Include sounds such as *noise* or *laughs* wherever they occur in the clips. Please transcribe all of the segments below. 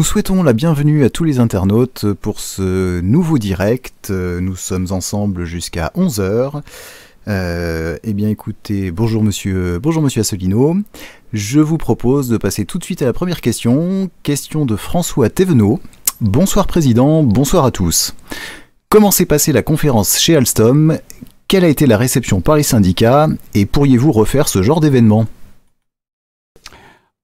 Nous souhaitons la bienvenue à tous les internautes pour ce nouveau direct. Nous sommes ensemble jusqu'à 11h. Euh, eh bien écoutez, bonjour monsieur, bonjour monsieur Asselineau. Je vous propose de passer tout de suite à la première question. Question de François Thévenot. Bonsoir président, bonsoir à tous. Comment s'est passée la conférence chez Alstom? Quelle a été la réception par les syndicats? Et pourriez-vous refaire ce genre d'événement?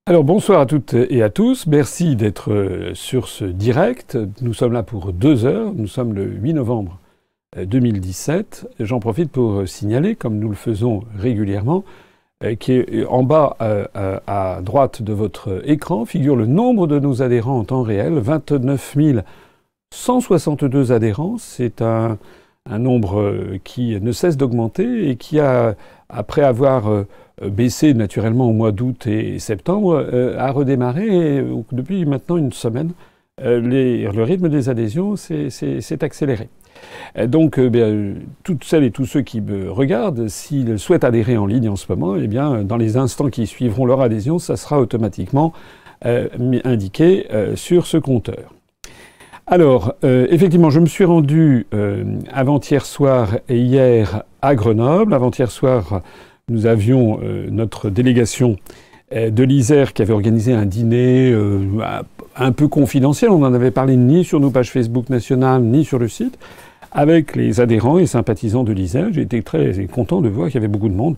Alors bonsoir à toutes et à tous. Merci d'être euh, sur ce direct. Nous sommes là pour deux heures. Nous sommes le 8 novembre 2017. Euh, J'en profite pour euh, signaler, comme nous le faisons régulièrement, qui est en bas à droite de votre écran, figure le nombre de nos adhérents en temps réel, 29 162 adhérents. C'est un, nombre qui ne cesse d'augmenter et qui a, après avoir baissé naturellement au mois d'août et septembre, euh, a redémarré depuis maintenant une semaine. Euh, le rythme des adhésions s'est accéléré. Donc, toutes celles et tous ceux qui me regardent, s'ils souhaitent adhérer en ligne en ce moment, eh bien, dans les instants qui suivront leur adhésion, ça sera automatiquement indiqué sur ce compteur. Alors, effectivement, je me suis rendu avant-hier soir et hier à Grenoble. Avant-hier soir, nous avions euh, notre délégation euh, de l'Isère qui avait organisé un dîner euh, un peu confidentiel. On n'en avait parlé ni sur nos pages Facebook nationales, ni sur le site, avec les adhérents et sympathisants de l'Isère. J'ai été très content de voir qu'il y avait beaucoup de monde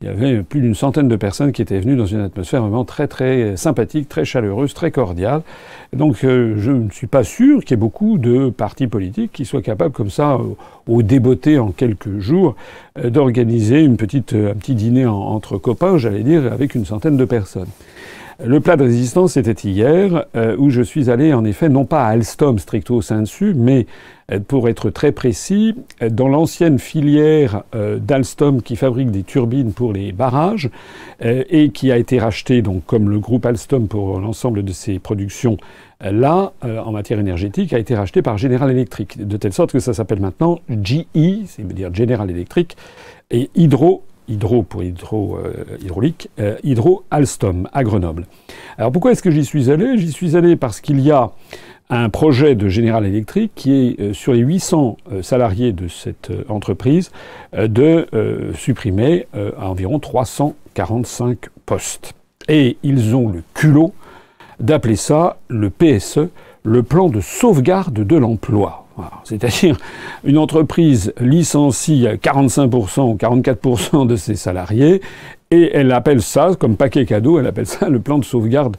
il y avait plus d'une centaine de personnes qui étaient venues dans une atmosphère vraiment très très sympathique, très chaleureuse, très cordiale. Donc euh, je ne suis pas sûr qu'il y ait beaucoup de partis politiques qui soient capables comme ça, au débeauté en quelques jours, euh, d'organiser une petite, un petit dîner entre copains, j'allais dire, avec une centaine de personnes. Le plat de résistance, c'était hier, euh, où je suis allé en effet, non pas à Alstom stricto sensu, mais euh, pour être très précis, euh, dans l'ancienne filière d'Alstom qui fabrique des turbines pour les barrages et qui a été racheté donc comme le groupe Alstom pour l'ensemble de ses productions là en matière énergétique a été racheté par General Electric de telle sorte que ça s'appelle maintenant GE, c'est-à-dire General Electric et Hydro hydro pour hydro, euh, hydraulique, euh, Hydro Alstom à Grenoble. Alors pourquoi est-ce que j'y suis allé? J'y suis allé parce qu'il y a un projet de General Electric qui est euh, sur les 800 salariés de cette entreprise de supprimer environ 345 postes. Et ils ont le culot d'appeler ça le PSE, le plan de sauvegarde de l'emploi. C'est-à-dire, une entreprise licencie 45% ou 44% de ses salariés et elle appelle ça, comme paquet cadeau, elle appelle ça le plan de sauvegarde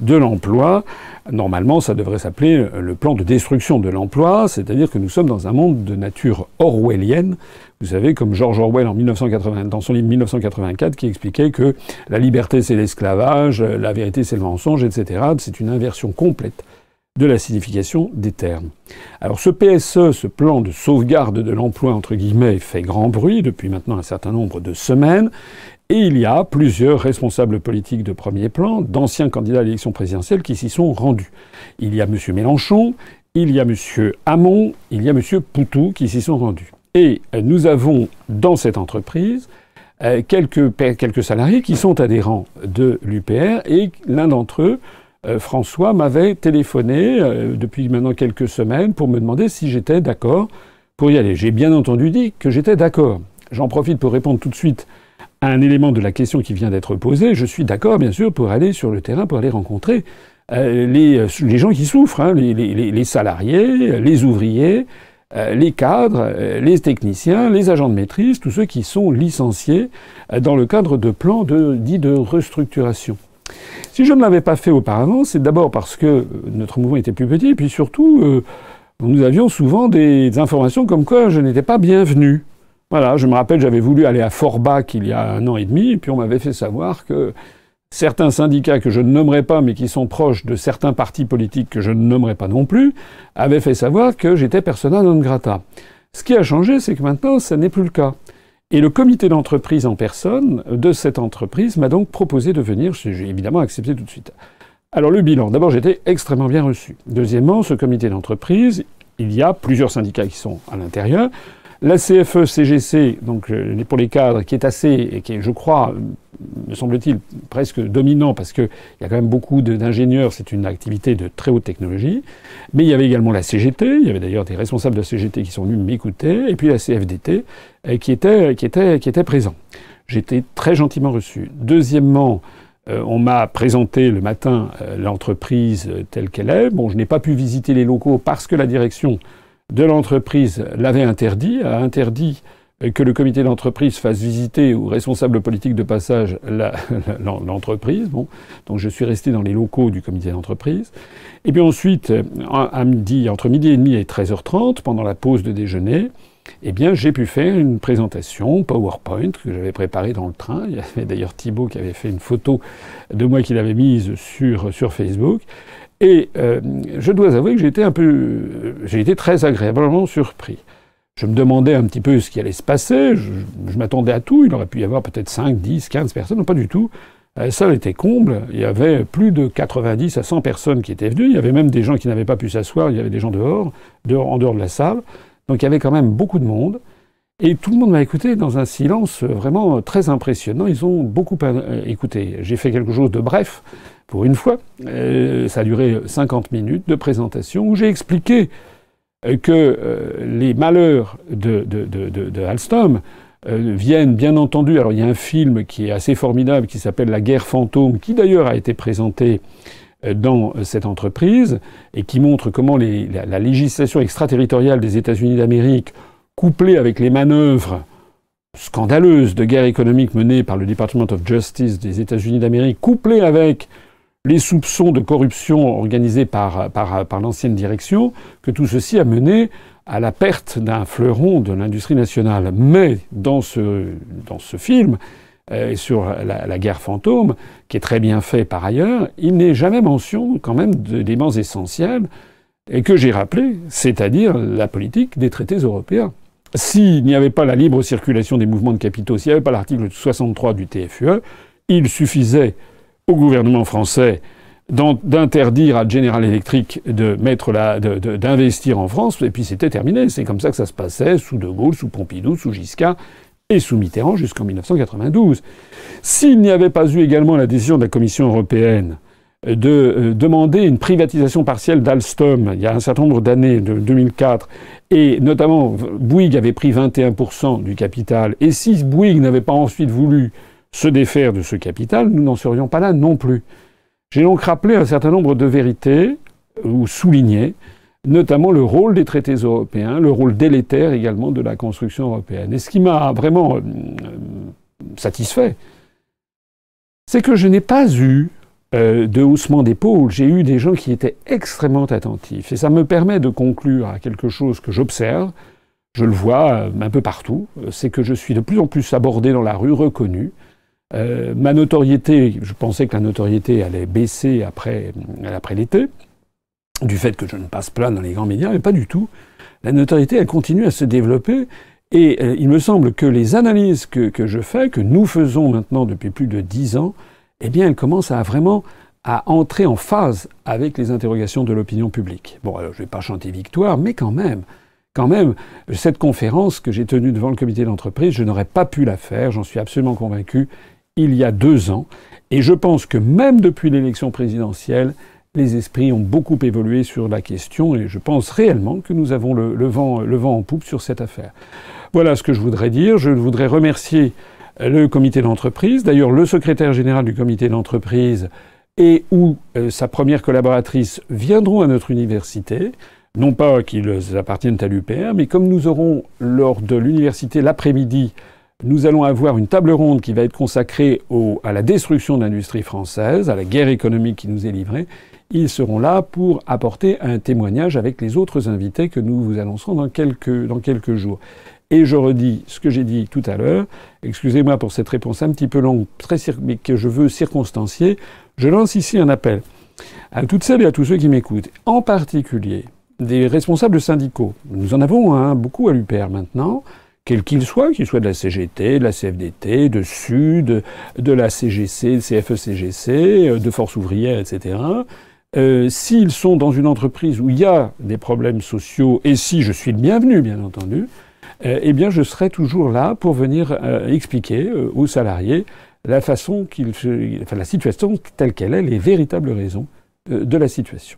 de l'emploi. Normalement, ça devrait s'appeler le plan de destruction de l'emploi, c'est-à-dire que nous sommes dans un monde de nature orwellienne. Vous savez, comme George Orwell en 1980, dans son livre 1984, qui expliquait que la liberté c'est l'esclavage, la vérité c'est le mensonge, etc. C'est une inversion complète de la signification des termes. Alors ce PSE, ce plan de sauvegarde de l'emploi, entre guillemets, fait grand bruit depuis maintenant un certain nombre de semaines, et il y a plusieurs responsables politiques de premier plan, d'anciens candidats à l'élection présidentielle, qui s'y sont rendus. Il y a M. Mélenchon, il y a M. Hamon, il y a M. Poutou qui s'y sont rendus. Et nous avons dans cette entreprise euh, quelques, quelques salariés qui sont adhérents de l'UPR, et l'un d'entre eux euh, François m'avait téléphoné euh, depuis maintenant quelques semaines pour me demander si j'étais d'accord pour y aller. J'ai bien entendu dit que j'étais d'accord. J'en profite pour répondre tout de suite un élément de la question qui vient d'être posée. Je suis d'accord, bien sûr, pour aller sur le terrain, pour aller rencontrer euh, les, les, gens qui souffrent, hein, les, salariés, les ouvriers, les cadres, les techniciens, les agents de maîtrise, tous ceux qui sont licenciés dans le cadre de plans dits de restructuration. Si je ne l'avais pas fait auparavant, c'est d'abord parce que euh, notre mouvement était plus petit, et puis surtout, euh, nous avions souvent des informations comme quoi je n'étais pas bienvenu. Voilà, je me rappelle, j'avais voulu aller à Forbach il y a un an et demi, puis on m'avait fait savoir que certains syndicats que je ne nommerai pas, mais qui sont proches de certains partis politiques que je ne nommerai pas non plus, avaient fait savoir que j'étais persona non grata. Ce qui a changé, c'est que maintenant, ça n'est plus le cas. Et le comité d'entreprise en personne de cette entreprise m'a donc proposé de venir. J'ai évidemment accepté tout de suite. Alors le bilan, d'abord j'étais extrêmement bien reçu. Deuxièmement, ce comité d'entreprise, il y a plusieurs syndicats qui sont à l'intérieur. La CFE-CGC, donc euh, pour les cadres, qui est assez, et qui est, je crois, me semble-t-il, presque dominant parce qu'il y a quand même beaucoup d'ingénieurs, c'est une activité de très haute technologie. Mais il y avait également la CGT, il y avait d'ailleurs des responsables de la CGT qui sont venus m'écouter, et puis la CFDT qui était, qui était, qui était présent. J'étais très gentiment reçu. Deuxièmement, euh, on m'a présenté le matin euh, l'entreprise telle qu'elle est. Bon, je n'ai pas pu visiter les locaux parce que la direction de l'entreprise l'avait interdit, a interdit que le comité d'entreprise fasse visiter aux responsables politiques de passage l'entreprise. bon, donc je suis resté dans les locaux du comité d'entreprise. Et puis ensuite, à midi, entre midi et demi et 13h30, pendant la pause de déjeuner, eh bien, j'ai pu faire une présentation PowerPoint que j'avais préparée dans le train. Il y avait d'ailleurs Thibault qui avait fait une photo de moi qu'il avait mise sur, sur Facebook. Et euh, je dois avouer que j'ai été un peu, j'ai été très agréablement surpris. Je me demandais un petit peu ce qui allait se passer. Je, m'attendais à tout. Il aurait pu y avoir peut-être 5, 10, 15 personnes. Non, pas du tout. La salle était comble. Il y avait plus de 90 à 100 personnes qui étaient venues. Il y avait même des gens qui n'avaient pas pu s'asseoir. Il y avait des gens dehors, dehors, en dehors de la salle. Donc il y avait quand même beaucoup de monde. Et tout le monde m'a écouté dans un silence vraiment très impressionnant. Ils ont beaucoup euh, écouté. J'ai fait quelque chose de bref, pour une fois. Euh, ça a duré 50 minutes de présentation où j'ai expliqué euh, que les malheurs de, de, Alstom viennent bien entendu. Alors il y a un film qui est assez formidable qui s'appelle La guerre fantôme, qui d'ailleurs a été présenté euh, dans cette entreprise et qui montre comment la, législation extraterritoriale des États-Unis d'Amérique, couplée avec les manœuvres scandaleuses de guerre économique menées par le Department of Justice des États-Unis d'Amérique, couplée avec les soupçons de corruption organisés par, l'ancienne direction, que tout ceci a mené à la perte d'un fleuron de l'industrie nationale. Mais dans ce, dans ce film, euh, sur la, guerre fantôme, qui est très bien fait par ailleurs, il n'est jamais mention quand même d'éléments essentiels et que j'ai rappelé, c'est-à-dire la politique des traités européens. S'il n'y avait pas la libre circulation des mouvements de capitaux, s'il n'y avait pas l'article 63 du TFUE, il suffisait au gouvernement français d'interdire à General Electric de mettre d'investir en France, et puis c'était terminé. C'est comme ça que ça se passait sous De Gaulle, sous Pompidou, sous Giscard, et sous Mitterrand jusqu'en 1992. S'il n'y avait pas eu également la décision de la Commission européenne de euh, demander une privatisation partielle d'Alstom il y a un certain nombre d'années, de 2004, et notamment Bouygues avait pris 21% du capital, et si Bouygues n'avait pas ensuite voulu se défaire de ce capital, nous n'en serions pas là non plus. J'ai donc rappelé un certain nombre de vérités, ou souligné, notamment le rôle des traités européens, le rôle délétère également de la construction européenne. Et ce qui m'a vraiment euh, satisfait, c'est que je n'ai pas eu euh, de haussement d'épaule, j'ai eu des gens qui étaient extrêmement attentifs. Et ça me permet de conclure à quelque chose que j'observe, je le vois euh, un peu partout, c'est que je suis de plus en plus abordé dans la rue, reconnu. Ma notoriété, je pensais que la notoriété allait baisser après, après l'été du fait que je ne passe pas dans les grands médias, mais pas du tout. La notoriété, elle continue à se développer. Et euh, il me semble que les analyses que, que, je fais, que nous faisons maintenant depuis plus de dix ans, eh bien, elles commencent à vraiment à entrer en phase avec les interrogations de l'opinion publique. Bon, alors je ne vais pas chanter victoire, mais quand même, quand même, cette conférence que j'ai tenue devant le comité d'entreprise, je n'aurais pas pu la faire, j'en suis absolument convaincu, il y a deux ans. Et je pense que même depuis l'élection présidentielle, les esprits ont beaucoup évolué sur la question et je pense réellement que nous avons le, vent, le vent en poupe sur cette affaire. Voilà ce que je voudrais dire. Je voudrais remercier le comité d'entreprise, d'ailleurs le secrétaire général du comité d'entreprise et ou euh, sa première collaboratrice viendront à notre université. Non pas qu'ils appartiennent à l'UPR, mais comme nous aurons lors de l'université l'après-midi nous allons avoir une table ronde qui va être consacrée à la destruction de l'industrie française, à la guerre économique qui nous est livrée. Ils seront là pour apporter un témoignage avec les autres invités que nous vous annoncerons dans quelques, jours. Et je redis ce que j'ai dit tout à l'heure. Excusez-moi pour cette réponse un petit peu longue, très mais que je veux circonstancier. Je lance ici un appel à toutes celles et à tous ceux qui m'écoutent, en particulier des responsables syndicaux. Nous en avons beaucoup à l'UPR maintenant quel qu'il soit, qu'il soit de la CGT, de la CFDT, de Sud, de la CGC, CFE-CGC, euh, de Force ouvrière, etc. Euh, s'ils sont dans une entreprise où il y a des problèmes sociaux, et si je suis le bienvenu, bien entendu, euh, eh bien, je serai toujours là pour venir expliquer aux salariés la façon qu'il, enfin la situation telle qu'elle est, les véritables raisons de la situation.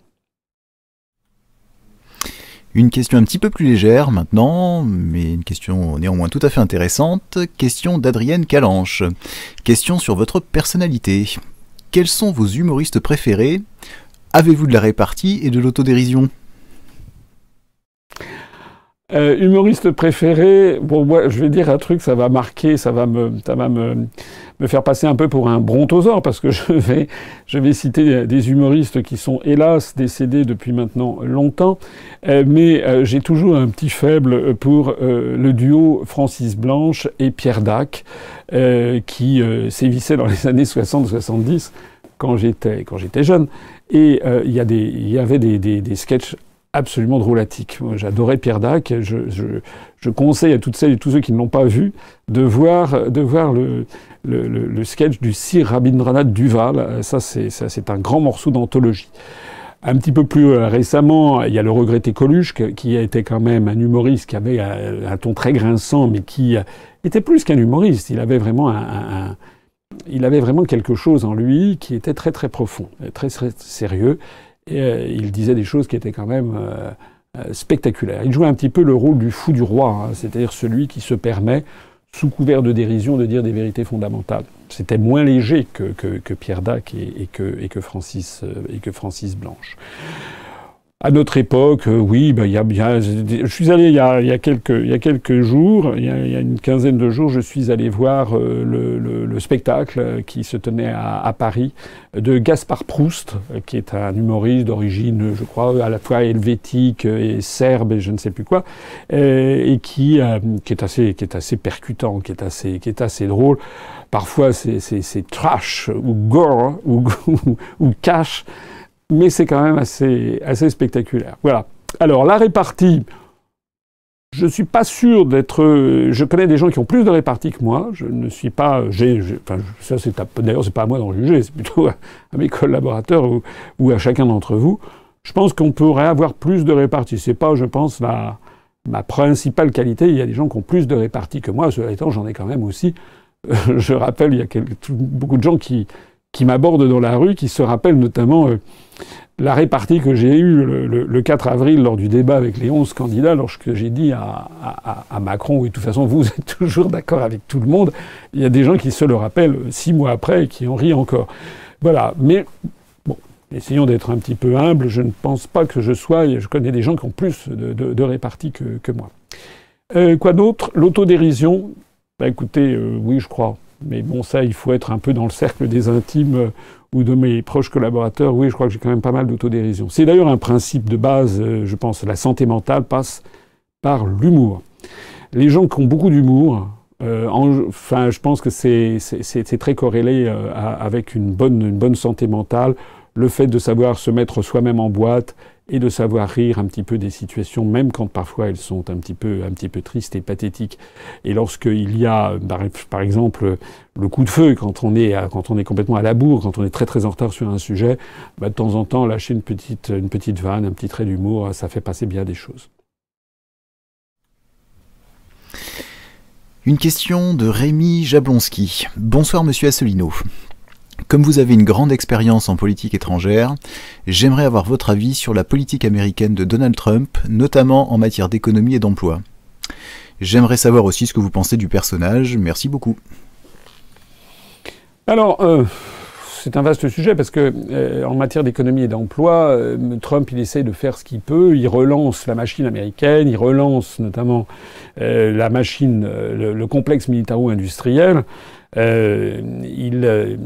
Une question un petit peu plus légère maintenant, mais une question néanmoins tout à fait intéressante. Question d'Adrienne Calanche. Question sur votre personnalité. Quels sont vos humoristes préférés? Avez-vous de la répartie et de l'autodérision? Euh, humoriste préféré, bon, moi, je vais dire un truc, ça va marquer, ça va me, ça va me, me faire passer un peu pour un brontosaure, parce que *laughs* je vais, je vais citer des humoristes qui sont hélas décédés depuis maintenant longtemps, euh, mais euh, j'ai toujours un petit faible pour le duo Francis Blanche et Pierre Dac, qui sévissait dans les années 60-70 quand j'étais jeune. Et il y, y avait des, des, des sketchs absolument drôlatique. J'adorais Pierre Dac. Je, je, je, conseille à toutes celles et tous ceux qui ne l'ont pas vu de voir, de voir le, le, le, sketch du Sir Rabindranath Duval. Ça, c'est un grand morceau d'anthologie. Un petit peu plus euh, récemment, il y a le regretté Coluche, qui été quand même un humoriste qui avait un, ton très grinçant, mais qui était plus qu'un humoriste. Il avait vraiment un, un, il avait vraiment quelque chose en lui qui était très très profond, très, très sérieux. Euh, il disait des choses qui étaient quand même euh, euh, spectaculaires. Il jouait un petit peu le rôle du fou du roi, hein, c'est-à-dire celui qui se permet, sous couvert de dérision, de dire des vérités fondamentales. C'était moins léger que, Pierre Dac et que Francis Blanche à notre époque, euh, oui, ben, y a, y a, je suis allé il y a, y a, quelques, y a quelques jours, il y a, une quinzaine de jours, je suis allé voir euh, le, le, le, spectacle qui se tenait à, à, Paris de Gaspard Proust, qui est un humoriste d'origine, je crois, à la fois helvétique et serbe et je ne sais plus quoi, et, qui, euh, qui, est assez, qui est assez percutant, qui est assez, qui est assez drôle. Parfois, c'est trash ou gore ou, *laughs* ou, ou cash mais c'est quand même assez, assez spectaculaire. Voilà. Alors, la répartie, je ne suis pas sûr d'être. Je connais des gens qui ont plus de répartie que moi. Je ne suis pas. Enfin, ça, c'est d'ailleurs, c'est pas à moi d'en juger, c'est plutôt à, mes collaborateurs ou, à chacun d'entre vous. Je pense qu'on pourrait avoir plus de répartie. C'est pas, je pense, la, ma principale qualité. Il y a des gens qui ont plus de répartie que moi. Cela étant, j'en ai quand même aussi. je rappelle, il y a beaucoup de gens qui, qui m'abordent dans la rue, qui se rappellent notamment euh, la répartie que j'ai eue le, le, 4 avril lors du débat avec les 11 candidats, lorsque j'ai dit à, Macron, oui, de toute façon, vous *laughs* êtes toujours d'accord avec tout le monde, il y a des gens qui se le rappellent six mois après et qui en rient encore. Voilà, mais bon, essayons d'être un petit peu humbles, je ne pense pas que je sois, je connais des gens qui ont plus de, de, répartie que, que moi. Euh, quoi d'autre? L'autodérision, bah écoutez, euh, oui, je crois. Mais bon, ça, il faut être un peu dans le cercle des intimes euh, ou de mes proches collaborateurs. Oui, je crois que j'ai quand même pas mal d'autodérision. C'est d'ailleurs un principe de base, euh, je pense. La santé mentale passe par l'humour. Les gens qui ont beaucoup d'humour, euh, enfin, je pense que c'est très corrélé avec une bonne santé mentale. Le fait de savoir se mettre soi-même en boîte, et de savoir rire un petit peu des situations, même quand parfois elles sont un petit peu, un petit peu tristes et pathétiques. Et lorsqu'il y a, par exemple, le coup de feu, quand on est, quand on est complètement à la bourre, quand on est très très en retard sur un sujet, bah, de temps en temps, lâcher une petite, une petite vanne, un petit trait d'humour, ça fait passer bien des choses. Une question de Rémi Jablonski. Bonsoir Monsieur Asselineau. Comme vous avez une grande expérience en politique étrangère, j'aimerais avoir votre avis sur la politique américaine de Donald Trump, notamment en matière d'économie et d'emploi. J'aimerais savoir aussi ce que vous pensez du personnage. Merci beaucoup. Alors, euh, c'est un vaste sujet parce que euh, en matière d'économie et d'emploi, euh, Trump il essaie de faire ce qu'il peut. Il relance la machine américaine, il relance notamment la machine, le complexe militaro-industriel. Euh, il, euh,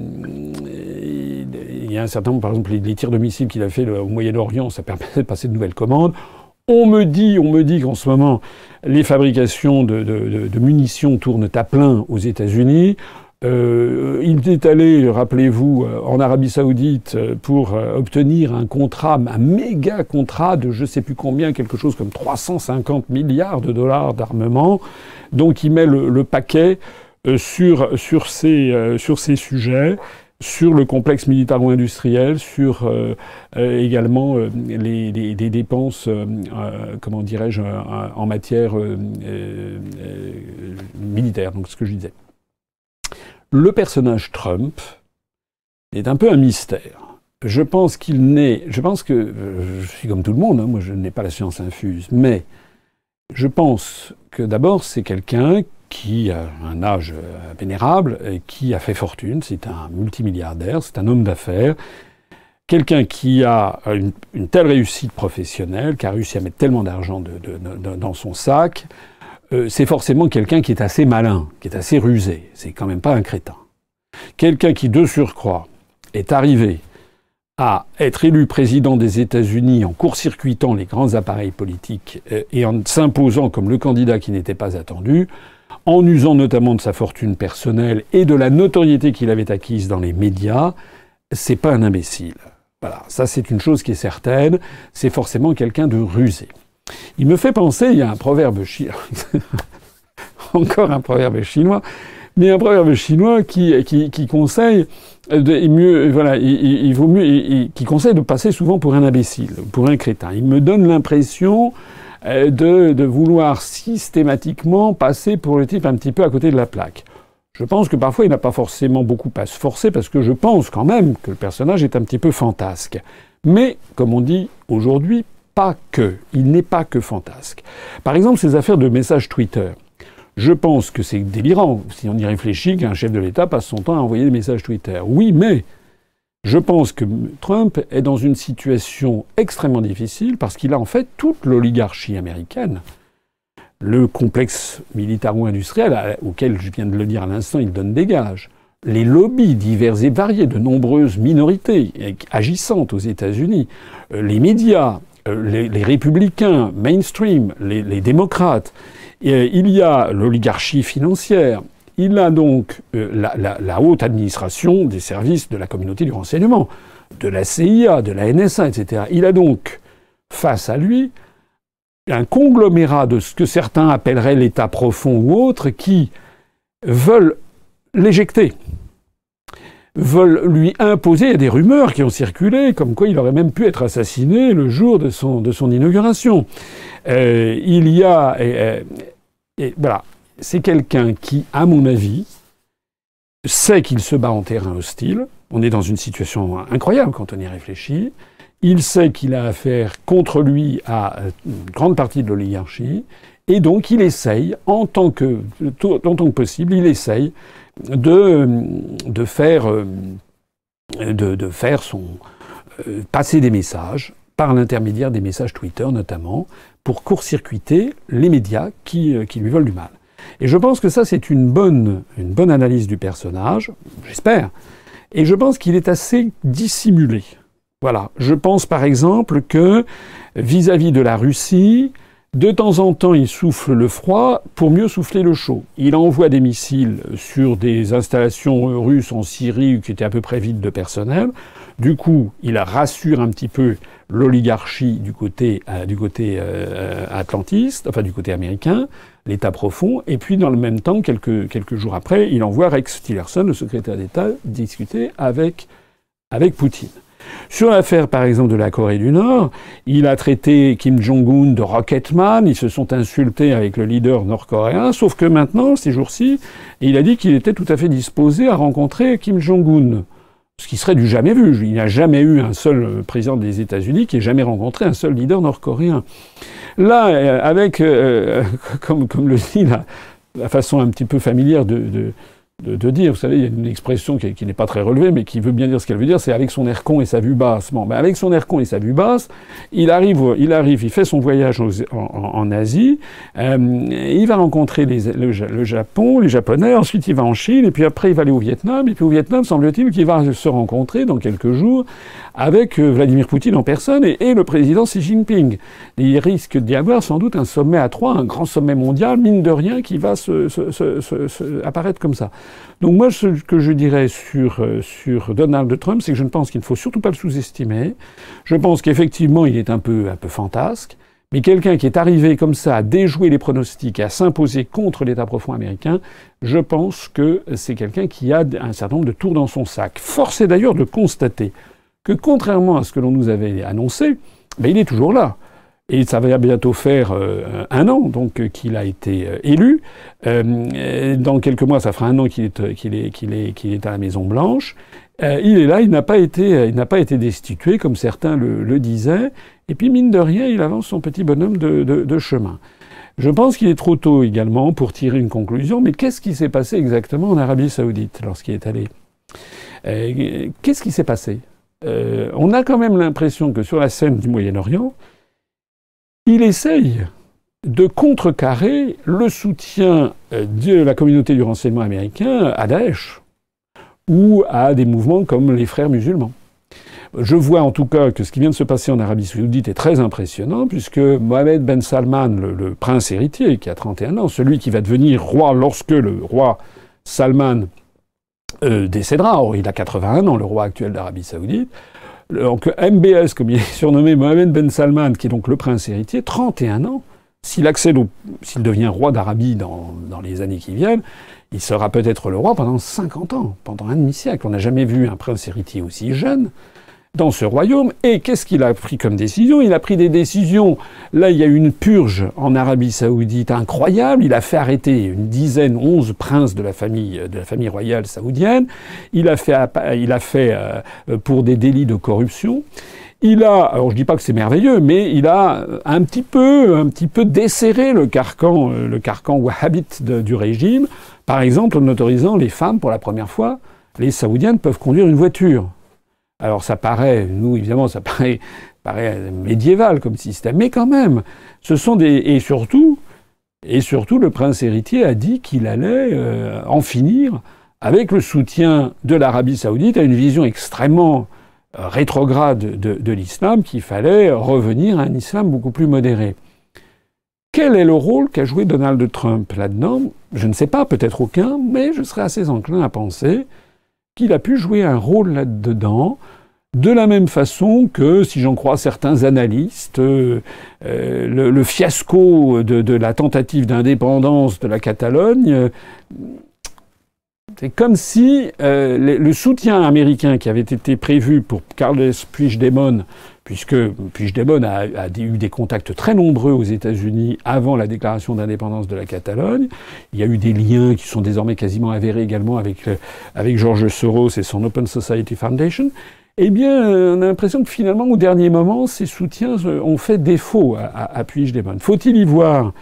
il, y a un certain nombre, par exemple, les, tirs de missiles qu'il a fait au Moyen-Orient, ça permet de passer de nouvelles commandes. On me dit, on me dit qu'en ce moment, les fabrications de, munitions tournent à plein aux États-Unis. Euh, il est allé, rappelez-vous, euh, en Arabie Saoudite pour obtenir un contrat, un méga contrat de je sais plus combien, quelque chose comme 350 milliards de dollars d'armement. Donc il met le, paquet sur, sur, ces, euh, sur ces sujets sur le complexe militaro-industriel, sur euh, euh, également euh, les, les, dépenses, comment dirais-je, en matière militaire, donc ce que je disais. le personnage Trump est un peu un mystère. Je pense qu'il n'est. Je pense que. Euh, je suis comme tout le monde, hein, moi je n'ai pas la science infuse, mais je pense que d'abord c'est quelqu'un qui a un âge euh, vénérable, qui a fait fortune, c'est un multimilliardaire, c'est un homme d'affaires, quelqu'un qui a une, telle réussite professionnelle, qui a réussi à mettre tellement d'argent dans son sac, euh, c'est forcément quelqu'un qui est assez malin, qui est assez rusé. C'est quand même pas un crétin. Quelqu'un qui, de surcroît, est arrivé à être élu président des États-Unis en court-circuitant les grands appareils politiques euh, et en s'imposant comme le candidat qui n'était pas attendu, en usant notamment de sa fortune personnelle et de la notoriété qu'il avait acquise dans les médias, c'est pas un imbécile. Voilà, ça c'est une chose qui est certaine, c'est forcément quelqu'un de rusé. Il me fait penser, il y a un proverbe chinois, *laughs* encore un proverbe chinois, mais un proverbe chinois qui, qui, conseille de, mieux, voilà, il, vaut mieux, qui conseille de passer souvent pour un imbécile, pour un crétin. Il me donne l'impression euh, de, de, vouloir systématiquement passer pour le type un petit peu à côté de la plaque. Je pense que parfois il n'a pas forcément beaucoup à se forcer parce que je pense quand même que le personnage est un petit peu fantasque. Mais, comme on dit aujourd'hui, pas que. Il n'est pas que fantasque. Par exemple, ces affaires de messages Twitter. Je pense que c'est délirant, si on y réfléchit, qu'un chef de l'État passe son temps à envoyer des messages Twitter. Oui, mais je pense que Trump est dans une situation extrêmement difficile parce qu'il a en fait toute l'oligarchie américaine. Le complexe militaro-industriel, auquel je viens de le dire à l'instant, il donne des gages. Les lobbies divers et variés de nombreuses minorités agissantes aux États-Unis, euh, les médias, euh, les, républicains, mainstream, les, démocrates, euh, il y a l'oligarchie financière, il a donc euh, la, haute administration des services de la communauté du renseignement, de la CIA, de la NSA, etc. Il a donc face à lui un conglomérat de ce que certains appelleraient l'État profond ou autre qui veulent l'éjecter veulent lui imposer, des rumeurs qui ont circulé, comme quoi il aurait même pu être assassiné le jour de son, inauguration. Euh, il y a... Et, voilà, c'est quelqu'un qui, à mon avis, sait qu'il se bat en terrain hostile. On est dans une situation incroyable quand on y réfléchit. Il sait qu'il a affaire contre lui à une grande partie de l'oligarchie. Et donc il essaye, en tant que, possible, il essaye de, euh, de faire son, euh, passer des messages par l'intermédiaire des messages Twitter notamment, pour court-circuiter les médias euh, qui lui veulent du mal. Et je pense que ça, c'est une bonne, une bonne analyse du personnage, j'espère. Et je pense qu'il est assez dissimulé. Voilà. Je pense par exemple que vis-à-vis -vis de la Russie, de temps en temps, il souffle le froid pour mieux souffler le chaud. Il envoie des missiles sur des installations russes en Syrie qui étaient à peu près vides de personnel. Du coup, il rassure un petit peu l'oligarchie du côté, euh, du côté euh, atlantiste, enfin du côté américain, l'État profond. Et puis, dans le même temps, quelques, jours après, il envoie Rex Tillerson, le secrétaire d'État, discuter avec, avec Poutine. Sur l'affaire, par exemple, de la Corée du Nord, il a traité Kim Jong-un de Rocketman, ils se sont insultés avec le leader nord-coréen, sauf que maintenant, ces jours-ci, il a dit qu'il était tout à fait disposé à rencontrer Kim Jong-un. Ce qui serait du jamais vu. Il n'y a jamais eu un seul président des États-Unis qui ait jamais rencontré un seul leader nord-coréen. Là, euh, avec, euh, *laughs* comme, comme, le dit la, façon un petit peu familière de de, dire. Vous savez, il y a une expression qui, n'est pas très relevée, mais qui veut bien dire ce qu'elle veut dire, c'est avec son air con et sa vue basse. Bon, ben avec son air con et sa vue basse, il arrive, il arrive, il fait son voyage en, Asie, euh, il va rencontrer les, le, Japon, les Japonais, ensuite il va en Chine, et puis après il va aller au Vietnam, et puis au Vietnam, semble-t-il qu'il va se rencontrer dans quelques jours avec euh, Vladimir Poutine en personne et, le président Xi Jinping. il risque d'y avoir sans doute un sommet à trois, un grand sommet mondial, mine de rien, qui va se, apparaître comme ça. Donc moi, ce que je dirais sur, euh, sur Donald Trump, c'est que je ne pense qu'il ne faut surtout pas le sous-estimer. Je pense qu'effectivement, il est un peu, un peu fantasque. Mais quelqu'un qui est arrivé comme ça à déjouer les pronostics, à s'imposer contre l'État profond américain, je pense que c'est quelqu'un qui a un certain nombre de tours dans son sac. Force est d'ailleurs de constater que contrairement à ce que l'on nous avait annoncé, ben il est toujours là. et ça va bientôt faire un an donc qu'il a été élu. dans quelques mois, ça fera un an qu'il est, à la Maison Blanche. il est là, il n'a pas été, il n'a pas été destitué comme certains le, disaient. Et puis mine de rien, il avance son petit bonhomme de, chemin. Je pense qu'il est trop tôt également pour tirer une conclusion, mais qu'est-ce qui s'est passé exactement en Arabie saoudite lorsqu'il est allé? Euh, Qu'est-ce qui s'est passé? Euh, On a quand même l'impression que sur la scène du Moyen-Orient, il essaye de contrecarrer le soutien euh, de la communauté du renseignement américain à Daesh ou à des mouvements comme les frères musulmans. Je vois en tout cas que ce qui vient de se passer en Arabie saoudite est très impressionnant, puisque Mohamed Ben Salman, le, prince héritier, qui a 31 ans, celui qui va devenir roi lorsque le roi Salman euh, décédera, or il a 81 ans, le roi actuel d'Arabie saoudite, donc MBS, comme il est *laughs* surnommé Mohamed Ben Salman, qui est donc le prince héritier, 31 ans, s'il accède s'il devient roi d'Arabie dans, dans les années qui viennent, il sera peut-être le roi pendant 50 ans, pendant un demi-siècle. On n'a jamais vu un prince héritier aussi jeune dans ce royaume. Et qu'est-ce qu'il a pris comme décision? Il a pris des décisions. Là, il y a eu une purge en Arabie Saoudite incroyable. Il a fait arrêter une dizaine, onze princes de la famille de la famille royale saoudienne. Il a fait, il a fait euh, pour des délits de corruption. Il a, alors je dis pas que c'est merveilleux, mais il a un petit peu, un petit peu desserré le carcan, euh, le carcan wahhabite du régime. Par exemple, en autorisant les femmes pour la première fois, les saoudiennes peuvent conduire une voiture. Alors ça paraît, nous évidemment, ça *laughs* paraît, médiéval comme système, mais quand même, ce sont des et surtout et surtout le prince héritier a dit qu'il allait euh, en finir avec le soutien de l'Arabie saoudite à une vision extrêmement euh, rétrograde de, de l'islam, qu'il fallait revenir à un islam beaucoup plus modéré. Quel est le rôle qu'a joué Donald Trump là-dedans? Je ne sais pas, peut-être aucun, mais je serais assez enclin à penser qu'il a pu jouer un rôle là-dedans, de la même façon que, si j'en crois certains analystes, euh, euh, le, fiasco de, la tentative d'indépendance de la Catalogne, euh, c'est comme si le, soutien américain qui avait été prévu pour Carles Puigdemont puisque Puigdemont a, eu des contacts très nombreux aux États-Unis avant la déclaration d'indépendance de la Catalogne. Il y a eu des liens qui sont désormais quasiment avérés également avec, euh, avec George Soros et son Open Society Foundation. Eh bien, on a l'impression que finalement, au dernier moment, ces soutiens euh, ont fait défaut à, à. Faut-il y voir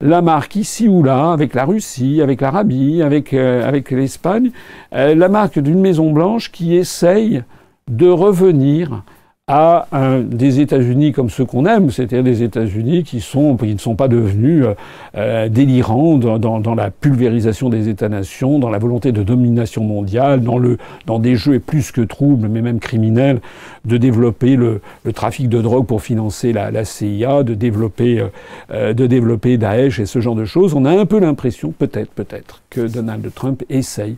la marque ici ou là, avec la Russie, avec l'Arabie, avec, euh, avec l'Espagne, la marque d'une Maison Blanche qui essaye de revenir à des États-Unis comme ceux qu'on aime, c'est-à-dire des États-Unis qui, ne sont pas devenus euh, euh, délirants dans, la pulvérisation des États-nations, dans la volonté de domination mondiale, dans, des jeux plus que troubles, mais même criminels, de développer le, trafic de drogue pour financer la, CIA, de développer, euh, de développer Daesh et ce genre de choses. On a un peu l'impression, peut-être, peut-être, que Donald Trump essaye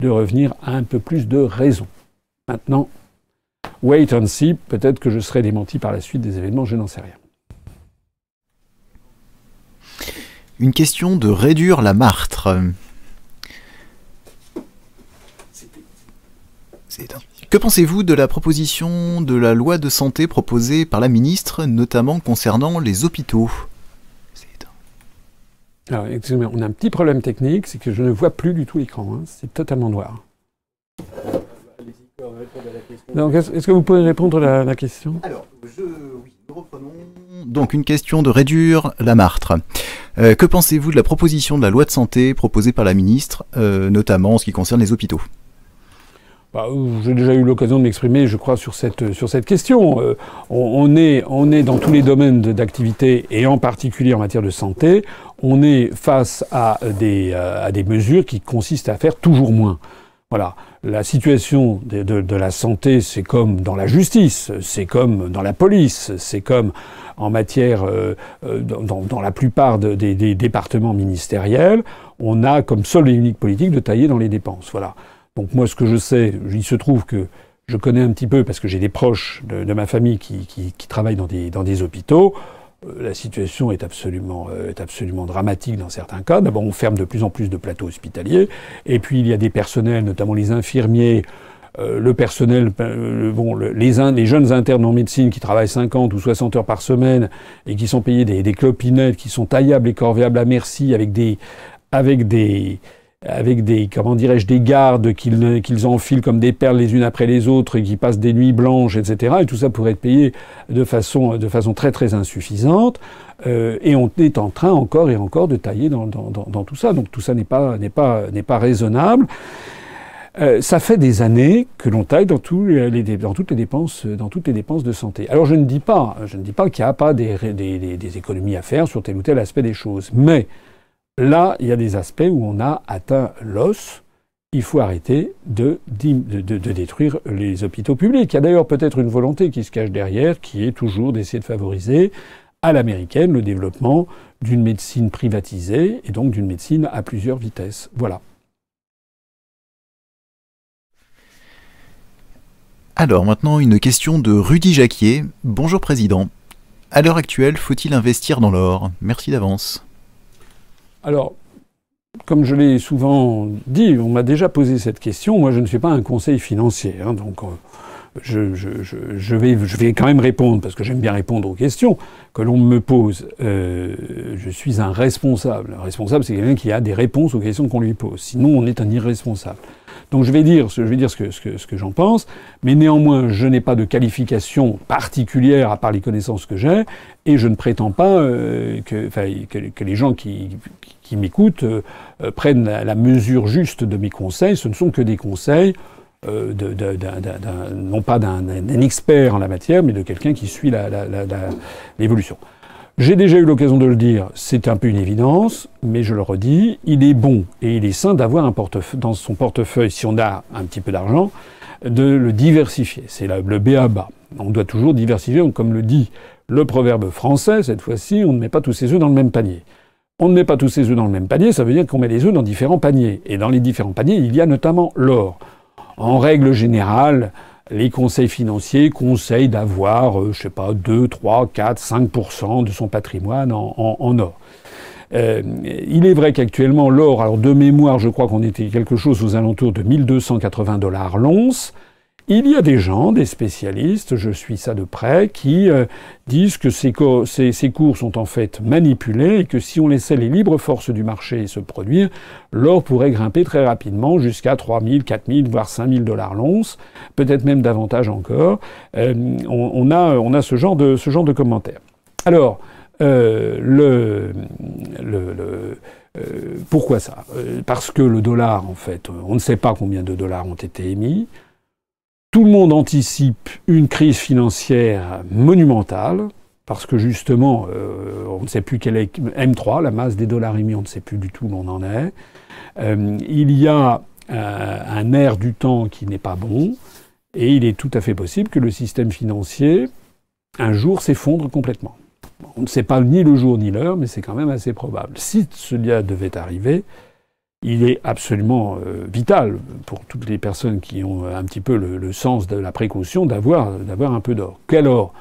de revenir à un peu plus de raison. Maintenant, Wait and see, peut-être que je serai démenti par la suite des événements, je n'en sais rien. Une question de réduire la martre. Que pensez-vous de la proposition de la loi de santé proposée par la ministre, notamment concernant les hôpitaux? Alors, excusez-moi, on a un petit problème technique, c'est que je ne vois plus du tout l'écran. Hein. C'est totalement noir. Donc, est-ce que vous pouvez répondre à la, question? Alors, je, oui, nous reprenons. Donc, une question de réduire la martre. Euh, que pensez-vous de la proposition de la loi de santé proposée par la ministre, euh, notamment en ce qui concerne les hôpitaux? Bah, J'ai déjà eu l'occasion de m'exprimer, je crois, sur cette, sur cette question. Euh, on, est, on est dans tous les domaines d'activité, et en particulier en matière de santé, on est face à des, à des mesures qui consistent à faire toujours moins. Voilà. La situation de, de, de la santé, c'est comme dans la justice, c'est comme dans la police, c'est comme en matière, euh, euh dans, dans, la plupart de, des, des, départements ministériels, on a comme seule et unique politique de tailler dans les dépenses. Voilà. Donc moi, ce que je sais, il se trouve que je connais un petit peu parce que j'ai des proches de, de ma famille qui, qui, qui, travaillent dans des, dans des hôpitaux. Euh, la situation est absolument, euh, est absolument dramatique dans certains cas. D'abord, on ferme de plus en plus de plateaux hospitaliers, et puis il y a des personnels, notamment les infirmiers, le personnel, bon, les, jeunes internes en médecine qui travaillent 50 ou 60 heures par semaine et qui sont payés des, des clopinettes, qui sont taillables et corvéables à merci avec des, avec des, avec des, comment dirais-je, des gardes qu'ils qu'ils enfilent comme des perles les unes après les autres et qui passent des nuits blanches, etc. Et tout ça pourrait être payé de façon, de façon très très insuffisante. Euh, et on est en train encore et encore de tailler dans, dans, dans, tout ça. Donc tout ça n'est pas, n'est pas, pas raisonnable. Euh, ça fait des années que l'on taille dans, tous les, dans, toutes les dépenses, dans toutes les dépenses de santé. Alors je ne dis pas, je ne dis pas qu'il n'y a pas des, des, des économies à faire sur tel ou tel aspect des choses, mais Là, il y a des aspects où on a atteint l'os. Il faut arrêter de, détruire les hôpitaux publics. Il y a d'ailleurs peut-être une volonté qui se cache derrière, qui est toujours d'essayer de favoriser à l'américaine le développement d'une médecine privatisée et donc d'une médecine à plusieurs vitesses. Voilà. Alors maintenant une question de Rudy Jacquier. Bonjour Président. À l'heure actuelle, faut-il investir dans l'or? Merci d'avance. Alors, comme je l'ai souvent dit, on m'a déjà posé cette question. Moi, je ne suis pas un conseil financier, hein, donc euh, je, vais, quand même répondre parce que j'aime bien répondre aux questions que l'on me pose. Euh, je suis un responsable. Un responsable, c'est quelqu'un qui a des réponses aux questions qu'on lui pose. Sinon, on est un irresponsable. Donc je vais dire, ce que, j'en pense, mais néanmoins, je n'ai pas de qualification particulière à part les connaissances que j'ai, et je ne prétends pas euh, que, les gens qui, qui, m'écoutent euh, prennent la, mesure juste de mes conseils. Ce ne sont que des conseils. Euh, non pas d'un expert en la matière, mais de quelqu'un qui suit l'évolution. J'ai déjà eu l'occasion de le dire, c'est un peu une évidence, mais je le redis, il est bon et il est sain d'avoir dans son portefeuille, si on a un petit peu d'argent, de le diversifier. C'est le B à bas. On doit toujours diversifier, comme le dit le proverbe français, cette fois-ci, on ne met pas tous ses œufs dans le même panier. On ne met pas tous ses œufs dans le même panier, ça veut dire qu'on met les œufs dans différents paniers. Et dans les différents paniers, il y a notamment l'or. En règle générale, les conseils financiers conseillent d'avoir, euh, je sais pas, 2, 3, 4, 5% de son patrimoine en, en, or. Euh, il est vrai qu'actuellement, l'or, alors de mémoire, je crois qu'on était quelque chose aux alentours de 1280 dollars l'once. Il y a des gens, des spécialistes, je suis ça de près, qui euh, disent que ces, cours sont en fait manipulés et que si on laissait les libres forces du marché se produire, l'or pourrait grimper très rapidement jusqu'à 3000, 4000, voire 5000 dollars l'once, peut-être même davantage encore. Euh, on, a, ce genre de, commentaires. Alors, euh, pourquoi ça? Parce que le dollar, en fait, on ne sait pas combien de dollars ont été émis. Tout le monde anticipe une crise financière monumentale, parce que justement, euh, on ne sait plus quelle est M3, la masse des dollars émis, on ne sait plus du tout où on en est. Euh, il y a euh, un air du temps qui n'est pas bon, et il est tout à fait possible que le système financier, un jour, s'effondre complètement. On ne sait pas ni le jour ni l'heure, mais c'est quand même assez probable. Si cela devait arriver, il est absolument euh, vital pour toutes les personnes qui ont un petit peu le, sens de la précaution d'avoir d'avoir un peu d'or. Quel or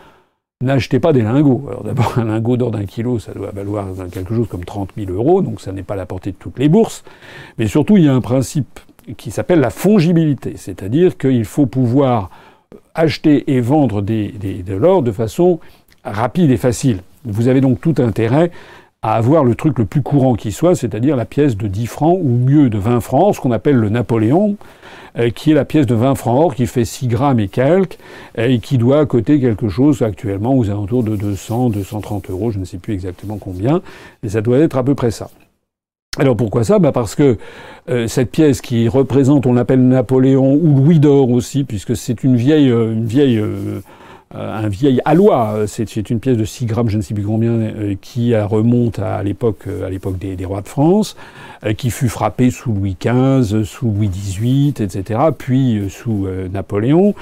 N'achetez pas des lingots. Alors d'abord, un lingot d'or d'un kilo, ça doit valoir quelque chose comme 30 000 euros, donc ça n'est pas la portée de toutes les bourses. Mais surtout, il y a un principe qui s'appelle la fongibilité, c'est-à-dire qu'il faut pouvoir acheter et vendre de l'or de façon rapide et facile. Vous avez donc tout intérêt à avoir le truc le plus courant qui soit, c'est-à-dire la pièce de 10 francs ou mieux de 20 francs, ce qu'on appelle le Napoléon, euh, qui est la pièce de 20 francs or qui fait 6 grammes et quelques, et qui doit coûter quelque chose actuellement aux alentours de 200, 230 euros, je ne sais plus exactement combien, mais ça doit être à peu près ça. Alors pourquoi ça? Bah Parce que euh, cette pièce qui représente, on l'appelle Napoléon ou Louis d'or aussi, puisque c'est une vieille, euh, une vieille euh, un vieil alloy. Euh, c'est une pièce de 6 grammes, je ne sais plus combien, euh, qui remonte à l'époque, à l'époque des, rois de France, qui fut frappé sous Louis XV, sous Louis XVIII, etc., puis sous Napoléon.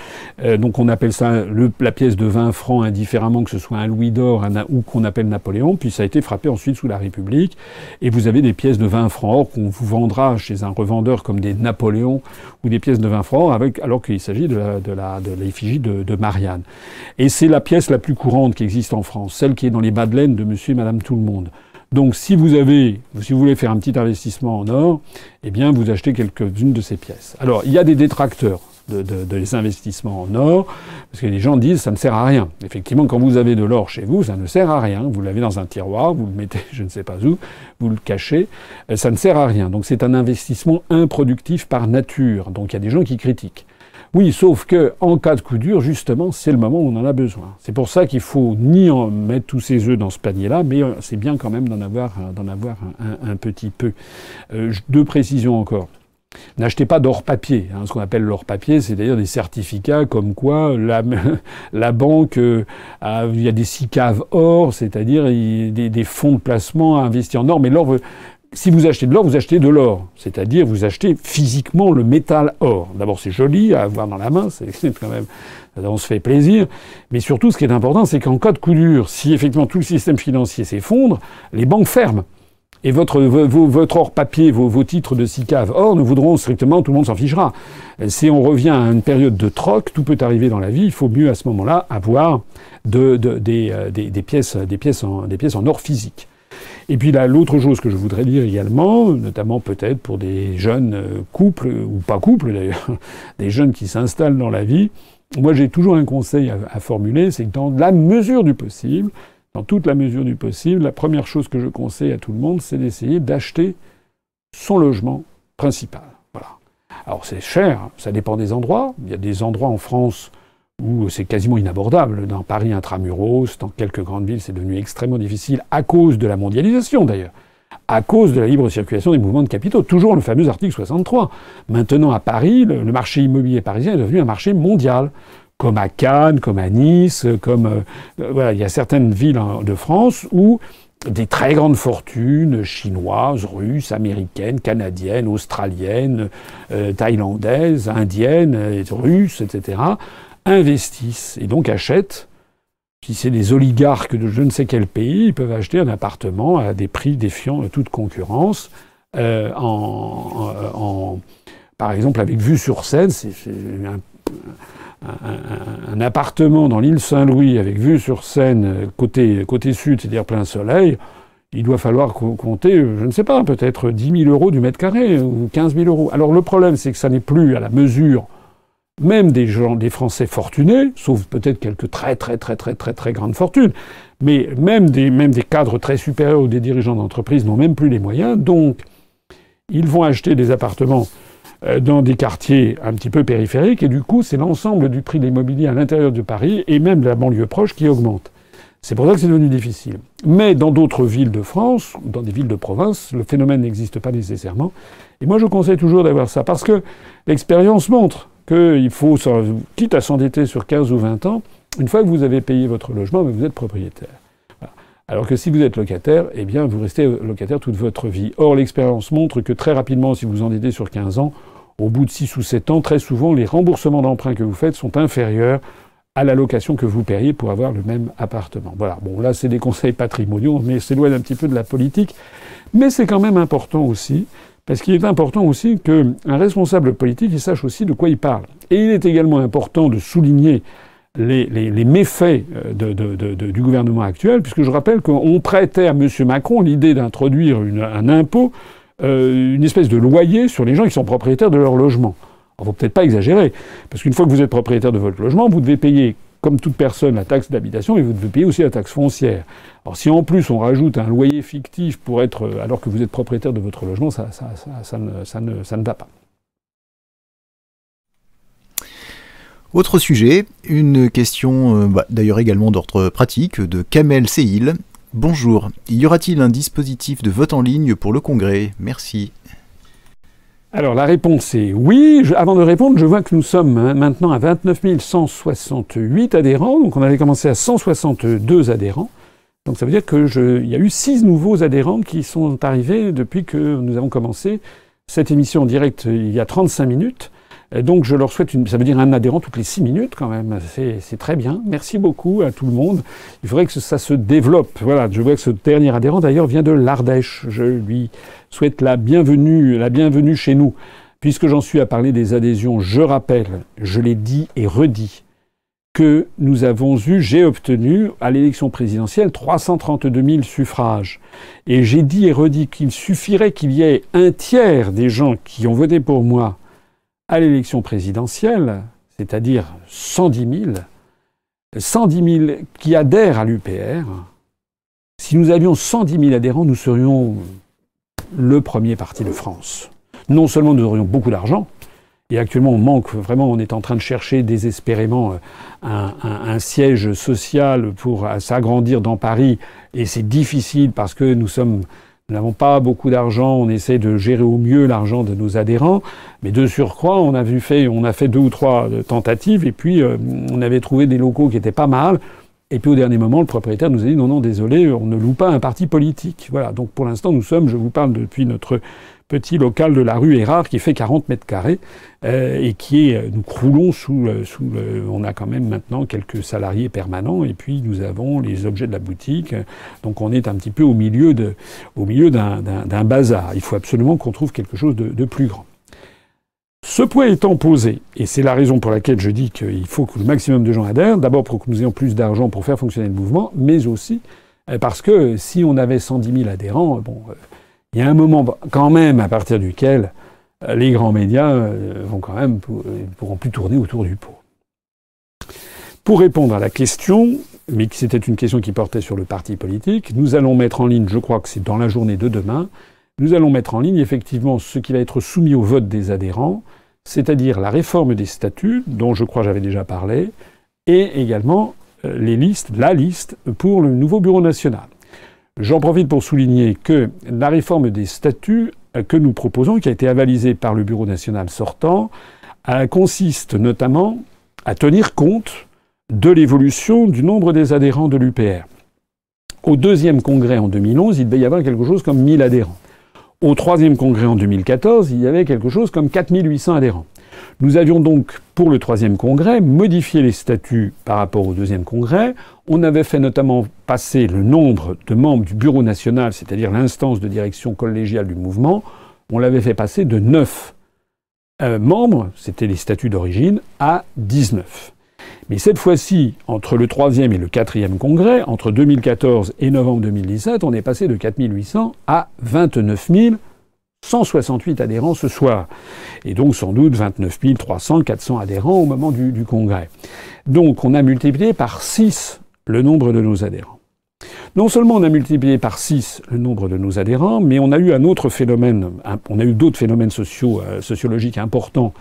donc on appelle ça le, la pièce de 20 francs indifféremment que ce soit un Louis d'or ou qu'on appelle Napoléon. Puis ça a été frappé ensuite sous la République. Et vous avez des pièces de 20 francs or qu'on vous vendra chez un revendeur comme des Napoléons ou des pièces de 20 francs, avec, alors qu'il s'agit de l'effigie de, de, de Marianne. Et c'est la pièce la plus courante qui existe en France, celle qui est dans les madeleines de monsieur et madame tout le monde. Donc si vous avez, si vous voulez faire un petit investissement en or, eh bien vous achetez quelques-unes de ces pièces. Alors il y a des détracteurs. de, des investissements en or, parce que les gens disent ça ne sert à rien. Effectivement, quand vous avez de l'or chez vous, ça ne sert à rien. Vous l'avez dans un tiroir, vous le mettez *laughs* je ne sais pas où, vous le cachez, euh, ça ne sert à rien. Donc c'est un investissement improductif par nature. Donc il y a des gens qui critiquent. Oui, sauf que en cas de coup dur, justement, c'est le moment où on en a besoin. C'est pour ça qu'il faut ni en mettre tous ses œufs dans ce panier-là, mais euh, c'est bien quand même d'en avoir, d'en avoir un, petit peu. Euh, deux précisions encore. N'achetez pas d'or papier. Hein. Ce qu'on appelle l'or papier, c'est d'ailleurs des certificats comme quoi la, *laughs* la banque, euh, a, il y a des caves or, c'est-à-dire des, des, fonds de placement à investir en or. Mais l'or, si vous achetez de l'or, vous achetez de l'or. C'est-à-dire, vous achetez physiquement le métal or. D'abord, c'est joli à avoir dans la main, c'est *laughs* quand même, on se fait plaisir. Mais surtout, ce qui est important, c'est qu'en cas de coup dur, si effectivement tout le système financier s'effondre, les banques ferment. Et votre, votre or papier, vos, titres de SICAV or ne voudront strictement, tout le monde s'en fichera. Si on revient à une période de troc, tout peut arriver dans la vie, il faut mieux à ce moment-là avoir de, des, euh, des, pièces, des, pièces en, des pièces en or physique. Et puis là, l'autre chose que je voudrais dire également, notamment peut-être pour des jeunes euh, couples, ou pas couples d'ailleurs, *laughs* des jeunes qui s'installent dans la vie, moi j'ai toujours un conseil à, formuler, c'est que dans la mesure du possible, dans toute la mesure du possible, la première chose que je conseille à tout le monde, c'est d'essayer d'acheter son logement principal. Voilà. Alors c'est cher, ça dépend des endroits. Il y a des endroits en France où c'est quasiment inabordable. Dans Paris intramuros, dans quelques grandes villes, c'est devenu extrêmement difficile à cause de la mondialisation d'ailleurs, à cause de la libre circulation des mouvements de capitaux. Toujours le fameux article 63. Maintenant à Paris, le, marché immobilier parisien est devenu un marché mondial. Comme à Cannes, comme à Nice, comme euh, voilà, il y a certaines villes de France où des très grandes fortunes chinoises, russes, américaines, canadiennes, australiennes, euh, thaïlandaises, indiennes, euh, russes, etc., investissent et donc achètent. Si c'est des oligarques de je ne sais quel pays, ils peuvent acheter un appartement à des prix défiant toute concurrence. Euh, en, par exemple, avec vue sur Seine, c'est un, appartement dans l'île Saint-Louis avec vue sur Seine côté, côté sud, c'est-à-dire plein soleil. Il doit falloir compter, je ne sais pas, peut-être 10 000 euros du mètre carré ou 15 000 euros. Alors le problème, c'est que ça n'est plus à la mesure même des gens, des Français fortunés, sauf peut-être quelques très très très très très très grandes fortunes, mais même des, cadres très supérieurs ou des dirigeants d'entreprise n'ont même plus les moyens, donc ils vont acheter des appartements euh, dans des quartiers un petit peu périphériques, et du coup c'est l'ensemble du prix de l'immobilier à l'intérieur de Paris et même de la banlieue proche qui augmente. C'est pour ça que c'est devenu difficile. Mais dans d'autres villes de France, dans des villes de province, le phénomène n'existe pas nécessairement. Et moi, je conseille toujours d'avoir ça, parce que l'expérience montre qu'il faut, quitte à s'endetter sur 15 ou 20 ans, une fois que vous avez payé votre logement, vous êtes propriétaire. Alors que si vous êtes locataire, eh bien, vous restez locataire toute votre vie. Or, l'expérience montre que très rapidement, si vous endettez sur 15 ans, au bout de 6 ou 7 ans, très souvent, les remboursements d'emprunt que vous faites sont inférieurs à la location que vous payez pour avoir le même appartement. Voilà. Bon, là, c'est des conseils patrimoniaux, mais s'éloigne un petit peu de la politique. Mais c'est quand même important aussi parce qu'il est important aussi qu'un responsable politique sache aussi de quoi il parle. Et il est également important de souligner les, méfaits euh, du gouvernement actuel, puisque je rappelle qu'on prêtait à M. Macron l'idée d'introduire un impôt, euh, une espèce de loyer sur les gens qui sont propriétaires de leur logement. Il ne faut peut-être pas exagérer, parce qu'une fois que vous êtes propriétaire de votre logement, vous devez payer comme toute personne, la taxe d'habitation, et vous devez payer aussi la taxe foncière. Alors si en plus on rajoute un loyer fictif pour être, euh, alors que vous êtes propriétaire de votre logement, ça, ça, ça, ne, ça ne, ne, va pas. Autre sujet, une question euh, bah, d'ailleurs également d'ordre pratique de Kamel Seil. Bonjour, y aura-t-il un dispositif de vote en ligne pour le Congrès? Merci. Alors la réponse est oui. avant de répondre, je vois que nous sommes hein, maintenant à 29 168 adhérents. Donc on avait commencé à 162 adhérents. Donc ça veut dire qu'il y a eu six nouveaux adhérents qui sont arrivés depuis que nous avons commencé cette émission en direct il y a 35 minutes. Et donc je leur souhaite une, ça veut dire un adhérent toutes les six minutes quand même. C'est très bien. Merci beaucoup à tout le monde. Il faudrait que ça se développe. Voilà, je vois que ce dernier adhérent d'ailleurs vient de l'Ardèche. Je lui souhaite la bienvenue, la bienvenue chez nous. Puisque j'en suis à parler des adhésions, je rappelle, je l'ai dit et redit, que nous avons eu, j'ai obtenu à l'élection présidentielle 332 000 suffrages. Et j'ai dit et redit qu'il suffirait qu'il y ait un tiers des gens qui ont voté pour moi à l'élection présidentielle, c'est-à-dire 110 000, 110 000 qui adhèrent à l'UPR, si nous avions 110 000 adhérents, nous serions le premier parti de France. Non seulement nous aurions beaucoup d'argent, et actuellement on manque vraiment, on est en train de chercher désespérément euh, un, siège social pour s'agrandir dans Paris, et c'est difficile parce que nous sommes nous n'avons pas beaucoup d'argent, on essaie de gérer au mieux l'argent de nos adhérents, mais de surcroît, on a vu fait, on a fait deux ou trois tentatives, et puis euh, on avait trouvé des locaux qui étaient pas mal, et puis au dernier moment, le propriétaire nous a dit non, non, désolé, on ne loue pas un parti politique. Voilà. Donc pour l'instant, nous sommes, je vous parle depuis notre petit local de la rue Erard qui fait 40 mètres carrés euh, et qui est, euh, nous croulons sous, euh, le, on a quand même maintenant quelques salariés permanents et puis nous avons les objets de la boutique. Donc on est un petit peu au milieu d'un bazar. Il faut absolument qu'on trouve quelque chose de, plus grand. Ce point étant posé, et c'est la raison pour laquelle je dis qu'il faut que le maximum de gens adhèrent, d'abord pour que nous ayons plus d'argent pour faire fonctionner le mouvement, mais aussi parce que si on avait 110 000 adhérents, bon, il y a un moment quand même à partir duquel euh, les grands médias euh, vont quand même euh, pourront plus tourner autour du pot. Pour répondre à la question, mais c'était une question qui portait sur le parti politique, nous allons mettre en ligne, je crois que c'est dans la journée de demain, nous allons mettre en ligne effectivement ce qui va être soumis au vote des adhérents, c'est-à-dire la réforme des statuts, dont je crois j'avais déjà parlé, et également les listes, la liste pour le nouveau bureau national. J'en profite pour souligner que la réforme des statuts que nous proposons, qui a été avalisée par le Bureau national sortant, consiste notamment à tenir compte de l'évolution du nombre des adhérents de l'UPR. Au deuxième congrès en 2011, il devait y avoir quelque chose comme 1000 adhérents. Au troisième congrès en 2014, il y avait quelque chose comme 4800 adhérents. Nous avions donc, pour le troisième congrès, modifié les statuts par rapport au deuxième congrès. On avait fait notamment passer le nombre de membres du Bureau national, c'est-à-dire l'instance de direction collégiale du mouvement, on l'avait fait passer de 9 euh, membres, c'était les statuts d'origine, à 19. Mais cette fois-ci, entre le troisième et le quatrième congrès, entre 2014 et novembre 2017, on est passé de 4800 à 29 000 168 adhérents ce soir. Et donc sans doute 29 300, 400 adhérents au moment du, congrès. Donc on a multiplié par 6 le nombre de nos adhérents. Non seulement on a multiplié par 6 le nombre de nos adhérents, mais on a eu un autre phénomène, on a eu d'autres phénomènes euh, sociologiques importants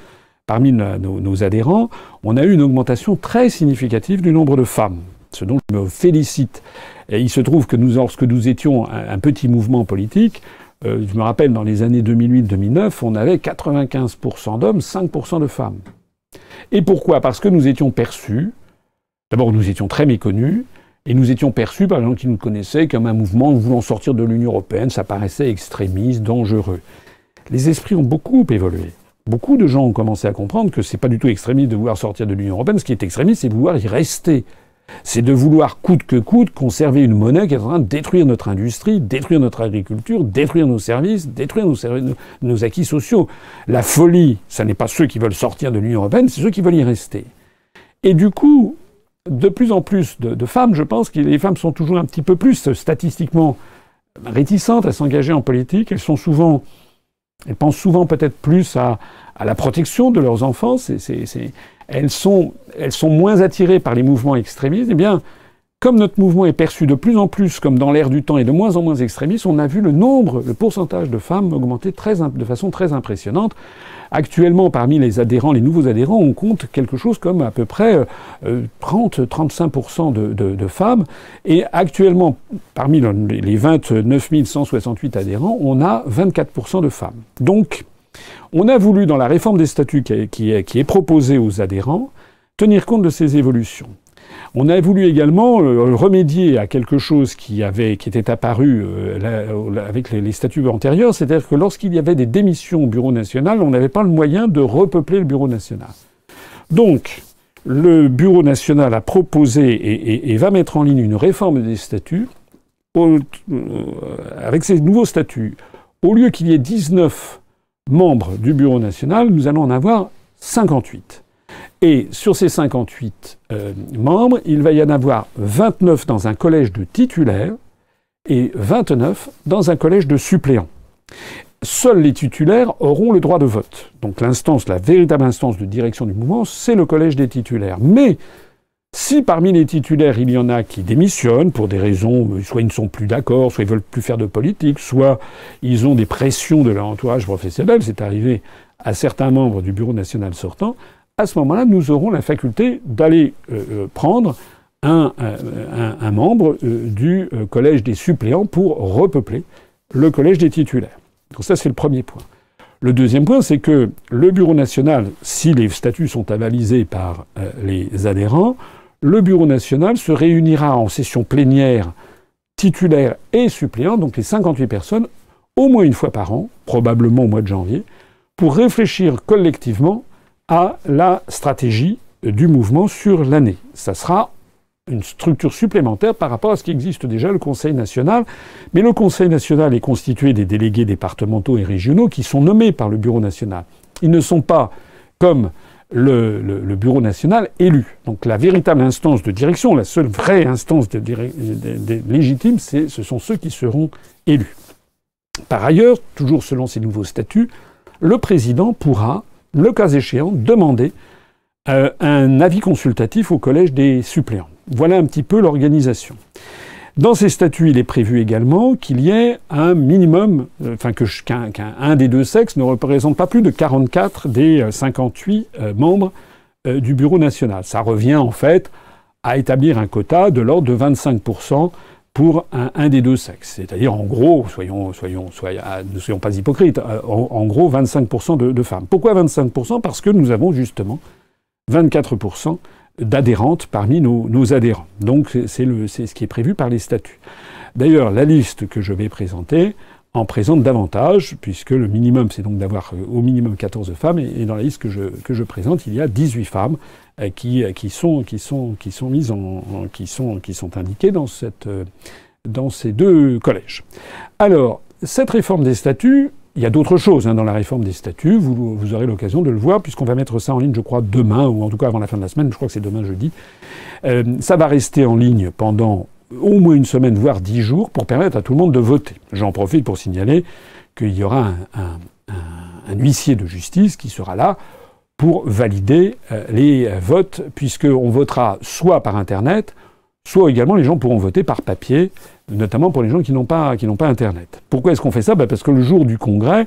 parmi nos, adhérents. On a eu une augmentation très significative du nombre de femmes, ce dont je me félicite. Et il se trouve que lorsque nous étions un petit mouvement politique, euh, je me rappelle, dans les années 2008-2009, on avait 95% d'hommes, 5% de femmes. Et pourquoi? Parce que nous étions perçus, d'abord nous étions très méconnus, et nous étions perçus par les gens qui nous connaissaient comme un mouvement voulant sortir de l'Union européenne, ça paraissait extrémiste, dangereux. Les esprits ont beaucoup évolué. Beaucoup de gens ont commencé à comprendre que c'est pas du tout extrémiste de vouloir sortir de l'Union européenne. Ce qui est extrémiste, c'est de vouloir y rester c'est de vouloir coûte que coûte conserver une monnaie qui est en train de détruire notre industrie, détruire notre agriculture, détruire nos services, détruire nos, acquis sociaux. La folie, ce n'est pas ceux qui veulent sortir de l'Union européenne, c'est ceux qui veulent y rester. Et du coup, de plus en plus de, femmes, je pense que les femmes sont toujours un petit peu plus statistiquement réticentes à s'engager en politique. Elles sont souvent, elles pensent souvent peut-être plus à, la protection de leurs enfants. Elles sont, elles sont moins attirées par les mouvements extrémistes, eh bien, comme notre mouvement est perçu de plus en plus comme dans l'air du temps et de moins en moins extrémiste, on a vu le nombre, le pourcentage de femmes augmenter de façon très impressionnante. Actuellement, parmi les adhérents, les nouveaux adhérents, on compte quelque chose comme à peu près 30-35% euh, de, femmes. Et actuellement, parmi les 29 168 adhérents, on a 24% de femmes. Donc, on a voulu, dans la réforme des statuts qui est, proposée aux adhérents, tenir compte de ces évolutions. On a voulu également euh, remédier à quelque chose qui, était apparu euh, avec les, statuts antérieurs, c'est-à-dire que lorsqu'il y avait des démissions au Bureau national, on n'avait pas le moyen de repeupler le Bureau national. Donc, le Bureau national a proposé et, va mettre en ligne une réforme des statuts euh, avec ces nouveaux statuts. Au lieu qu'il y ait 19 membres du Bureau national, nous allons en avoir 58. Et sur ces 58 euh, membres, il va y en avoir 29 dans un collège de titulaires et 29 dans un collège de suppléants. seuls les titulaires auront le droit de vote. Donc l'instance, la véritable instance de direction du mouvement, c'est le collège des titulaires. Mais si parmi les titulaires, il y en a qui démissionnent pour des raisons, soit ils ne sont plus d'accord, soit ils veulent plus faire de politique, soit ils ont des pressions de leur entourage professionnel, c'est arrivé à certains membres du bureau national sortant, à ce moment-là, nous aurons la faculté d'aller euh, euh, prendre un, un, membre euh, du collège des suppléants pour repeupler le collège des titulaires. Donc ça, c'est le premier point. Le deuxième point, c'est que le Bureau national, si les statuts sont avalisés par euh, les adhérents, le Bureau national se réunira en session plénière titulaire et suppléant, donc les 58 personnes, au moins une fois par an, probablement au mois de janvier, pour réfléchir collectivement à la stratégie du mouvement sur l'année. Ça sera une structure supplémentaire par rapport à ce qui existe déjà, le Conseil national. Mais le Conseil national est constitué des délégués départementaux et régionaux qui sont nommés par le Bureau national. Ils ne sont pas, comme le, Bureau national, élus. Donc la véritable instance de direction, la seule vraie instance de, légitime, ce sont ceux qui seront élus. Par ailleurs, toujours selon ces nouveaux statuts, le président pourra, le cas échéant, demander euh, un avis consultatif au collège des suppléants. Voilà un petit peu l'organisation. Dans ces statuts, il est prévu également qu'il y ait un minimum, euh, enfin qu'un des deux sexes ne représente pas plus de 44 des 58 euh, membres du Bureau national. Ça revient en fait à établir un quota de l'ordre de 25% pour un, des deux sexes. C'est-à-dire, en gros, soyons, soyons, soyons, ne soyons pas hypocrites, en, gros, 25% de, femmes. Pourquoi 25% Parce que nous avons justement 24% d'adhérentes parmi nos, adhérents. Donc c'est ce qui est prévu par les statuts. D'ailleurs, la liste que je vais présenter en présente davantage, puisque le minimum, c'est donc d'avoir euh, au minimum 14 femmes, et, dans la liste que je, présente, il y a 18 femmes euh, qui, euh, qui, sont, qui, sont, qui sont mises en, qui, sont, qui sont indiquées dans, cette, dans ces deux collèges. Alors, cette réforme des statuts, il y a d'autres choses hein, dans la réforme des statuts. Vous, aurez l'occasion de le voir, puisqu'on va mettre ça en ligne, je crois, demain, ou en tout cas avant la fin de la semaine. Je crois que c'est demain jeudi. Euh, ça va rester en ligne pendant au moins une semaine, voire dix jours, pour permettre à tout le monde de voter. J'en profite pour signaler qu'il y aura un, huissier de justice qui sera là pour valider euh, les votes, puisqu'on votera soit par Internet, soit également les gens pourront voter par papier notamment pour les gens qui n'ont pas, qui n'ont pas Internet. Pourquoi est-ce qu'on fait ça? Bah, Parce que le jour du congrès,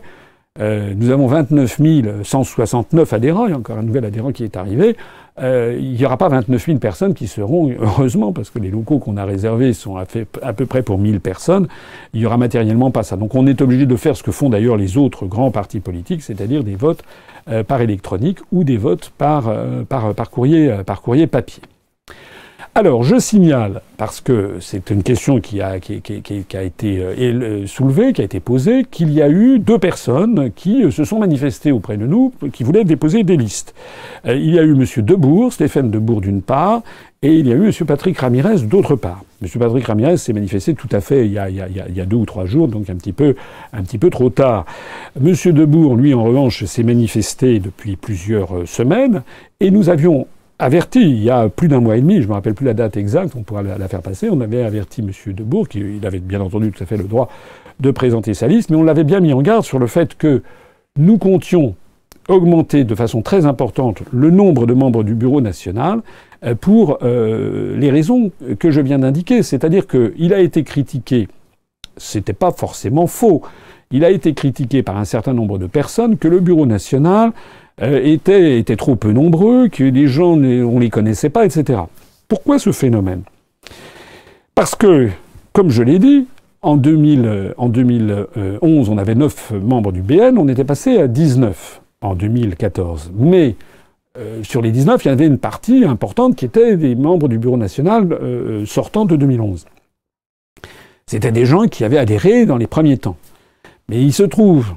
euh, nous avons 29 169 adhérents, il y a encore un nouvel adhérent qui est arrivé. Euh, il n'y aura pas 29 000 personnes qui seront, *laughs* heureusement, parce que les locaux qu'on a réservés sont à, peu près pour 1000 personnes, il n'y aura matériellement pas ça. Donc on est obligé de faire ce que font d'ailleurs les autres grands partis politiques, c'est-à-dire des votes euh, par électronique ou des votes par, euh, par, par, courrier, par courrier papier. Alors, je signale, parce que c'est une question qui a, été euh, euh, soulevée, qui a été posée, qu'il y a eu deux personnes qui euh, se sont manifestées auprès de nous, qui voulaient déposer des listes. Il y a eu M. Debourg, Stéphane Debourg d'une part, et il y a eu M. Patrick Ramirez d'autre part. M. Patrick Ramirez s'est manifesté tout à fait il y, a, deux ou trois jours, donc un petit peu, un petit peu trop tard. M. Debourg, lui, en revanche, s'est manifesté depuis plusieurs semaines, et nous avions averti il y a plus d'un mois et demi, je ne me rappelle plus la date exacte, on pourra la, faire passer, on avait averti M. Debourg, qui il avait bien entendu tout à fait le droit de présenter sa liste, mais on l'avait bien mis en garde sur le fait que nous comptions augmenter de façon très importante le nombre de membres du Bureau national euh, pour euh, les raisons que je viens d'indiquer. C'est-à-dire qu'il a été critiqué, c'était pas forcément faux, il a été critiqué par un certain nombre de personnes que le Bureau national euh, étaient, trop peu nombreux, que les gens, on les connaissait pas, etc. Pourquoi ce phénomène? Parce que, comme je l'ai dit, en, 2000, en 2011, on avait 9 membres du BN, on était passé à 19 en 2014. Mais euh, sur les 19, il y avait une partie importante qui était des membres du Bureau national euh, sortant de 2011. C'était des gens qui avaient adhéré dans les premiers temps. Mais il se trouve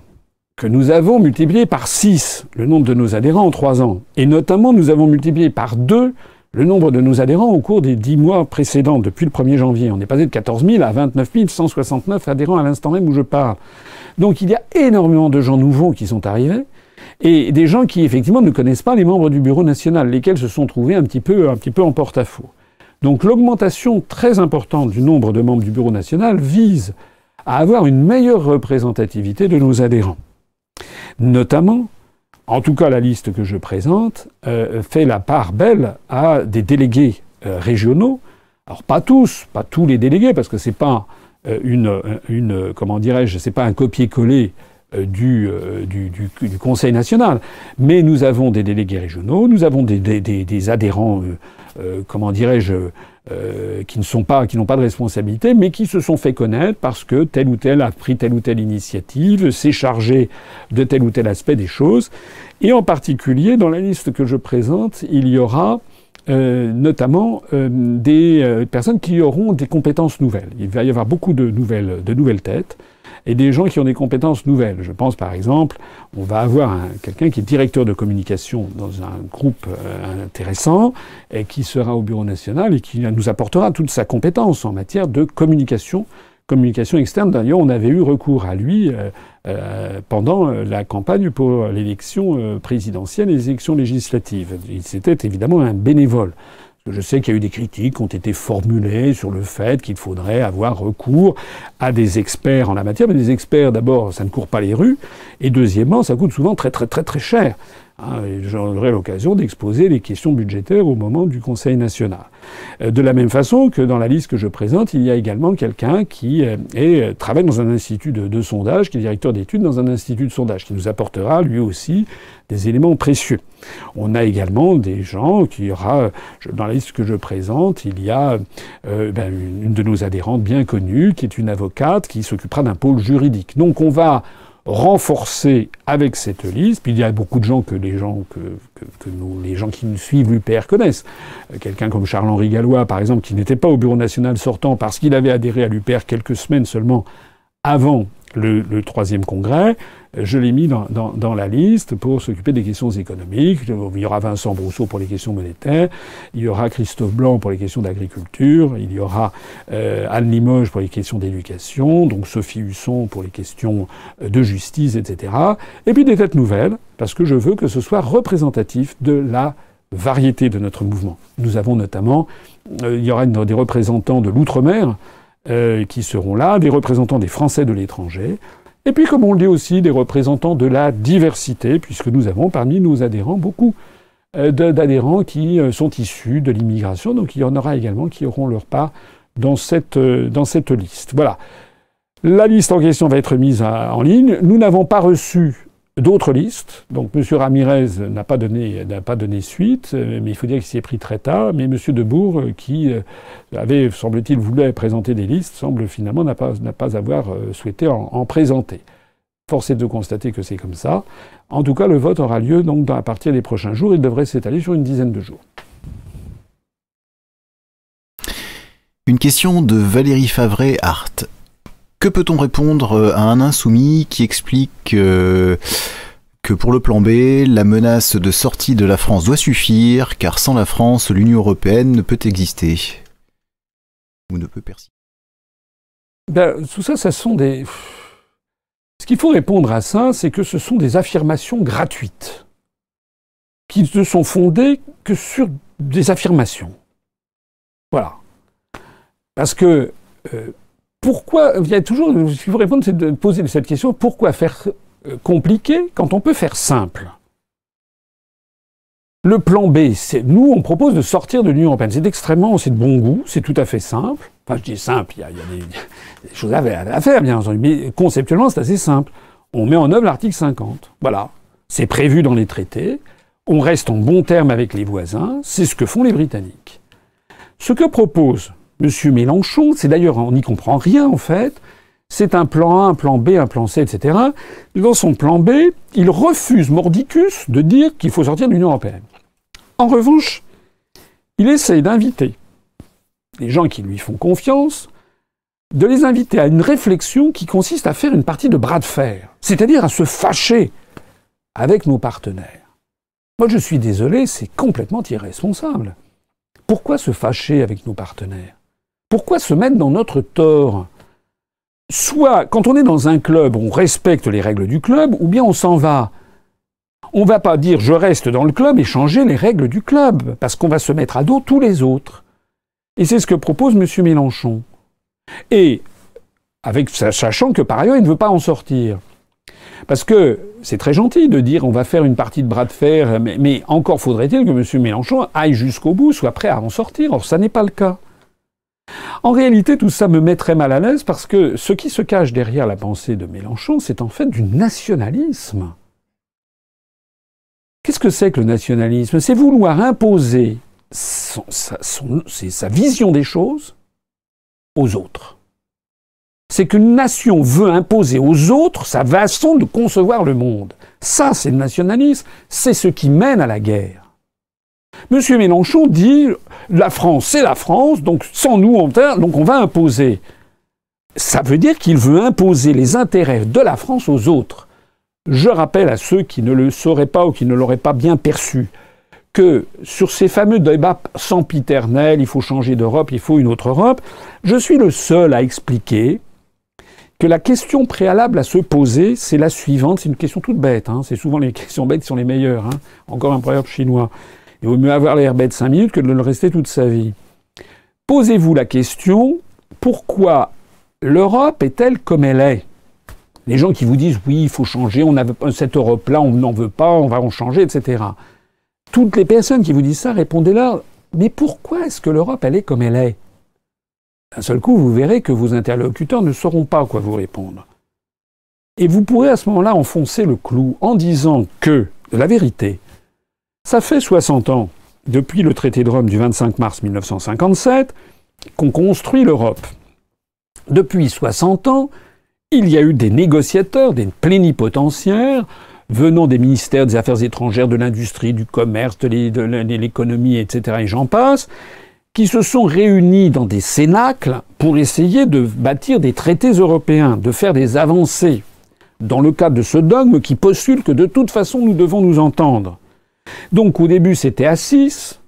que nous avons multiplié par 6 le nombre de nos adhérents en 3 ans. Et notamment, nous avons multiplié par 2 le nombre de nos adhérents au cours des 10 mois précédents, depuis le 1er janvier. On est passé de 14 000 à 29 169 adhérents à l'instant même où je parle. Donc il y a énormément de gens nouveaux qui sont arrivés et des gens qui effectivement ne connaissent pas les membres du bureau national, lesquels se sont trouvés un petit peu, un petit peu en porte-à-faux. Donc l'augmentation très importante du nombre de membres du bureau national vise à avoir une meilleure représentativité de nos adhérents. Notamment, en tout cas la liste que je présente, euh, fait la part belle à des délégués euh, régionaux. Alors pas tous, pas tous les délégués, parce que c'est pas euh, une, comment dirais-je, c'est pas un copier-coller du, Conseil national. Mais nous avons des délégués régionaux, nous avons des adhérents, comment dirais-je, euh, qui ne sont pas, qui n'ont pas de responsabilité, mais qui se sont fait connaître parce que tel ou tel a pris telle ou telle initiative, s'est chargé de tel ou tel aspect des choses. Et en particulier, dans la liste que je présente, il y aura euh, notamment euh, des euh, personnes qui auront des compétences nouvelles. Il va y avoir beaucoup de nouvelles, de nouvelles têtes et des gens qui ont des compétences nouvelles. Je pense par exemple, on va avoir quelqu'un qui est directeur de communication dans un groupe euh, intéressant et qui sera au Bureau national et qui nous apportera toute sa compétence en matière de communication, communication externe. D'ailleurs, on avait eu recours à lui euh, euh, pendant la campagne pour l'élection présidentielle et les élections législatives. C'était évidemment un bénévole. Je sais qu'il y a eu des critiques qui ont été formulées sur le fait qu'il faudrait avoir recours à des experts en la matière. Mais des experts, d'abord, ça ne court pas les rues. Et deuxièmement, ça coûte souvent très très très très cher. Hein, j'aurai l'occasion d'exposer les questions budgétaires au moment du Conseil national. Euh, de la même façon que dans la liste que je présente, il y a également quelqu'un qui euh, est, euh, travaille dans un institut de, sondage, qui est directeur d'études dans un institut de sondage, qui nous apportera lui aussi des éléments précieux. On a également des gens qui aura, dans la liste que je présente, il y a ben, une de nos adhérentes bien connue, qui est une avocate, qui s'occupera d'un pôle juridique. Donc on va renforcer avec cette liste. Puis il y a beaucoup de gens que les gens que, que, que nous, les gens qui nous suivent l'UPR connaissent. Euh, quelqu'un comme Charles-Henri Gallois, par exemple, qui n'était pas au Bureau national sortant parce qu'il avait adhéré à l'UPR quelques semaines seulement avant le, le troisième congrès, je l'ai mis dans, la liste pour s'occuper des questions économiques. Il y aura Vincent Brousseau pour les questions monétaires, il y aura Christophe Blanc pour les questions d'agriculture, il y aura euh, Anne Limoges pour les questions d'éducation, donc Sophie Husson pour les questions euh, de justice, etc. Et puis des têtes nouvelles, parce que je veux que ce soit représentatif de la variété de notre mouvement. Nous avons notamment, euh, il y aura des représentants de l'outre-mer, qui seront là, des représentants des Français de l'étranger, et puis, comme on le dit aussi, des représentants de la diversité, puisque nous avons parmi nos adhérents beaucoup euh, d'adhérents qui euh, sont issus de l'immigration, donc il y en aura également qui auront leur part dans cette, dans cette liste. Voilà. La liste en question va être mise en ligne. Nous n'avons pas reçu d'autres listes. Donc M. Ramirez n'a pas donné suite, euh, mais il faut dire qu'il s'y pris très tard. Mais M. Debourg, euh, qui euh, avait, semble-t-il, voulu présenter des listes, semble finalement n'a pas, avoir souhaité en, présenter. Force est de constater que c'est comme ça. En tout cas, le vote aura lieu donc à partir des prochains jours. Il devrait s'étaler sur une dizaine de jours. Une question de Valérie Favret-Hart. Que peut-on répondre euh, à un insoumis qui explique euh, que pour le plan B, la menace de sortie de la France doit suffire, car sans la France, l'Union européenne ne peut exister Ou ne peut persister? Ben, Tout ça, ça sont des... Ce qu'il faut répondre à ça, c'est que ce sont des affirmations gratuites, qui ne sont fondées que sur des affirmations. Voilà. Parce que euh, pourquoi, il y a toujours, ce qu'il faut répondre, c'est de poser cette question, pourquoi faire euh, compliqué quand on peut faire simple? Le plan B, nous, on propose de sortir de l'Union européenne. C'est extrêmement, c'est de bon goût, c'est tout à fait simple. Enfin, je dis simple, il y a, des, choses à, faire, bien entendu, mais conceptuellement, c'est assez simple. On met en œuvre l'article 50. Voilà. C'est prévu dans les traités. On reste en bon terme avec les voisins. C'est ce que font les Britanniques. Ce que propose Monsieur Mélenchon, c'est d'ailleurs, on n'y comprend rien en fait, c'est un plan A, un plan B, un plan C, etc. Dans son plan B, il refuse mordicus de dire qu'il faut sortir de l'Union européenne. En revanche, il essaye d'inviter les gens qui lui font confiance, de les inviter à une réflexion qui consiste à faire une partie de bras de fer, c'est-à-dire à se fâcher avec nos partenaires. Moi, je suis désolé, c'est complètement irresponsable. Pourquoi se fâcher avec nos partenaires? Pourquoi se mettre dans notre tort? Soit, quand on est dans un club, on respecte les règles du club, ou bien on s'en va. On ne va pas dire je reste dans le club et changer les règles du club, parce qu'on va se mettre à dos tous les autres. Et c'est ce que propose M. Mélenchon. Et sachant que par ailleurs, il ne veut pas en sortir. Parce que c'est très gentil de dire on va faire une partie de bras de fer, mais, encore faudrait-il que M. Mélenchon aille jusqu'au bout, soit prêt à en sortir. Or, ça n'est pas le cas. En réalité, tout ça me met très mal à l'aise parce que ce qui se cache derrière la pensée de Mélenchon, c'est en fait du nationalisme. Qu'est-ce que c'est que le nationalisme? C'est vouloir imposer sa vision des choses aux autres c'est qu'une nation veut imposer aux autres sa façon de concevoir le monde. Ça, c'est le nationalisme, c'est ce qui mène à la guerre. Monsieur Mélenchon dit la France, c'est la France, donc sans nous on donc on va imposer. Ça veut dire qu'il veut imposer les intérêts de la France aux autres. Je rappelle à ceux qui ne le sauraient pas ou qui ne l'auraient pas bien perçu que sur ces fameux débats sempiternels, il faut changer d'Europe, il faut une autre Europe, je suis le seul à expliquer que la question préalable à se poser, c'est la suivante. C'est une question toute bête. Hein. C'est souvent les *laughs* questions bêtes qui sont les meilleures. Hein. Encore un proverbe chinois. Il vaut mieux avoir l'air bête cinq minutes que de le rester toute sa vie. Posez-vous la question pourquoi l'Europe est-elle comme elle est? Les gens qui vous disent oui, il faut changer, on a cette Europe-là, on n'en veut pas, on va en changer, etc. Toutes les personnes qui vous disent ça, répondez-leur mais pourquoi est-ce que l'Europe, elle est comme elle est? D'un seul coup, vous verrez que vos interlocuteurs ne sauront pas quoi vous répondre. Et vous pourrez à ce moment-là enfoncer le clou en disant que, de la vérité, ça fait 60 ans, depuis le traité de Rome du 25 mars 1957, qu'on construit l'Europe. Depuis 60 ans, il y a eu des négociateurs, des plénipotentiaires, venant des ministères des Affaires étrangères, de l'industrie, du commerce, de l'économie, etc., et j'en passe, qui se sont réunis dans des cénacles pour essayer de bâtir des traités européens, de faire des avancées dans le cadre de ce dogme qui postule que de toute façon nous devons nous entendre. Donc au début c'était à 6,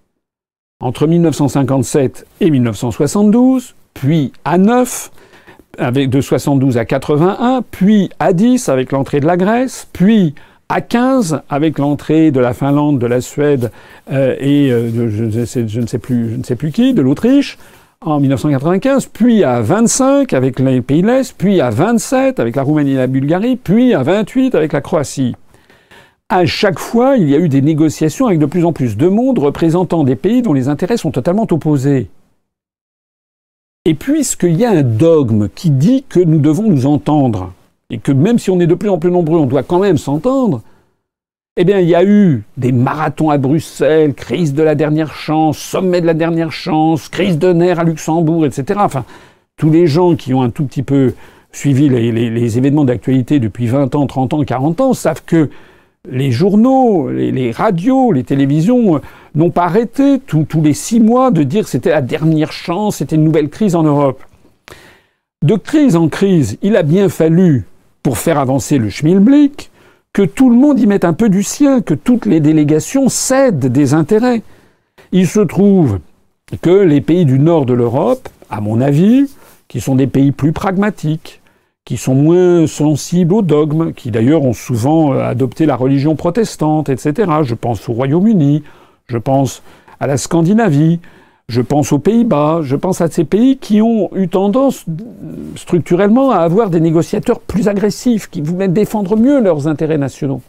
entre 1957 et 1972, puis à 9, avec de 72 à 81, puis à 10 avec l'entrée de la Grèce, puis à 15 avec l'entrée de la Finlande, de la Suède euh, et euh, de, je, je, ne sais, plus, je ne sais plus qui, de l'Autriche en 1995, puis à 25 avec les pays de l'Est, puis à 27 avec la Roumanie et la Bulgarie, puis à 28 avec la Croatie. À chaque fois, il y a eu des négociations avec de plus en plus de monde représentant des pays dont les intérêts sont totalement opposés. Et puisqu'il y a un dogme qui dit que nous devons nous entendre, et que même si on est de plus en plus nombreux, on doit quand même s'entendre, eh bien, il y a eu des marathons à Bruxelles, crise de la dernière chance, sommet de la dernière chance, crise de nerfs à Luxembourg, etc. Enfin, tous les gens qui ont un tout petit peu suivi les, événements d'actualité depuis 20 ans, 30 ans, 40 ans savent que les journaux, les, radios, les télévisions n'ont pas arrêté tous les six mois de dire c'était la dernière chance, c'était une nouvelle crise en Europe. De crise en crise, il a bien fallu pour faire avancer le schmilblick, que tout le monde y mette un peu du sien, que toutes les délégations cèdent des intérêts. Il se trouve que les pays du nord de l'Europe, à mon avis, qui sont des pays plus pragmatiques, qui sont moins sensibles aux dogmes, qui d'ailleurs ont souvent euh, adopté la religion protestante, etc. Je pense au Royaume-Uni, je pense à la Scandinavie, je pense aux Pays-Bas, je pense à ces pays qui ont eu tendance structurellement à avoir des négociateurs plus agressifs, qui voulaient défendre mieux leurs intérêts nationaux.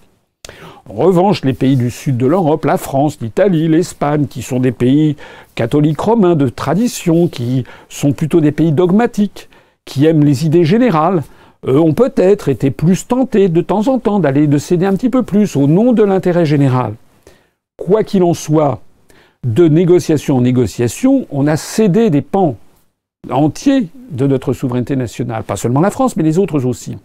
En revanche, les pays du sud de l'Europe, la France, l'Italie, l'Espagne, qui sont des pays catholiques romains de tradition, qui sont plutôt des pays dogmatiques, qui aiment les idées générales, eux ont peut-être été plus tentés de temps en temps d'aller de céder un petit peu plus au nom de l'intérêt général. Quoi qu'il en soit, de négociation en négociation, on a cédé des pans entiers de notre souveraineté nationale. Pas seulement la France, mais les autres aussi.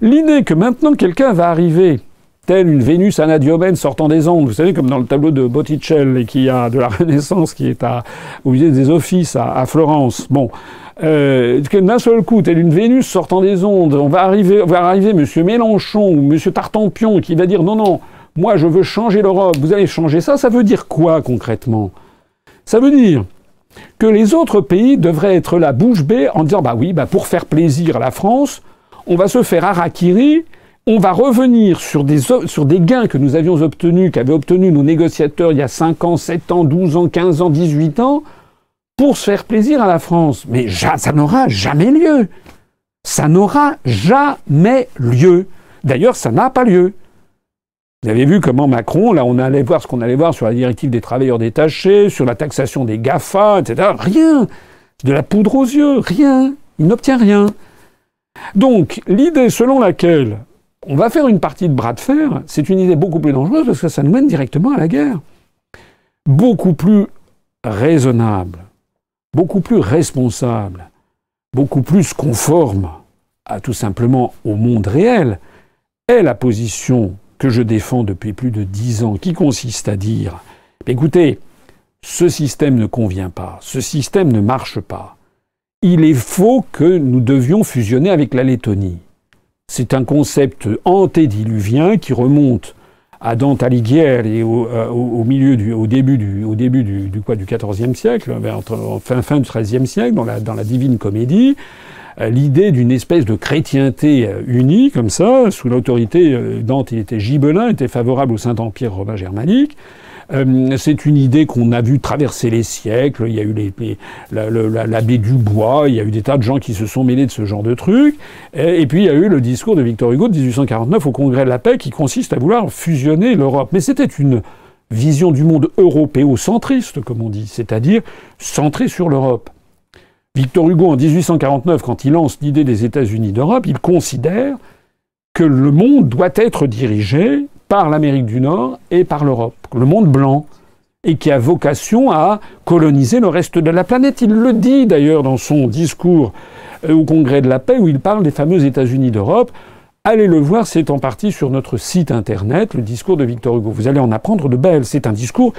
L'idée que maintenant quelqu'un va arriver, telle une Vénus anadiobène sortant des ondes, vous savez, comme dans le tableau de Botticelli, qui a de la *laughs* Renaissance, qui est à, au musée des Offices à, Florence. Bon, euh, d'un seul coup, telle une Vénus sortant des ondes, on va arriver, va arriver Monsieur Mélenchon ou Monsieur Tartampion qui va dire non, non, moi je veux changer l'Europe, vous allez changer ça, ça veut dire quoi concrètement? Ça veut dire que les autres pays devraient être la bouche bée en disant bah oui, bah pour faire plaisir à la France, on va se faire harakiri, on va revenir sur des, sur des gains que nous avions obtenus, qu'avaient obtenus nos négociateurs il y a 5 ans, 7 ans, 12 ans, 15 ans, 18 ans, pour se faire plaisir à la France. Mais ça n'aura jamais lieu. Ça n'aura jamais lieu. D'ailleurs, ça n'a pas lieu. Vous avez vu comment Macron, là, on allait voir ce qu'on allait voir sur la directive des travailleurs détachés, sur la taxation des GAFA, etc. Rien. De la poudre aux yeux, rien. Il n'obtient rien. Donc, l'idée selon laquelle on va faire une partie de bras de fer, c'est une idée beaucoup plus dangereuse parce que ça nous mène directement à la guerre. Beaucoup plus raisonnable, beaucoup plus responsable, beaucoup plus conforme à tout simplement au monde réel est la position que je défends depuis plus de dix ans, qui consiste à dire écoutez, ce système ne convient pas, ce système ne marche pas. Il est faux que nous devions fusionner avec la Lettonie. C'est un concept antédiluvien qui remonte à Dante Alighieri euh, au, milieu du, au début du, au début du, du quoi, du XIVe siècle, entre, fin, fin du XIIIe siècle, dans la, Divine Comédie, euh, l'idée d'une espèce de chrétienté euh, unie, comme ça, sous l'autorité, Dante était gibelin, était favorable au Saint-Empire romain germanique. C'est une idée qu'on a vu traverser les siècles. Il y a eu l'abbé Dubois, il y a eu des tas de gens qui se sont mêlés de ce genre de trucs. Et, puis il y a eu le discours de Victor Hugo de 1849 au Congrès de la paix qui consiste à vouloir fusionner l'Europe. Mais c'était une vision du monde européocentriste, comme on dit, c'est-à-dire centrée sur l'Europe. Victor Hugo, en 1849, quand il lance l'idée des États-Unis d'Europe, il considère que le monde doit être dirigé par l'Amérique du Nord et par l'Europe, le monde blanc, et qui a vocation à coloniser le reste de la planète. Il le dit d'ailleurs dans son discours euh, au Congrès de la paix, où il parle des fameux États-Unis d'Europe. Allez le voir, c'est en partie sur notre site internet, le discours de Victor Hugo. Vous allez en apprendre de belles. C'est un discours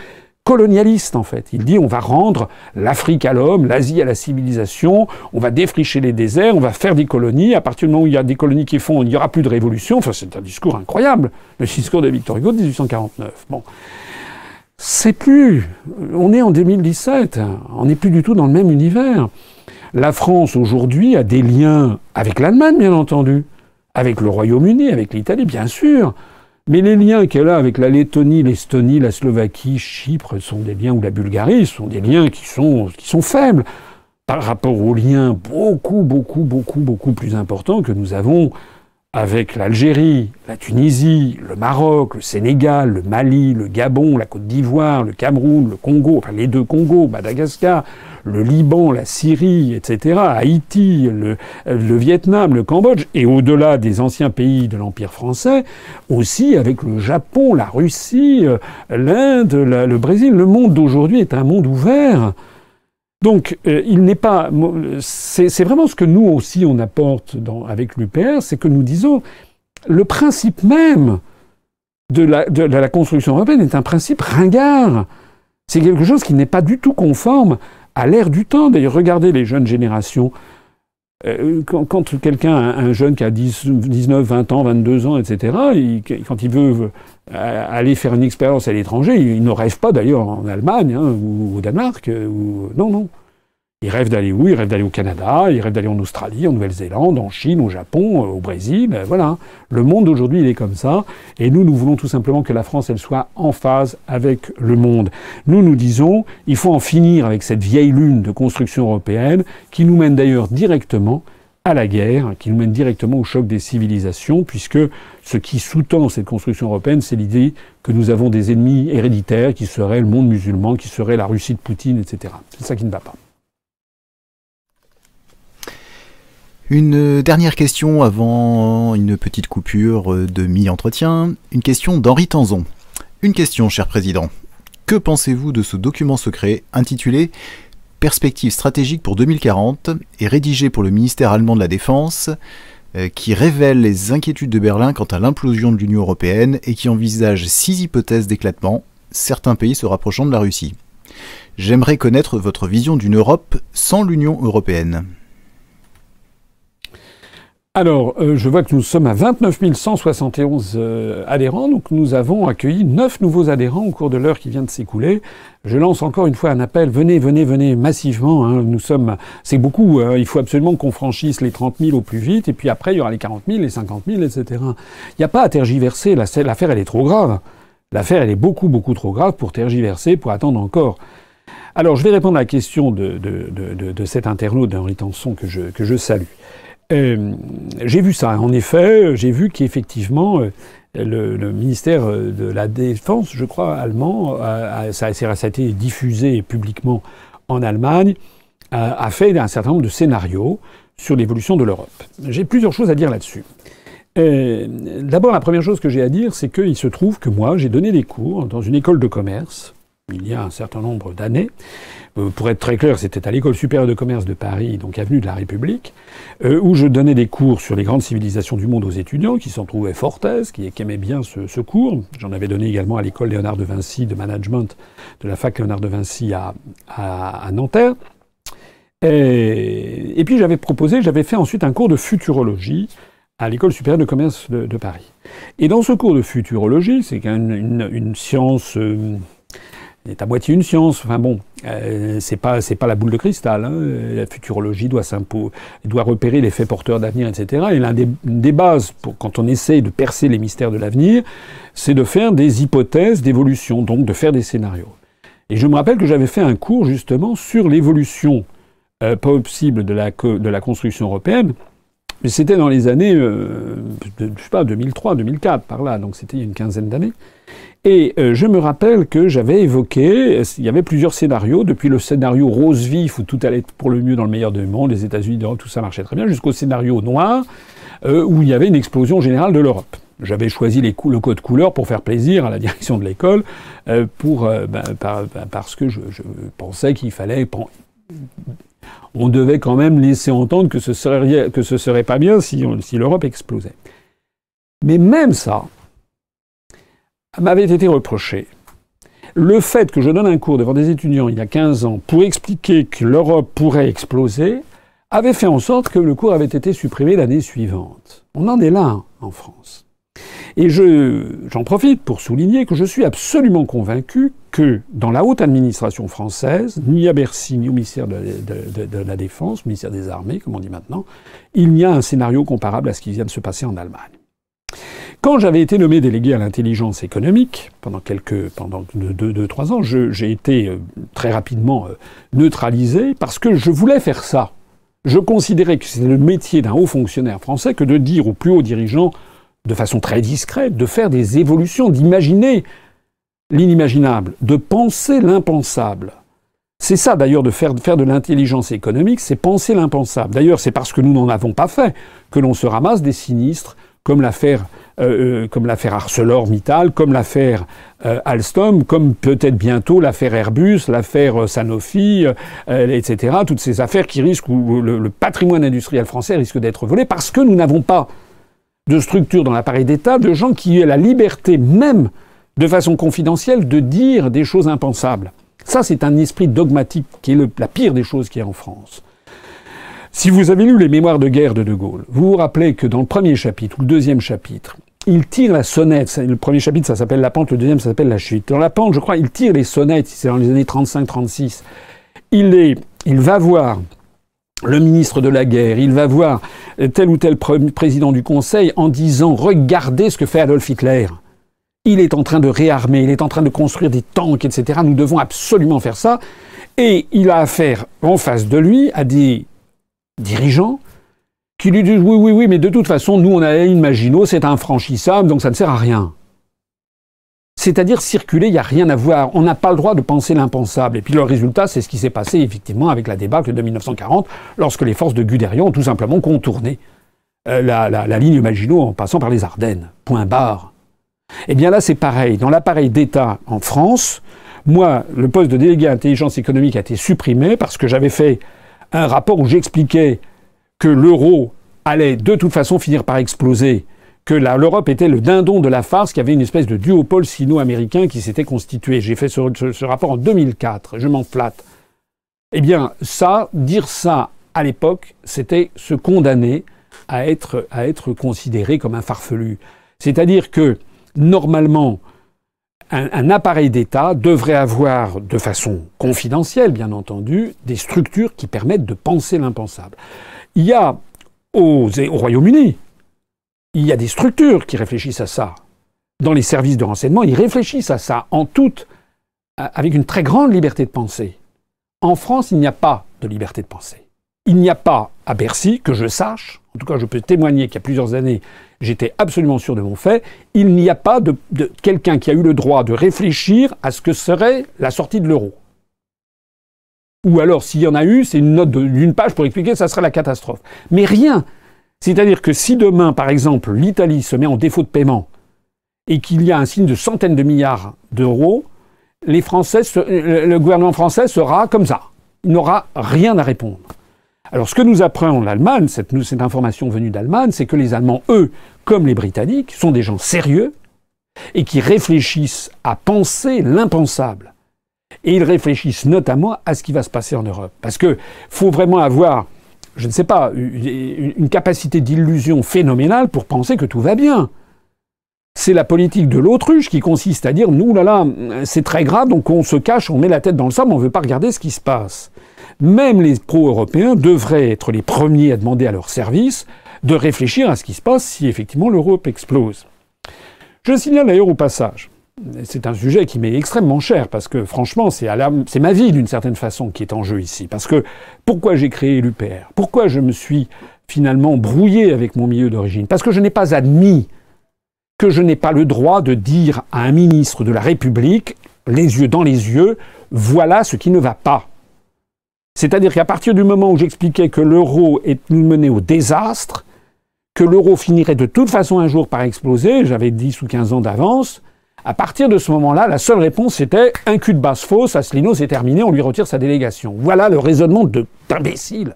colonialiste en fait. Il dit on va rendre l'Afrique à l'homme, l'Asie à la civilisation, on va défricher les déserts, on va faire des colonies. À partir du moment où il y a des colonies qui font, il n'y aura plus de révolution. Enfin, c'est un discours incroyable, le discours de Victor Hugo de 1849. Bon. C'est plus. On est en 2017. On n'est plus du tout dans le même univers. La France aujourd'hui a des liens avec l'Allemagne, bien entendu, avec le Royaume-Uni, avec l'Italie, bien sûr. Mais les liens qu'elle a avec la Lettonie, l'Estonie, la Slovaquie, Chypre sont des liens, ou la Bulgarie, sont des liens qui sont, qui sont faibles. Par rapport aux liens beaucoup, beaucoup, beaucoup, beaucoup plus importants que nous avons avec l'Algérie, la Tunisie, le Maroc, le Sénégal, le Mali, le Gabon, la Côte d'Ivoire, le Cameroun, le Congo, enfin les deux Congos, Madagascar, le Liban, la Syrie, etc., Haïti, le, le Vietnam, le Cambodge, et au-delà des anciens pays de l'Empire français, aussi avec le Japon, la Russie, euh, l'Inde, le Brésil. Le monde d'aujourd'hui est un monde ouvert. Donc, euh, il n'est pas. C'est vraiment ce que nous aussi on apporte avec l'UPR, c'est que nous disons le principe même de la, construction européenne est un principe ringard. C'est quelque chose qui n'est pas du tout conforme à l'ère du temps. D'ailleurs, regardez les jeunes générations. Euh, quand, quelqu'un, un jeune qui a 19, 20 ans, 22 ans, etc., quand il veut aller faire une expérience à l'étranger, il, ne rêve pas d'ailleurs en Allemagne hein, ou au Danemark. Euh, ou, non, non. Il rêve d'aller où? Il rêve d'aller au Canada, il rêve d'aller en Australie, en Nouvelle-Zélande, en Chine, au Japon, euh, au Brésil. Euh, voilà. Le monde d'aujourd'hui, il est comme ça. Et nous, nous voulons tout simplement que la France, elle soit en phase avec le monde. Nous, nous disons, il faut en finir avec cette vieille lune de construction européenne qui nous mène d'ailleurs directement à la guerre, qui nous mène directement au choc des civilisations, puisque ce qui sous-tend cette construction européenne, c'est l'idée que nous avons des ennemis héréditaires qui seraient le monde musulman, qui serait la Russie de Poutine, etc. C'est ça qui ne va pas. Une dernière question avant une petite coupure de mi-entretien. Une question d'Henri Tanzon. Une question, cher président. Que pensez-vous de ce document secret intitulé Perspectives stratégiques pour 2040 et rédigé pour le ministère allemand de la Défense euh, qui révèle les inquiétudes de Berlin quant à l'implosion de l'Union européenne et qui envisage six hypothèses d'éclatement, certains pays se rapprochant de la Russie. J'aimerais connaître votre vision d'une Europe sans l'Union européenne. Alors, euh, je vois que nous sommes à 29 171 euh, adhérents, donc nous avons accueilli neuf nouveaux adhérents au cours de l'heure qui vient de s'écouler. Je lance encore une fois un appel, venez, venez, venez massivement. Hein. Nous sommes, c'est beaucoup. Hein. il faut absolument qu'on franchisse les 30 000 au plus vite, et puis après il y aura les 40 000, les 50 000, etc. Il n'y a pas à tergiverser. L'affaire, elle est trop grave. L'affaire, elle est beaucoup, beaucoup trop grave pour tergiverser, pour attendre encore. Alors, je vais répondre à la question de cet internaute d'Henri Tanson que je, que je salue. Euh, j'ai vu ça. En effet, j'ai vu qu'effectivement, euh, le, ministère de la Défense, je crois, allemand, ça, a été diffusé publiquement en Allemagne, a, fait un certain nombre de scénarios sur l'évolution de l'Europe. J'ai plusieurs choses à dire là-dessus. Euh, d'abord, la première chose que j'ai à dire, c'est qu'il se trouve que moi, j'ai donné des cours dans une école de commerce il y a un certain nombre d'années. Euh, pour être très clair, c'était à l'école supérieure de commerce de Paris, donc avenue de la République, euh, où je donnais des cours sur les grandes civilisations du monde aux étudiants qui s'en trouvaient fort qui, aimaient bien ce, cours. J'en avais donné également à l'école Léonard de Vinci de management de la fac Léonard de Vinci à, Nanterre. Et, puis j'avais proposé, j'avais fait ensuite un cours de futurologie à l'école supérieure de commerce de, Paris. Et dans ce cours de futurologie, c'est une, science, euh, est à moitié une science. Enfin bon, euh, c'est pas c'est pas la boule de cristal. Hein. La futurologie doit doit repérer les faits porteurs d'avenir, etc. Et l'un des, des, bases pour quand on essaye de percer les mystères de l'avenir, c'est de faire des hypothèses d'évolution, donc de faire des scénarios. Et je me rappelle que j'avais fait un cours justement sur l'évolution euh, possible de la, de la construction européenne mais c'était dans les années, euh, je sais pas, 2003, 2004, par là, donc c'était il y a une quinzaine d'années. Et euh, je me rappelle que j'avais évoqué, il y avait plusieurs scénarios, depuis le scénario rose vif où tout allait pour le mieux dans le meilleur du monde, les États-Unis, tout ça marchait très bien, jusqu'au scénario noir euh, où il y avait une explosion générale de l'Europe. J'avais choisi le code couleur pour faire plaisir à la *laughs* direction de l'école, euh, pour ben, ben, parce que je, je pensais qu'il fallait on devait quand même laisser entendre que ce serait, que ce serait pas bien si, si l'Europe explosait. Mais même ça m'avait été reproché. Le fait que je donne un cours devant des étudiants il y a 15 ans pour expliquer que l'Europe pourrait exploser avait fait en sorte que le cours avait été supprimé l'année suivante. On en est là en France. Et j'en profite pour souligner que je suis absolument convaincu que dans la haute administration française, ni à Bercy, ni au ministère de, la Défense, ministère des Armées, comme on dit maintenant, il n'y a un scénario comparable à ce qui vient de se passer en Allemagne. Quand j'avais été nommé délégué à l'intelligence économique pendant quelques, deux trois ans, j'ai été euh, très rapidement euh, neutralisé parce que je voulais faire ça. Je considérais que c'était le métier d'un haut fonctionnaire français que de dire aux plus hauts dirigeants de façon très discrète, de faire des évolutions, d'imaginer l'inimaginable, de penser l'impensable. C'est ça d'ailleurs de faire, de l'intelligence économique, c'est penser l'impensable. D'ailleurs, c'est parce que nous n'en avons pas fait que l'on se ramasse des sinistres comme l'affaire euh, euh, comme l'affaire ArcelorMittal, comme l'affaire euh, Alstom, comme peut-être bientôt l'affaire Airbus, l'affaire Sanofi, etc. Toutes ces affaires qui risquent où le patrimoine industriel français risque d'être volé parce que nous n'avons pas de structures dans l'appareil d'État, de gens qui aient la liberté même, de façon confidentielle, de dire des choses impensables. Ça, c'est un esprit dogmatique qui est la pire des choses qu'il y a en France. Si vous avez lu les mémoires de guerre de De Gaulle, vous vous rappelez que dans le premier chapitre ou le deuxième chapitre, il tire la sonnette. Le premier chapitre, ça s'appelle la pente, le deuxième, ça s'appelle la chute. Dans la pente, je crois, il tire les sonnettes, c'est dans les années 35-36. Il, est, il va voir le ministre de la guerre, il va voir tel ou tel président du Conseil en disant regardez ce que fait Adolf Hitler. Il est en train de réarmer, il est en train de construire des tanks, etc. Nous devons absolument faire ça. Et il a affaire en face de lui à des dirigeants qui lui disent oui, oui, oui, mais de toute façon, nous, on a une Maginot, c'est infranchissable, donc ça ne sert à rien. C'est-à-dire circuler, il n'y a rien à voir. On n'a pas le droit de penser l'impensable. Et puis le résultat, c'est ce qui s'est passé effectivement avec la débâcle de 1940, lorsque les forces de Guderian ont tout simplement contourné euh, la, ligne Maginot en passant par les Ardennes. Point barre. Eh bien là, c'est pareil. Dans l'appareil d'État en France, moi, le poste de délégué à l'intelligence économique a été supprimé parce que j'avais fait un rapport où j'expliquais que l'euro allait de toute façon finir par exploser que l'Europe était le dindon de la farce, qu'il y avait une espèce de duopole sino-américain qui s'était constitué. J'ai fait ce, rapport en 2004, je m'en flatte. Eh bien, ça, dire ça à l'époque, c'était se condamner à être, à être considéré comme un farfelu. C'est-à-dire que, normalement, un, un appareil d'État devrait avoir, de façon confidentielle, bien entendu, des structures qui permettent de penser l'impensable. Il y a au Royaume-Uni, il y a des structures qui réfléchissent à ça. Dans les services de renseignement, ils réfléchissent à ça en toute, avec une très grande liberté de penser. En France, il n'y a pas de liberté de penser. Il n'y a pas à Bercy, que je sache, en tout cas je peux témoigner qu'il y a plusieurs années, j'étais absolument sûr de mon fait, il n'y a pas de, quelqu'un qui a eu le droit de réfléchir à ce que serait la sortie de l'euro. Ou alors, s'il y en a eu, c'est une note d'une page pour expliquer que ça serait la catastrophe. Mais rien. C'est-à-dire que si demain, par exemple, l'Italie se met en défaut de paiement et qu'il y a un signe de centaines de milliards d'euros, les Français, le gouvernement français sera comme ça. Il n'aura rien à répondre. Alors ce que nous apprend l'Allemagne, cette, cette information venue d'Allemagne, c'est que les Allemands, eux, comme les Britanniques, sont des gens sérieux et qui réfléchissent à penser l'impensable. Et ils réfléchissent notamment à ce qui va se passer en Europe. Parce qu'il faut vraiment avoir, je ne sais pas, une capacité d'illusion phénoménale pour penser que tout va bien. C'est la politique de l'autruche qui consiste à dire nous là là, c'est très grave, donc on se cache, on met la tête dans le sable, on ne veut pas regarder ce qui se passe même les pro-européens devraient être les premiers à demander à leur service de réfléchir à ce qui se passe si effectivement l'Europe explose. Je signale d'ailleurs au passage, c'est un sujet qui m'est extrêmement cher parce que franchement c'est ma vie d'une certaine façon qui est en jeu ici. Parce que pourquoi j'ai créé l'UPR Pourquoi je me suis finalement brouillé avec mon milieu d'origine? Parce que je n'ai pas admis que je n'ai pas le droit de dire à un ministre de la République, les yeux dans les yeux, voilà ce qui ne va pas. C'est-à-dire qu'à partir du moment où j'expliquais que l'euro nous menait au désastre, que l'euro finirait de toute façon un jour par exploser, j'avais 10 ou 15 ans d'avance, à partir de ce moment-là, la seule réponse c'était un cul de basse fausse, Asselineau c'est terminé, on lui retire sa délégation. Voilà le raisonnement d'imbécile.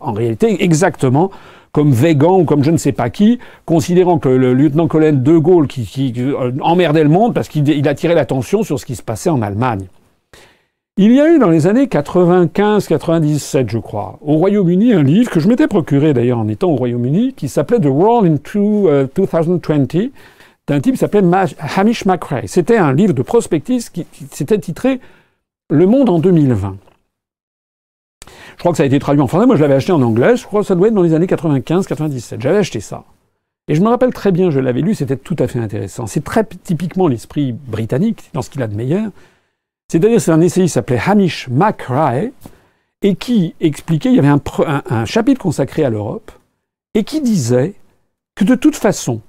En réalité, exactement comme Végan ou comme je ne sais pas qui, considérant que le lieutenant colonel de Gaulle qui, euh, emmerdait le monde parce qu'il attirait l'attention sur ce qui se passait en Allemagne. Il y a eu dans les années 95-97, je crois, au Royaume-Uni, un livre que je m'étais procuré d'ailleurs en étant au Royaume-Uni, qui s'appelait The World in 2020, euh, d'un type qui s'appelait Hamish McRae. C'était un livre de prospective qui, s'était titré Le monde en 2020. Je crois que ça a été traduit en français. Moi, je l'avais acheté en anglais. Je crois que ça doit être dans les années 95-97. J'avais acheté ça. Et je me rappelle très bien, je l'avais lu, c'était tout à fait intéressant. C'est très typiquement l'esprit britannique, dans ce qu'il a de meilleur. C'est-à-dire, c'est un essayiste qui s'appelait Hamish McRae, et qui expliquait, il y avait un, chapitre consacré à l'Europe, et qui disait que de toute façon,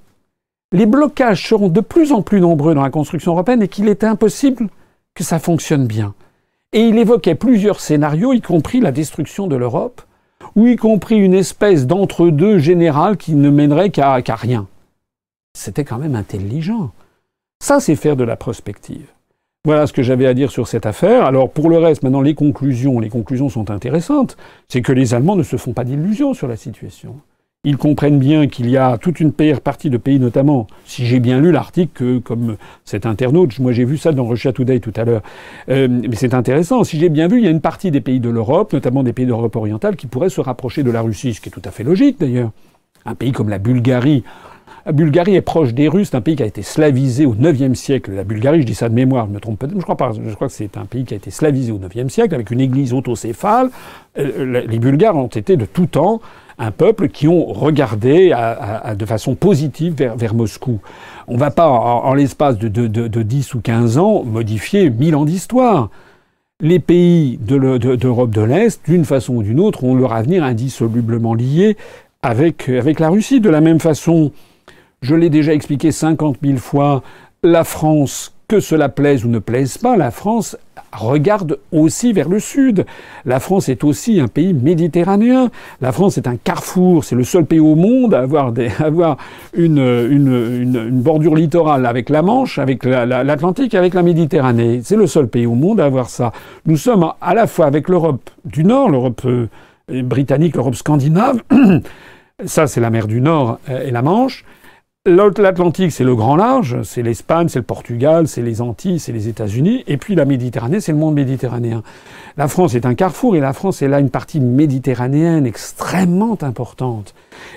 les blocages seront de plus en plus nombreux dans la construction européenne et qu'il était impossible que ça fonctionne bien. Et il évoquait plusieurs scénarios, y compris la destruction de l'Europe, ou y compris une espèce d'entre-deux général qui ne mènerait qu'à rien. C'était quand même intelligent. Ça, c'est faire de la prospective. Voilà ce que j'avais à dire sur cette affaire. Alors pour le reste, maintenant les conclusions, les conclusions sont intéressantes. C'est que les Allemands ne se font pas d'illusions sur la situation. Ils comprennent bien qu'il y a toute une partie de pays, notamment, si j'ai bien lu l'article, comme cet internaute, moi j'ai vu ça dans Russia Today tout à l'heure, euh, mais c'est intéressant. Si j'ai bien vu, il y a une partie des pays de l'Europe, notamment des pays d'Europe orientale, qui pourraient se rapprocher de la Russie, ce qui est tout à fait logique d'ailleurs. Un pays comme la Bulgarie, la Bulgarie est proche des Russes, un pays qui a été slavisé au IXe siècle. La Bulgarie, je dis ça de mémoire, je me trompe peut-être, je crois pas, je crois que c'est un pays qui a été slavisé au IXe siècle avec une église autocéphale. Euh, les Bulgares ont été de tout temps un peuple qui ont regardé de façon positive vers, Moscou. On ne va pas, en, l'espace de, de, 10 ou 15 ans, modifier mille ans d'histoire. Les pays d'Europe de, l'Est, d'une façon ou d'une autre, ont leur avenir indissolublement lié avec, avec la Russie. De la même façon, je l'ai déjà expliqué 50 000 fois, la France, que cela plaise ou ne plaise pas, la France regarde aussi vers le sud. La France est aussi un pays méditerranéen. La France est un carrefour. C'est le seul pays au monde à avoir, *laughs* une, bordure littorale avec la Manche, avec l'Atlantique, avec la Méditerranée. C'est le seul pays au monde à avoir ça. Nous sommes à la fois avec l'Europe du Nord, l'Europe euh, britannique, l'Europe scandinave. *clears throat* ça, c'est la mer du Nord euh, et la Manche. L'Atlantique, c'est le grand large, c'est l'Espagne, c'est le Portugal, c'est les Antilles, c'est les États-Unis, et puis la Méditerranée, c'est le monde méditerranéen. La France est un carrefour, et la France est là une partie méditerranéenne extrêmement importante.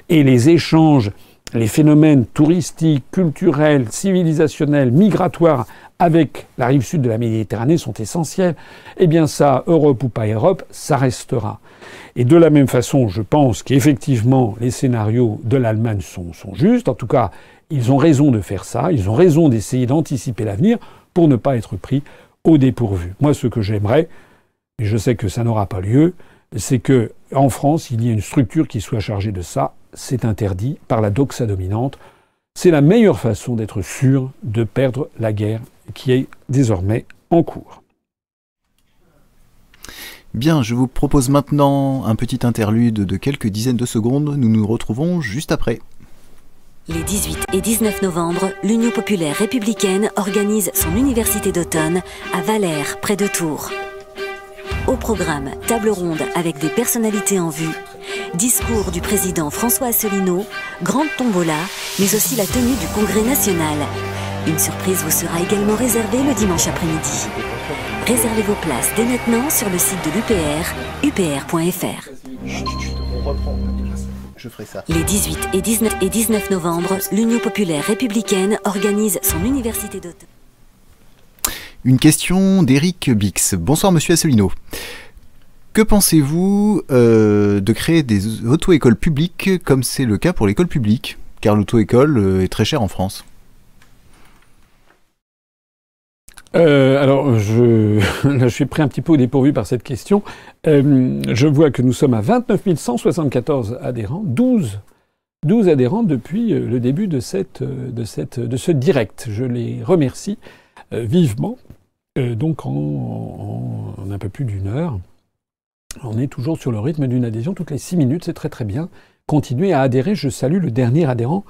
Et les échanges, les phénomènes touristiques, culturels, civilisationnels, migratoires avec la rive sud de la Méditerranée sont essentiels. Eh bien ça, Europe ou pas Europe, ça restera. Et de la même façon, je pense qu'effectivement, les scénarios de l'Allemagne sont, justes. En tout cas, ils ont raison de faire ça. Ils ont raison d'essayer d'anticiper l'avenir pour ne pas être pris au dépourvu. Moi, ce que j'aimerais, et je sais que ça n'aura pas lieu, c'est que en France, il y ait une structure qui soit chargée de ça. c'est interdit par la doxa dominante. C'est la meilleure façon d'être sûr de perdre la guerre qui est désormais en cours. Bien, je vous propose maintenant un petit interlude de quelques dizaines de secondes. Nous nous retrouvons juste après. Les 18 et 19 novembre, l'Union populaire républicaine organise son université d'automne à Valère, près de Tours. Au programme, table ronde avec des personnalités en vue, discours du président François Asselineau, grande tombola, mais aussi la tenue du Congrès national. Une surprise vous sera également réservée le dimanche après-midi. Réservez vos places dès maintenant sur le site de l'UPR, upr.fr. Je ferai ça. Les 18 et 19, et 19 novembre, l'Union populaire républicaine organise son université d'automne. Une question d'Éric Bix. Bonsoir Monsieur Asselineau. Que pensez-vous euh, de créer des auto-écoles publiques comme c'est le cas pour l'école publique? Car l'auto-école euh, est très chère en France. Euh, alors, *laughs* je, suis pris un petit peu au dépourvu par cette question. Euh, je vois que nous sommes à 29 174 adhérents, 12, 12 adhérents depuis euh, le début de, ce direct. Je les remercie vivement. donc, en, en, un peu plus d'une heure, on est toujours sur le rythme d'une adhésion toutes les 6 minutes. C'est très très bien. Continuez à adhérer. Je salue le dernier adhérent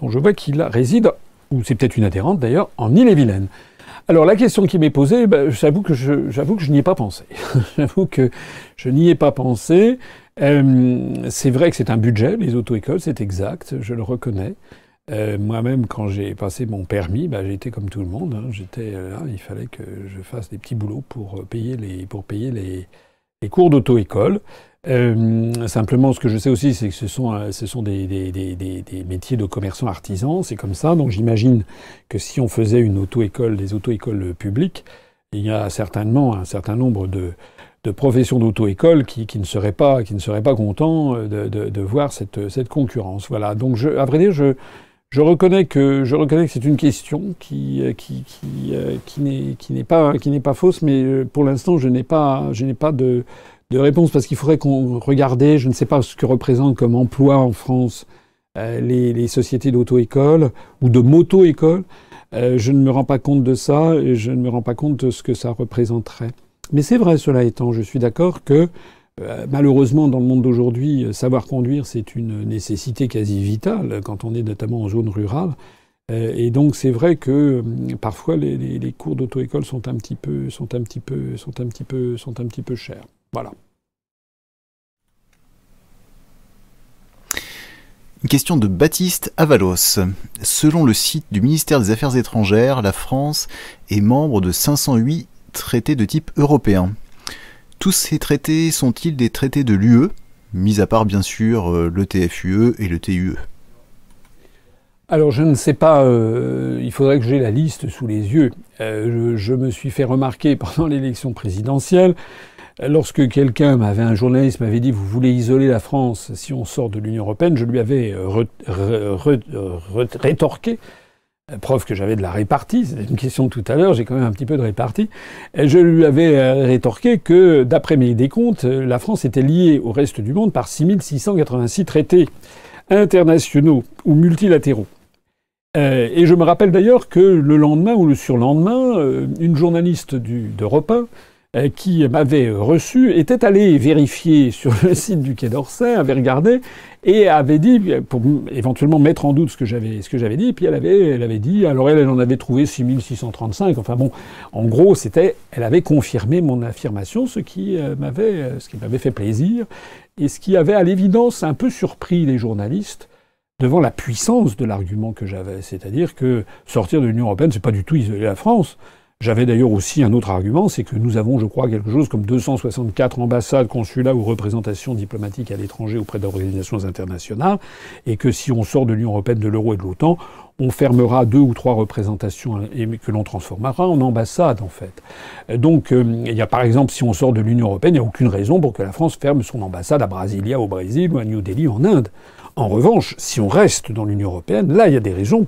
dont je vois qu'il réside, ou c'est peut-être une adhérente d'ailleurs, en Ille-et-Vilaine. Alors la question qui m'est posée, ben, j'avoue que je, j'avoue que je n'y ai pas pensé. *laughs* j'avoue que je n'y ai pas pensé. Euh, c'est vrai que c'est un budget, les auto-écoles, c'est exact, je le reconnais. Euh, moi-même, quand j'ai passé mon permis, ben, j'étais comme tout le monde. Hein. j'étais euh, là, il fallait que je fasse des petits boulots pour payer les, pour payer les, les cours d'auto-école. Euh, simplement, ce que je sais aussi, c'est que ce sont, euh, des, métiers de commerçants artisans, c'est comme ça. Donc j'imagine que si on faisait une auto-école, des auto-écoles publiques, il y a certainement un certain nombre de, professions d'auto-école qui, ne seraient pas, contents euh, de, voir cette, concurrence. Voilà. Donc, à vrai dire, je, reconnais que c'est une question qui n'est pas fausse, mais pour l'instant, je n'ai pas de de réponse parce qu'il faudrait qu'on regardait, je ne sais pas ce que représente comme emploi en France euh, les, sociétés d'auto-école ou de moto-école. Euh, je ne me rends pas compte de ça et je ne me rends pas compte de ce que ça représenterait. Mais c'est vrai, cela étant, je suis d'accord que euh, malheureusement, dans le monde d'aujourd'hui, savoir conduire, c'est une nécessité quasi vitale quand on est notamment en zone rurale. Et donc c'est vrai que parfois les, les, les cours d'auto-école sont un peu, sont un petit peu, sont un petit peu, sont un petit peu chers. Voilà. Une question de Baptiste Avalos. Selon le site du ministère des Affaires étrangères, la France est membre de 508 traités de type européen. Tous ces traités sont-ils des traités de l'UE, mis à part bien sûr euh, le TFUE et le TUE alors je ne sais pas, euh, il faudrait que j'ai la liste sous les yeux. Euh, je, je, me suis fait remarquer *laughs* pendant l'élection présidentielle Lorsque quelqu'un m'avait, un journaliste m'avait dit, vous voulez isoler la France si on sort de l'Union européenne, je lui avais rétorqué, preuve que j'avais de la répartie, c'était une question de tout à l'heure, j'ai quand même un petit peu de répartie, et je lui avais euh, rétorqué que, d'après mes décomptes, la France était liée au reste du monde par 6686 traités internationaux ou multilatéraux. Euh, et je me rappelle d'ailleurs que le lendemain ou le surlendemain, euh, une journaliste d'Europe 1 euh, qui m'avait reçu était allé vérifier sur le site du Quai d'Orsay, avait regardé et avait dit, pour éventuellement mettre en doute ce que j'avais, ce que j'avais dit, puis elle avait, elle avait dit, alors elle, en avait trouvé 6635, enfin bon, en gros, c'était, elle avait confirmé mon affirmation, ce qui euh, m'avait, euh, ce qui m'avait fait plaisir, et ce qui avait à l'évidence un peu surpris les journalistes, devant la puissance de l'argument que j'avais, c'est-à-dire que sortir de l'Union européenne, c'est pas du tout isoler la France. J'avais d'ailleurs aussi un autre argument, c'est que nous avons, je crois, quelque chose comme 264 ambassades, consulats ou représentations diplomatiques à l'étranger auprès d'organisations internationales, et que si on sort de l'Union européenne, de l'euro et de l'OTAN, on fermera deux ou trois représentations et que l'on transformera en ambassades, en fait. Donc, euh, il y a par exemple, si on sort de l'Union européenne, il n'y a aucune raison pour que la France ferme son ambassade à Brasilia au Brésil ou à New Delhi en Inde. En revanche, si on reste dans l'Union européenne, là, il y a des raisons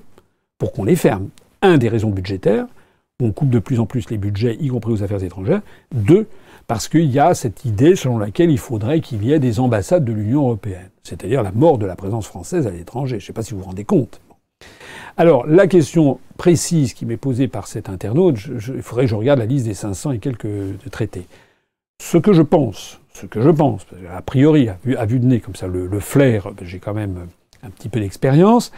pour qu'on les ferme. Un, des raisons budgétaires, on coupe de plus en plus les budgets, y compris aux affaires étrangères. Deux, parce qu'il y a cette idée selon laquelle il faudrait qu'il y ait des ambassades de l'Union européenne, c'est-à-dire la mort de la présence française à l'étranger. Je ne sais pas si vous vous rendez compte. Alors, la question précise qui m'est posée par cet internaute, il faudrait que je regarde la liste des 500 et quelques traités. Ce que je pense, ce que je pense, a priori, à vue, de nez, comme ça, le, flair, j'ai quand même un petit peu d'expérience,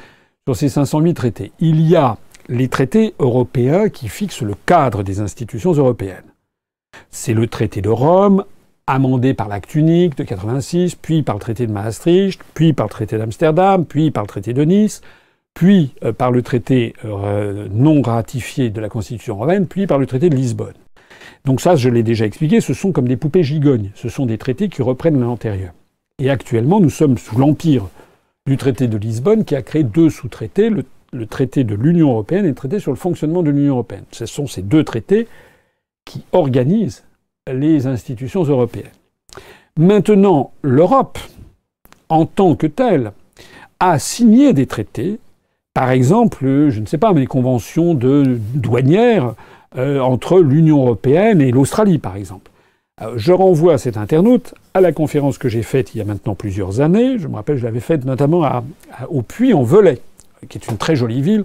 sur ces 500 000 traités, il y a les traités européens qui fixent le cadre des institutions européennes. C'est le traité de Rome, amendé par l'acte unique de 86, puis par le traité de Maastricht, puis par le traité d'Amsterdam, puis par le traité de Nice, puis euh, par le traité euh, non ratifié de la Constitution romaine, puis par le traité de Lisbonne. Donc ça, je l'ai déjà expliqué, ce sont comme des poupées gigognes. Ce sont des traités qui reprennent l'antérieur. Et actuellement, nous sommes sous l'empire du traité de Lisbonne qui a créé deux sous-traités, le, traité de l'Union européenne et le traité sur le fonctionnement de l'Union européenne. Ce sont ces deux traités qui organisent les institutions européennes. Maintenant, l'Europe, en tant que telle, a signé des traités, par exemple, je ne sais pas, mais des conventions de douanières euh, entre l'Union européenne et l'Australie, par exemple. Euh, je renvoie cet internaute à la conférence que j'ai faite il y a maintenant plusieurs années. Je me rappelle, je l'avais faite notamment au Puy-en-Velay, qui est une très jolie ville,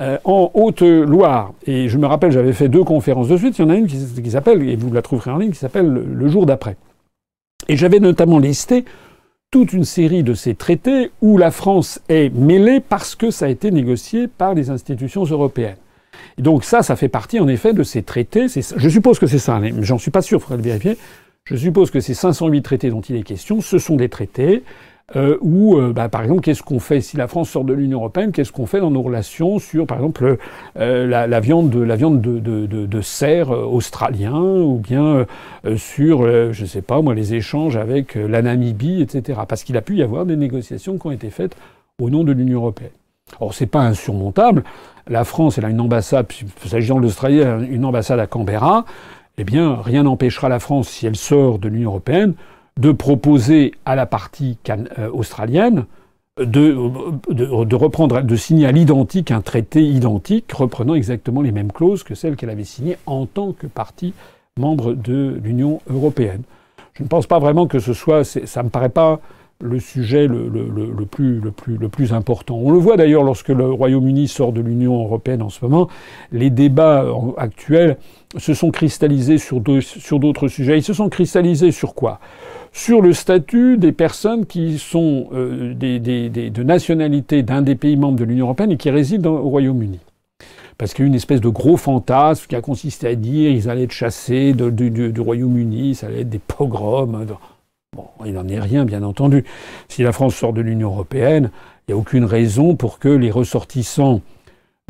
euh, en Haute-Loire. Et je me rappelle, j'avais fait deux conférences de suite. Il y en a une qui, s'appelle, et vous la trouverez en ligne, qui s'appelle Le jour d'après. Et j'avais notamment listé toute une série de ces traités où la France est mêlée parce que ça a été négocié par les institutions européennes. Et donc ça, ça fait partie en effet de ces traités. Je suppose que c'est ça, mais j'en suis pas sûr, il faudrait le vérifier. Je suppose que ces 508 traités dont il est question, ce sont des traités euh, où, euh, bah, par exemple, qu'est-ce qu'on fait si la France sort de l'Union européenne Qu'est-ce qu'on fait dans nos relations sur, par exemple, euh, la, la, viande, de, la viande de, de, de, de cerf australien, ou bien sur, je sais pas moi, les échanges avec la Namibie, etc. Parce qu'il a pu y avoir des négociations qui ont été faites au nom de l'Union européenne. Or, c'est pas insurmontable la France, elle a une ambassade, s'agissant de l'Australie, une ambassade à Canberra, eh bien, rien n'empêchera la France, si elle sort de l'Union européenne, de proposer à la partie euh, australienne de, de, reprendre, de signer à l'identique un traité identique reprenant exactement les mêmes clauses que celles qu'elle avait signées en tant que partie membre de l'Union européenne. Je ne pense pas vraiment que ce soit, ça me paraît pas le sujet le, plus, important. On le voit d'ailleurs lorsque le Royaume-Uni sort de l'Union européenne en ce moment, les débats actuels se sont cristallisés sur d'autres sujets. Ils se sont cristallisés sur quoi? Sur le statut des personnes qui sont euh, des, des, de nationalité d'un des pays membres de l'Union européenne et qui résident au Royaume-Uni parce qu'il y a une espèce de gros fantasme qui a consisté à dire qu'ils allaient être chassés du Royaume-Uni, ça allait être des pogroms. Bon, il n'en est rien, bien entendu. Si la France sort de l'Union européenne, il n'y a aucune raison pour que les ressortissants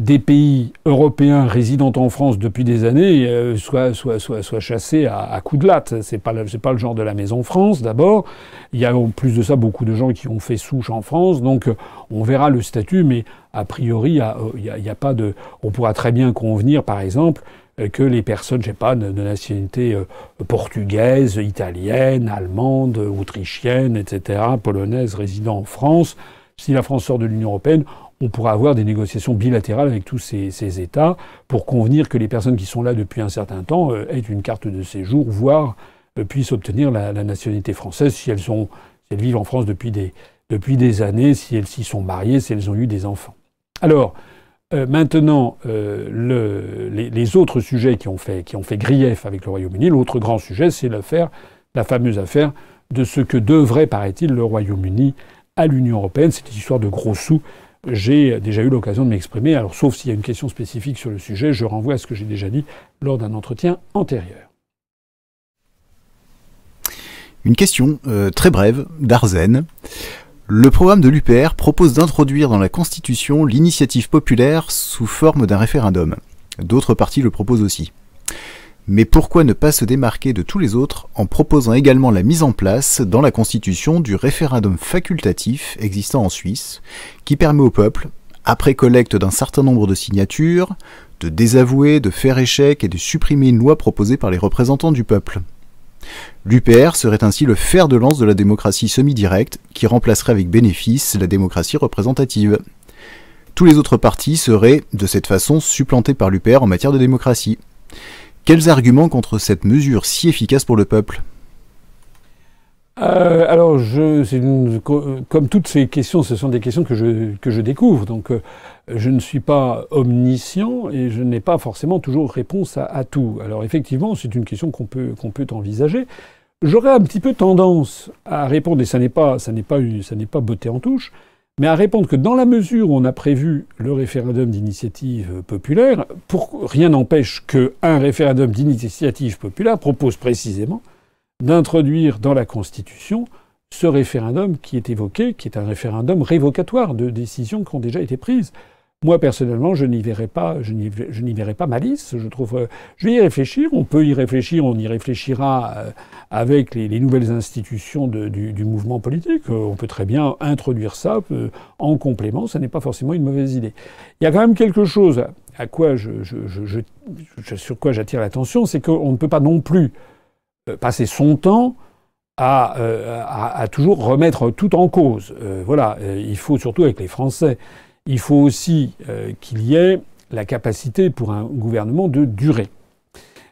des pays européens résidant en France depuis des années euh, soient, soient, soient, chassés à, à coups de latte. C'est pas c'est pas le genre de la Maison France d'abord. Il y a en plus de ça beaucoup de gens qui ont fait souche en France, donc euh, on verra le statut, mais a priori il n'y a, y a, pas de. On pourra très bien convenir, par exemple, euh, que les personnes, je sais pas, de, nationalité euh, portugaise, italienne, allemande, autrichienne, etc., polonaise, résidant en France. Si la France sort de l'Union européenne, on pourra avoir des négociations bilatérales avec tous ces, États pour convenir que les personnes qui sont là depuis un certain temps euh, aient une carte de séjour, voire puissent obtenir la, nationalité française si elles, elles vivent en France depuis des, depuis des années, si elles s'y sont mariées, si elles ont eu des enfants. Alors, euh, maintenant, euh, les, autres sujets qui ont fait, qui ont fait grief avec le Royaume-Uni, l'autre grand sujet, c'est l'affaire, la fameuse affaire de ce que devrait, paraît-il, le Royaume-Uni à l'Union européenne. C'est une histoire de gros sous. J'ai déjà eu l'occasion de m'exprimer. Alors, sauf s'il y a une question spécifique sur le sujet, je renvoie à ce que j'ai déjà dit lors d'un entretien antérieur. Une question euh, très brève d'Arzen. Le programme de l'UPR propose d'introduire dans la Constitution l'initiative populaire sous forme d'un référendum. D'autres partis le proposent aussi. Mais pourquoi ne pas se démarquer de tous les autres en proposant également la mise en place dans la Constitution du référendum facultatif existant en Suisse, qui permet au peuple, après collecte d'un certain nombre de signatures, de désavouer, de faire échec et de supprimer une loi proposée par les représentants du peuple? L'UPR serait ainsi le fer de lance de la démocratie semi-directe qui remplacerait avec bénéfice la démocratie représentative. Tous les autres partis seraient, de cette façon, supplantés par l'UPR en matière de démocratie. Quels arguments contre cette mesure si efficace pour le peuple? Euh, alors, comme toutes ces questions, ce sont des questions que je, découvre. Donc, euh, je ne suis pas omniscient et je n'ai pas forcément toujours réponse à, tout. Alors, effectivement, c'est une question qu'on peut, envisager. J'aurais un petit peu tendance à répondre, et ça n'est pas, ça pas, ça n'est pas beauté en touche, mais à répondre que dans la mesure où on a prévu le référendum d'initiative populaire, rien n'empêche qu'un référendum d'initiative populaire propose précisément d'introduire dans la Constitution ce référendum qui est évoqué, qui est un référendum révocatoire de décisions qui ont déjà été prises. Moi, personnellement, je n'y verrai pas, je n'y pas malice. Je trouve, euh, je vais y réfléchir. On peut y réfléchir. On y réfléchira euh, avec les, nouvelles institutions du, mouvement politique. Euh, on peut très bien introduire ça en complément. Ce n'est pas forcément une mauvaise idée. Il y a quand même quelque chose à quoi sur quoi j'attire l'attention, c'est qu'on ne peut pas non plus passer son temps à, toujours remettre tout en cause. voilà, il faut surtout avec les Français il faut aussi euh, qu'il y ait la capacité pour un gouvernement de durer.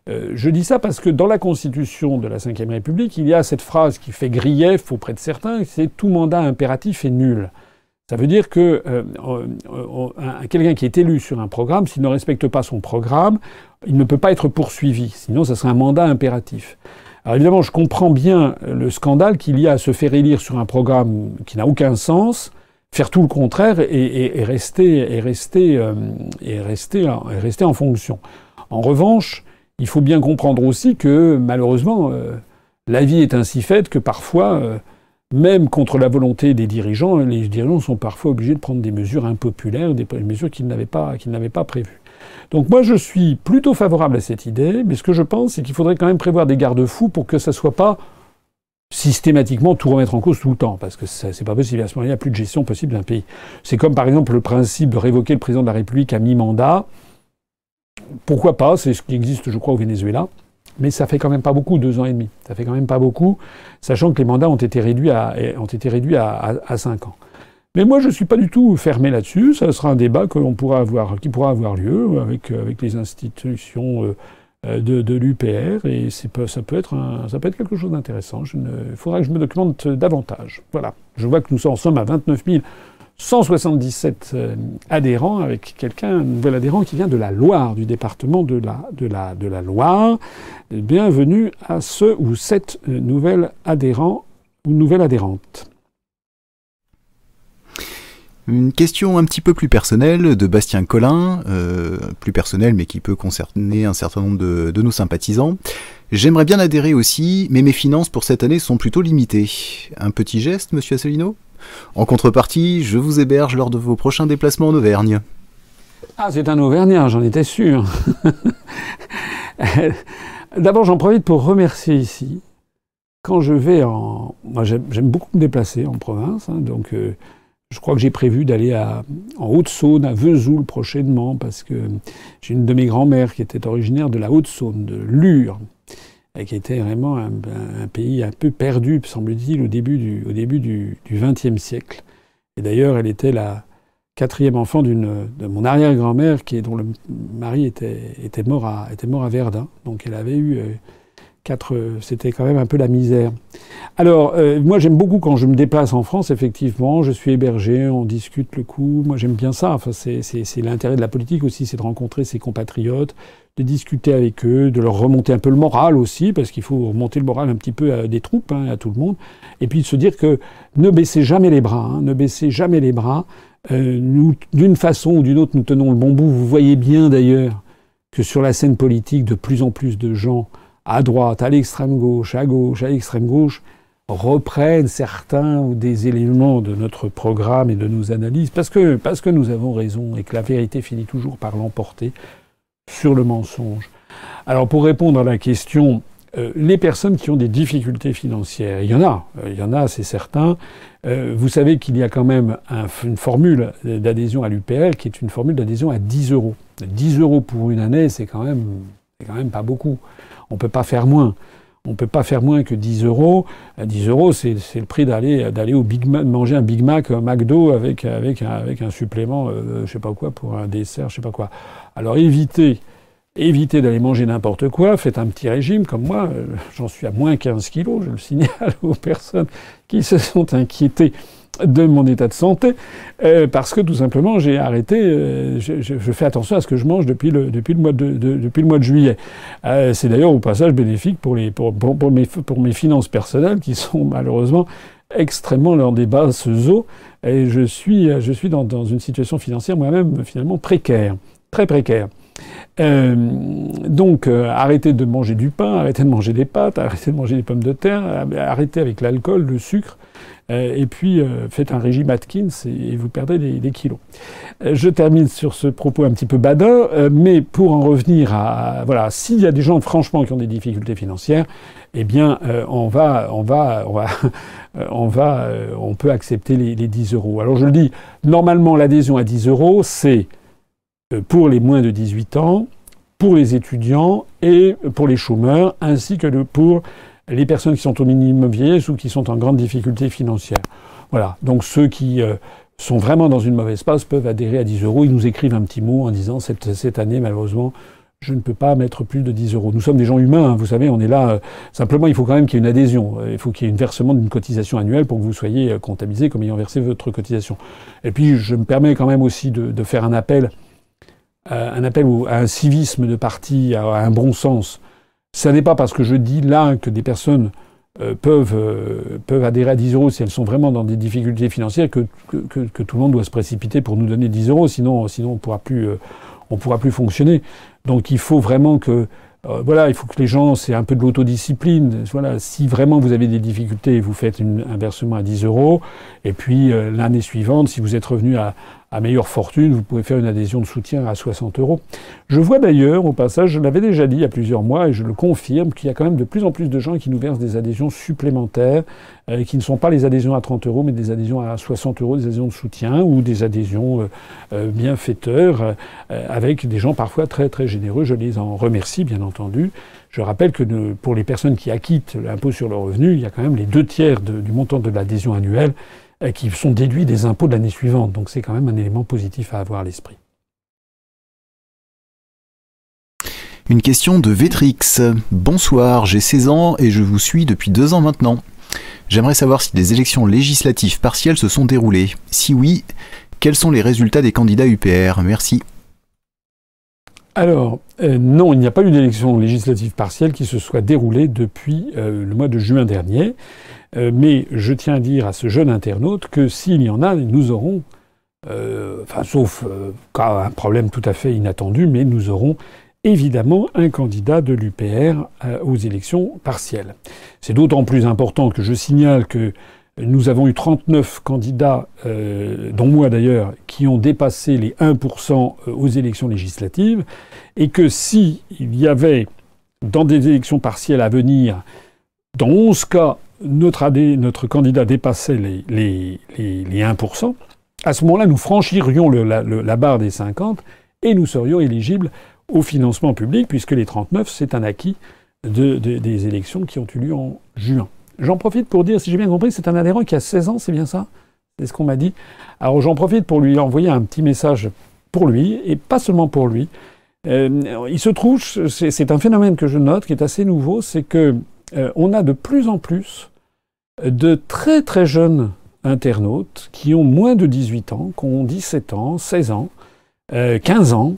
Euh, je dis ça parce que dans la Constitution de la Ve République, il y a cette phrase qui fait grief auprès de certains, c'est tout mandat impératif est nul. Ça veut dire que euh, quelqu'un qui est élu sur un programme, s'il ne respecte pas son programme, il ne peut pas être poursuivi. Sinon, ça serait un mandat impératif. Alors évidemment, je comprends bien le scandale qu'il y a à se faire élire sur un programme qui n'a aucun sens, faire tout le contraire et, rester, et, rester, euh, et, rester, et rester en fonction. En revanche, il faut bien comprendre aussi que malheureusement, euh, la vie est ainsi faite que parfois, euh, même contre la volonté des dirigeants, les dirigeants sont parfois obligés de prendre des mesures impopulaires, des mesures qu'ils n'avaient pas, qu'ils n'avaient pas prévues. Donc moi, je suis plutôt favorable à cette idée, mais ce que je pense, c'est qu'il faudrait quand même prévoir des garde-fous pour que ça soit pas systématiquement tout remettre en cause tout le temps, parce que c'est pas possible. À ce moment-là, il n'y a plus de gestion possible d'un pays. C'est comme par exemple le principe de révoquer le président de la République à mi-mandat. Pourquoi pas? C'est ce qui existe, je crois, au Venezuela. Mais ça fait quand même pas beaucoup, deux ans et demi. Ça fait quand même pas beaucoup, sachant que les mandats ont été réduits à, ont été réduits à, cinq ans. Mais moi, je ne suis pas du tout fermé là-dessus. Ça sera un débat que pourra avoir, qui pourra avoir lieu avec, avec les institutions. Euh, de, de l'UPR et ça peut, être ça peut être quelque chose d'intéressant. Il faudra que je me documente davantage. Voilà. Je vois que nous en sommes à 29 177 euh, adhérents avec quelqu'un, un nouvel adhérent qui vient de la Loire, du département de la, de Loire. Bienvenue à ce ou cette euh, nouvelle adhérent ou nouvelle adhérente. Une question un petit peu plus personnelle de Bastien Collin, euh, plus personnelle mais qui peut concerner un certain nombre de, nos sympathisants. J'aimerais bien adhérer aussi, mais mes finances pour cette année sont plutôt limitées. Un petit geste, monsieur Asselineau? En contrepartie, je vous héberge lors de vos prochains déplacements en Auvergne. Ah, c'est un Auvergnat, j'en étais sûr. *laughs* D'abord, j'en profite pour remercier ici. Quand je vais en... Moi, j'aime beaucoup me déplacer en province, hein, donc... Euh, je crois que j'ai prévu d'aller en Haute-Saône, à Vesoul prochainement, parce que j'ai une de mes grand-mères qui était originaire de la Haute-Saône, de Lure, et qui était vraiment un, pays un peu perdu, semble-t-il, au début du, XXe siècle. Et d'ailleurs, elle était la quatrième enfant de mon arrière-grand-mère, dont le mari était, était, mort à, était mort à Verdun. Donc elle avait eu euh, c'était quand même un peu la misère. Alors, euh, moi j'aime beaucoup quand je me déplace en France, effectivement, je suis hébergé, on discute le coup, moi j'aime bien ça, enfin, c'est l'intérêt de la politique aussi, c'est de rencontrer ses compatriotes, de discuter avec eux, de leur remonter un peu le moral aussi, parce qu'il faut remonter le moral un petit peu à des troupes, hein, à tout le monde, et puis de se dire que ne baissez jamais les bras, hein, ne baissez jamais les bras, euh, nous, d'une façon ou d'une autre, nous tenons le bon bout, vous voyez bien d'ailleurs que sur la scène politique, de plus en plus de gens à droite, à l'extrême gauche, à gauche, à l'extrême gauche, reprennent certains des éléments de notre programme et de nos analyses, parce que, parce que nous avons raison et que la vérité finit toujours par l'emporter sur le mensonge. Alors pour répondre à la question, euh, les personnes qui ont des difficultés financières, il y en a, euh, il y en a, c'est certain. Euh, vous savez qu'il y a quand même une formule d'adhésion à l'UPL qui est une formule d'adhésion à 10 euros. 10 euros pour une année, c'est quand même, c'est quand même pas beaucoup. On ne peut pas faire moins. On peut pas faire moins que 10 euros. 10 euros, c'est le prix d'aller au Big Mac, manger un Big Mac, un McDo avec un, supplément, je euh, je sais pas quoi pour un dessert, je sais pas quoi. Alors évitez évitez d'aller manger n'importe quoi, faites un petit régime comme moi, euh, j'en suis à moins 15 kilos, je le signale *laughs* aux personnes qui se sont inquiétées de mon état de santé, euh, parce que tout simplement j'ai arrêté, euh, je, fais attention à ce que je mange depuis le, depuis le, mois, de, depuis le mois de juillet. c'est d'ailleurs au passage bénéfique pour, les, pour, pour, mes, pour mes finances personnelles qui sont malheureusement extrêmement lors des basses eaux, et je suis, je suis dans, dans une situation financière moi-même finalement précaire, très précaire. Euh, donc, euh, arrêtez de manger du pain, arrêtez de manger des pâtes, arrêtez de manger des pommes de terre, arrêtez avec l'alcool, le sucre, euh, et puis faites un régime Atkins et, vous perdrez des, kilos. je termine sur ce propos un petit peu badin, mais pour en revenir à voilà, s'il y a des gens franchement qui ont des difficultés financières, eh bien, on va, on va, *laughs* on va, on va, on peut accepter les, les 10 euros. Alors je le dis, normalement l'adhésion à 10 euros, c'est euh, pour les moins de 18 ans, pour les étudiants et pour les chômeurs, ainsi que pour les personnes qui sont au minimum vieillesse ou qui sont en grande difficulté financière. Voilà. Donc ceux qui euh, sont vraiment dans une mauvaise passe peuvent adhérer à 10 euros. Ils nous écrivent un petit mot en disant cette, année, malheureusement, je ne peux pas mettre plus de 10 euros. Nous sommes des gens humains, hein, vous savez, on est là. Euh, simplement, il faut quand même qu'il y ait une adhésion. Il faut qu'il y ait un versement d'une cotisation annuelle pour que vous soyez comptabilisé comme ayant versé votre cotisation. Et puis, je me permets quand même aussi de, faire un appel euh, un appel à un civisme de parti, à un bon sens. Ce n'est pas parce que je dis là que des personnes euh, peuvent, euh, peuvent adhérer à 10 euros si elles sont vraiment dans des difficultés financières que, que, que, tout le monde doit se précipiter pour nous donner 10 euros, sinon, sinon on pourra, plus, on pourra plus fonctionner. Donc il faut vraiment que voilà, il faut que les gens, c'est un peu de l'autodiscipline. Voilà, si vraiment vous avez des difficultés, vous faites un versement à 10 euros, et puis l'année suivante, si vous êtes revenu à, à meilleure fortune, vous pouvez faire une adhésion de soutien à 60 euros. Je vois d'ailleurs, au passage, je l'avais déjà dit il y a plusieurs mois, et je le confirme, qu'il y a quand même de plus en plus de gens qui nous versent des adhésions supplémentaires, euh, qui ne sont pas les adhésions à 30 euros, mais des adhésions à 60 euros, des adhésions de soutien, ou des adhésions euh, euh, bienfaiteurs, avec des gens parfois très très généreux. Je les en remercie, bien entendu. Je rappelle que pour les personnes qui acquittent l'impôt sur le revenu, il y a quand même les deux tiers du montant de l'adhésion annuelle qui sont déduits des impôts de l'année suivante. Donc c'est quand même un élément positif à avoir à l'esprit. Une question de Vetrix. Bonsoir, j'ai 16 ans et je vous suis depuis deux ans maintenant. J'aimerais savoir si des élections législatives partielles se sont déroulées. Si oui, quels sont les résultats des candidats UPR Merci. Alors, euh, non, il n'y a pas eu d'élection législative partielle qui se soit déroulée depuis euh, le mois de juin dernier. Euh, mais je tiens à dire à ce jeune internaute que s'il y en a, nous aurons, enfin, sauf un problème tout à fait inattendu, mais nous aurons évidemment un candidat de l'UPR aux élections partielles. C'est d'autant plus important que je signale que nous avons eu 39 candidats, dont moi d'ailleurs, qui ont dépassé les 1% aux élections législatives, et que s'il y avait dans des élections partielles à venir, dans 11 cas, notre, notre candidat dépassait les, les, les, 1%, à ce moment-là, nous franchirions la, barre des 50 et nous serions éligibles au financement public, puisque les 39, c'est un acquis de, des élections qui ont eu lieu en juin. J'en profite pour dire, si j'ai bien compris, c'est un adhérent qui a 16 ans, c'est bien ça? C'est ce qu'on m'a dit. Alors j'en profite pour lui envoyer un petit message pour lui, et pas seulement pour lui. Euh, il se trouve, c'est un phénomène que je note, qui est assez nouveau, c'est que euh, on a de plus en plus de très très jeunes internautes qui ont moins de 18 ans, qui ont 17 ans, 16 ans, 15 euh, ans,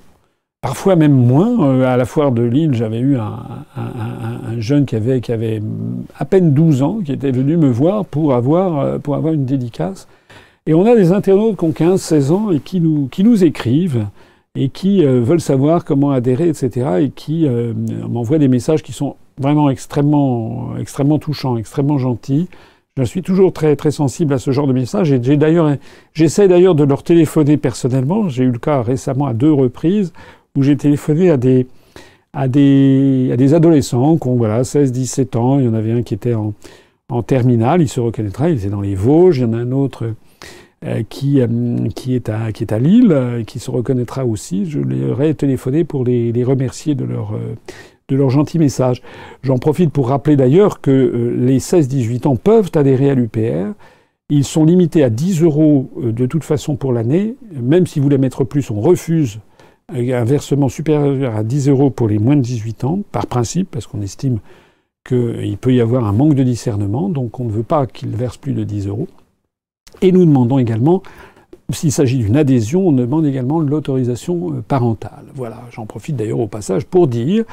parfois même moins. Euh, à la foire de Lille, j'avais eu un, jeune qui avait, qui avait à peine 12 ans, qui était venu me voir pour avoir, euh, pour avoir une dédicace. Et on a des internautes qui ont 15, 16 ans et qui nous, qui nous écrivent et qui veulent savoir comment adhérer, etc. et qui m'envoient des messages qui sont vraiment extrêmement, extrêmement touchants, extrêmement gentils. Je suis toujours très, très sensible à ce genre de messages et j'ai d'ailleurs, j'essaie d'ailleurs de leur téléphoner personnellement. J'ai eu le cas récemment à deux reprises où j'ai téléphoné à des, à des, à des adolescents qui ont, voilà, 16, 17 ans. Il y en avait un qui était en, en terminale, il se reconnaîtra, il était dans les Vosges. Il y en a un autre euh, qui, euh, qui, est à, qui est à Lille, euh, qui se reconnaîtra aussi. Je leur ai téléphoné pour les, les remercier de leur, de leurs gentils messages. J'en profite pour rappeler d'ailleurs que les 16-18 ans peuvent adhérer à l'UPR. Ils sont limités à 10 euros de toute façon pour l'année. Même si vous voulez mettre plus, on refuse un versement supérieur à 10 euros pour les moins de 18 ans, par principe, parce qu'on estime qu'il peut y avoir un manque de discernement, donc on ne veut pas qu'ils versent plus de 10 euros. Et nous demandons également, s'il s'agit d'une adhésion, on demande également l'autorisation euh, parentale. Voilà, j'en profite d'ailleurs au passage pour dire,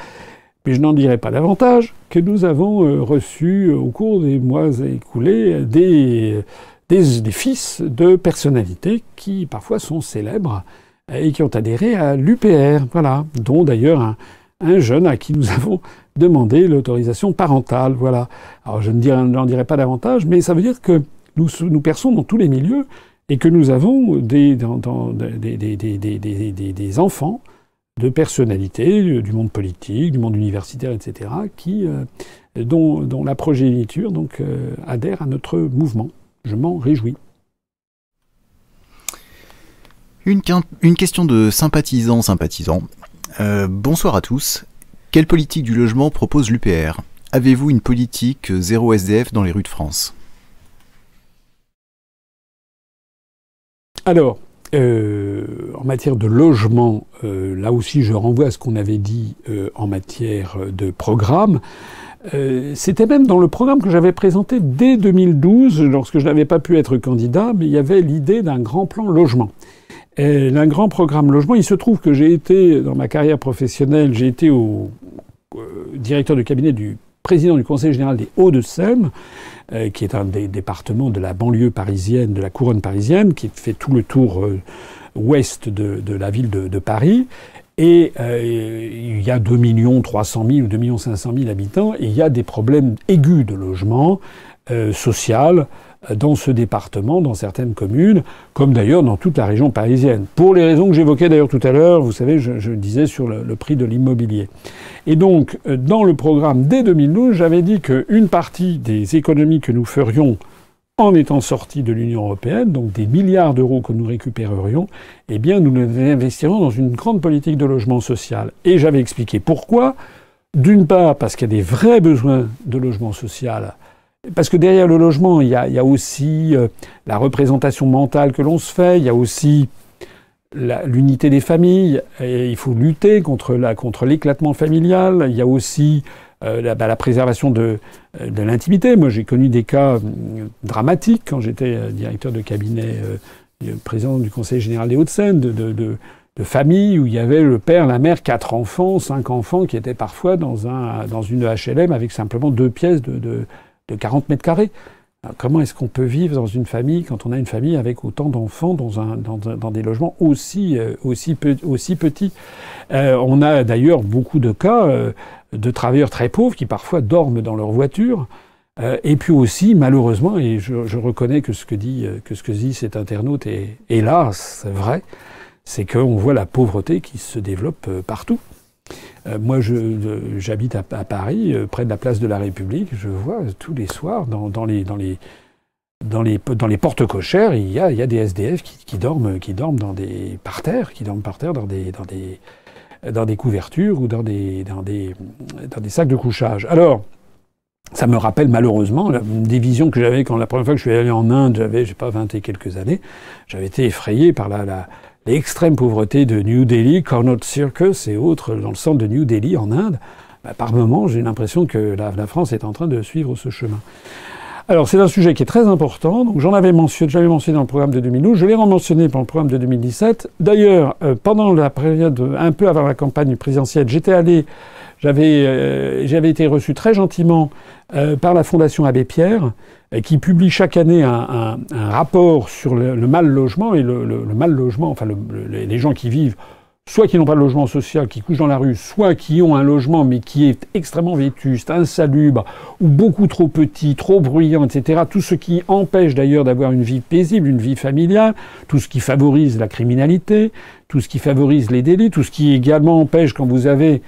mais je n'en dirai pas davantage, que nous avons euh, reçu euh, au cours des mois écoulés des, des, des fils de personnalités qui parfois sont célèbres et qui ont adhéré à l'UPR, voilà, dont d'ailleurs un, un jeune à qui nous avons demandé l'autorisation parentale. Voilà. Alors je n'en dirai pas davantage, mais ça veut dire que nous, nous perçons dans tous les milieux et que nous avons des, enfants de personnalités du monde politique, du monde universitaire, etc., qui, euh, dont, la progéniture euh, adhère à notre mouvement. Je m'en réjouis. Une, question de sympathisant, sympathisant. Euh, bonsoir à tous. Quelle politique du logement propose l'UPR Avez-vous une politique zéro SDF dans les rues de France? Alors, euh, en matière de logement, euh, là aussi je renvoie à ce qu'on avait dit en matière de programme. C'était même dans le programme que j'avais présenté dès 2012, lorsque je n'avais pas pu être candidat, mais il y avait l'idée d'un grand plan logement. Un grand programme logement, il se trouve que j'ai été, dans ma carrière professionnelle, j'ai été au directeur de cabinet du président du Conseil général des Hauts-de-Seine, euh, qui est un des départements de la banlieue parisienne, de la couronne parisienne, qui fait tout le tour euh, ouest de, de, la ville de, de Paris. Et euh, il y a 2 300 000 ou 2 500 000 habitants, et il y a des problèmes aigus de logement euh, social, dans ce département, dans certaines communes, comme d'ailleurs dans toute la région parisienne. Pour les raisons que j'évoquais d'ailleurs tout à l'heure, vous savez, je, disais sur le, le prix de l'immobilier. Et donc, euh, dans le programme dès 2012, j'avais dit qu'une partie des économies que nous ferions en étant sortis de l'Union européenne, donc des milliards d'euros que nous récupérerions, eh bien, nous les investirons dans une grande politique de logement social. Et j'avais expliqué pourquoi. D'une part, parce qu'il y a des vrais besoins de logement social parce que derrière le logement, il y a, aussi euh, la représentation mentale que l'on se fait, il y a aussi l'unité des familles, et il faut lutter contre la, contre l'éclatement familial, il y a aussi euh, la, bah, la, préservation de, euh, de l'intimité. Moi, j'ai connu des cas dramatiques quand j'étais directeur de cabinet, président du Conseil général des Hauts-de-Seine, de, de, où il y avait le père, la mère, quatre enfants, cinq enfants qui étaient parfois dans, un, dans une HLM avec simplement deux pièces de 40 mètres carrés. comment est-ce qu'on peut vivre dans une famille quand on a une famille avec autant d'enfants dans, des logements aussi, euh, petits? Euh, On a d'ailleurs beaucoup de cas euh, de travailleurs très pauvres qui parfois dorment dans leur voiture. Euh, et puis aussi, malheureusement, et je, reconnais que ce que dit, que ce que dit cet internaute est, c'est vrai, c'est qu'on voit la pauvreté qui se développe partout. Euh, moi, j'habite à, Paris, euh, près de la place de la République. Je vois tous les soirs dans, dans les, dans les, dans les, dans les portes cochères, il y a, il y a des SDF qui, dorment, qui dorment dans des parterres, qui dorment par terre dans des, dans des, dans des couvertures ou dans des, dans des, dans des sacs de couchage. Alors, ça me rappelle malheureusement des visions que j'avais quand la première fois que je suis allé en Inde, j'avais, j'ai pas 20 et quelques années, j'avais été effrayé par la, l'extrême pauvreté de New Delhi, Connaught Circus et autres dans le centre de New Delhi en Inde, bah, par moment, j'ai l'impression que la, France est en train de suivre ce chemin. Alors, c'est un sujet qui est très important. Donc, j'en avais mentionné, j'avais mentionné dans le programme de 2012, je l'ai mentionné dans le programme de 2017. D'ailleurs, euh, pendant la période, un peu avant la campagne présidentielle, j'étais allé, j'avais, euh, j'avais été reçu très gentiment euh, par la Fondation Abbé Pierre, qui publie chaque année un, un, un rapport sur le, le, mal logement et le, le, le mal logement, enfin les gens qui vivent soit qui n'ont pas de logement social, qui couchent dans la rue, soit qui ont un logement mais qui est extrêmement vétuste, insalubre, ou beaucoup trop petit, trop bruyant, etc. Tout ce qui empêche d'ailleurs d'avoir une vie paisible, une vie familiale, tout ce qui favorise la criminalité, tout ce qui favorise les délits, tout ce qui également empêche quand vous avez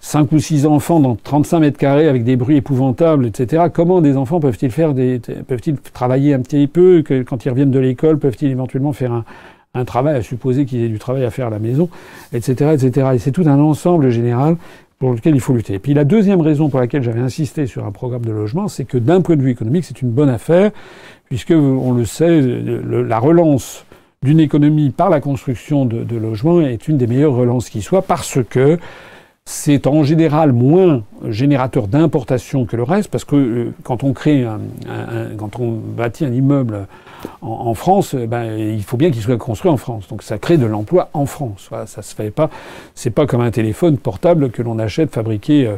cinq ou six enfants dans 35 mètres carrés avec des bruits épouvantables, etc. Comment des enfants peuvent-ils faire des, peuvent-ils travailler un petit peu, que quand ils reviennent de l'école, peuvent-ils éventuellement faire un, travail, à supposer qu'ils aient du travail à faire à la maison, etc., etc. Et c'est tout un ensemble général pour lequel il faut lutter. Et puis la deuxième raison pour laquelle j'avais insisté sur un programme de logement, c'est que d'un point de vue économique, c'est une bonne affaire, puisque on le sait, la relance d'une économie par la construction de, de, logements est une des meilleures relances qui soit parce que c'est en général moins générateur d'importation que le reste, parce que euh, quand on crée un, quand on bâtit un immeuble en, France, eh ben, il faut bien qu'il soit construit en France. Donc ça crée de l'emploi en France. Voilà, ça se fait pas. C'est pas comme un téléphone portable que l'on achète fabriqué euh,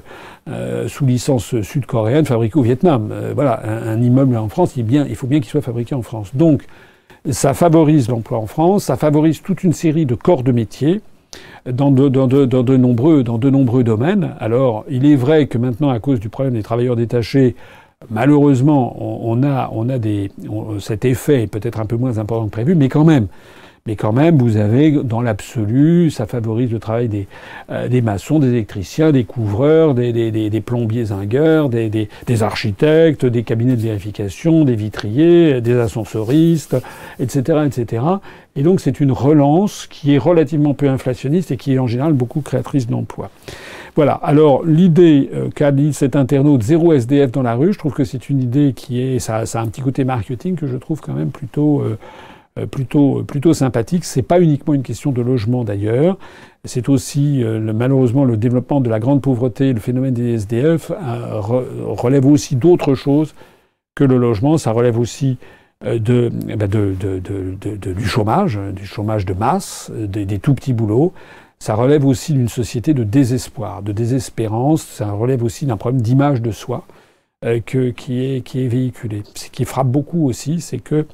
euh, sous licence sud-coréenne, fabriqué au Vietnam. voilà, un, immeuble en France, il, bien, il faut bien qu'il soit fabriqué en France. Donc ça favorise l'emploi en France, ça favorise toute une série de corps de métiers dans de, nombreux, domaines. Alors, il est vrai que maintenant, à cause du problème des travailleurs détachés, malheureusement, cet effet peut-être un peu moins important que prévu, mais quand même, mais quand même, vous avez, dans l'absolu, ça favorise le travail des, euh, des maçons, des électriciens, des couvreurs, des, des, des plombiers zingueurs, des, architectes, des cabinets de vérification, des vitriers, des ascensoristes, etc., etc. Et donc, c'est une relance qui est relativement peu inflationniste et qui est en général beaucoup créatrice d'emplois. Voilà. Alors, l'idée euh, qu'a dit cet internaute zéro SDF dans la rue, je trouve que c'est une idée qui est, ça, ça, a un petit côté marketing que je trouve quand même plutôt, euh, plutôt, plutôt sympathique. C'est pas uniquement une question de logement d'ailleurs. C'est aussi euh, malheureusement le développement de la grande pauvreté, le phénomène des SDF euh, relève aussi d'autres choses que le logement. Ça relève aussi eh ben de, de, du chômage, du chômage de masse, des, tout petits boulots. Ça relève aussi d'une société de désespoir, de désespérance. Ça relève aussi d'un problème d'image de soi qui est véhiculé. Ce qui frappe beaucoup aussi, c'est que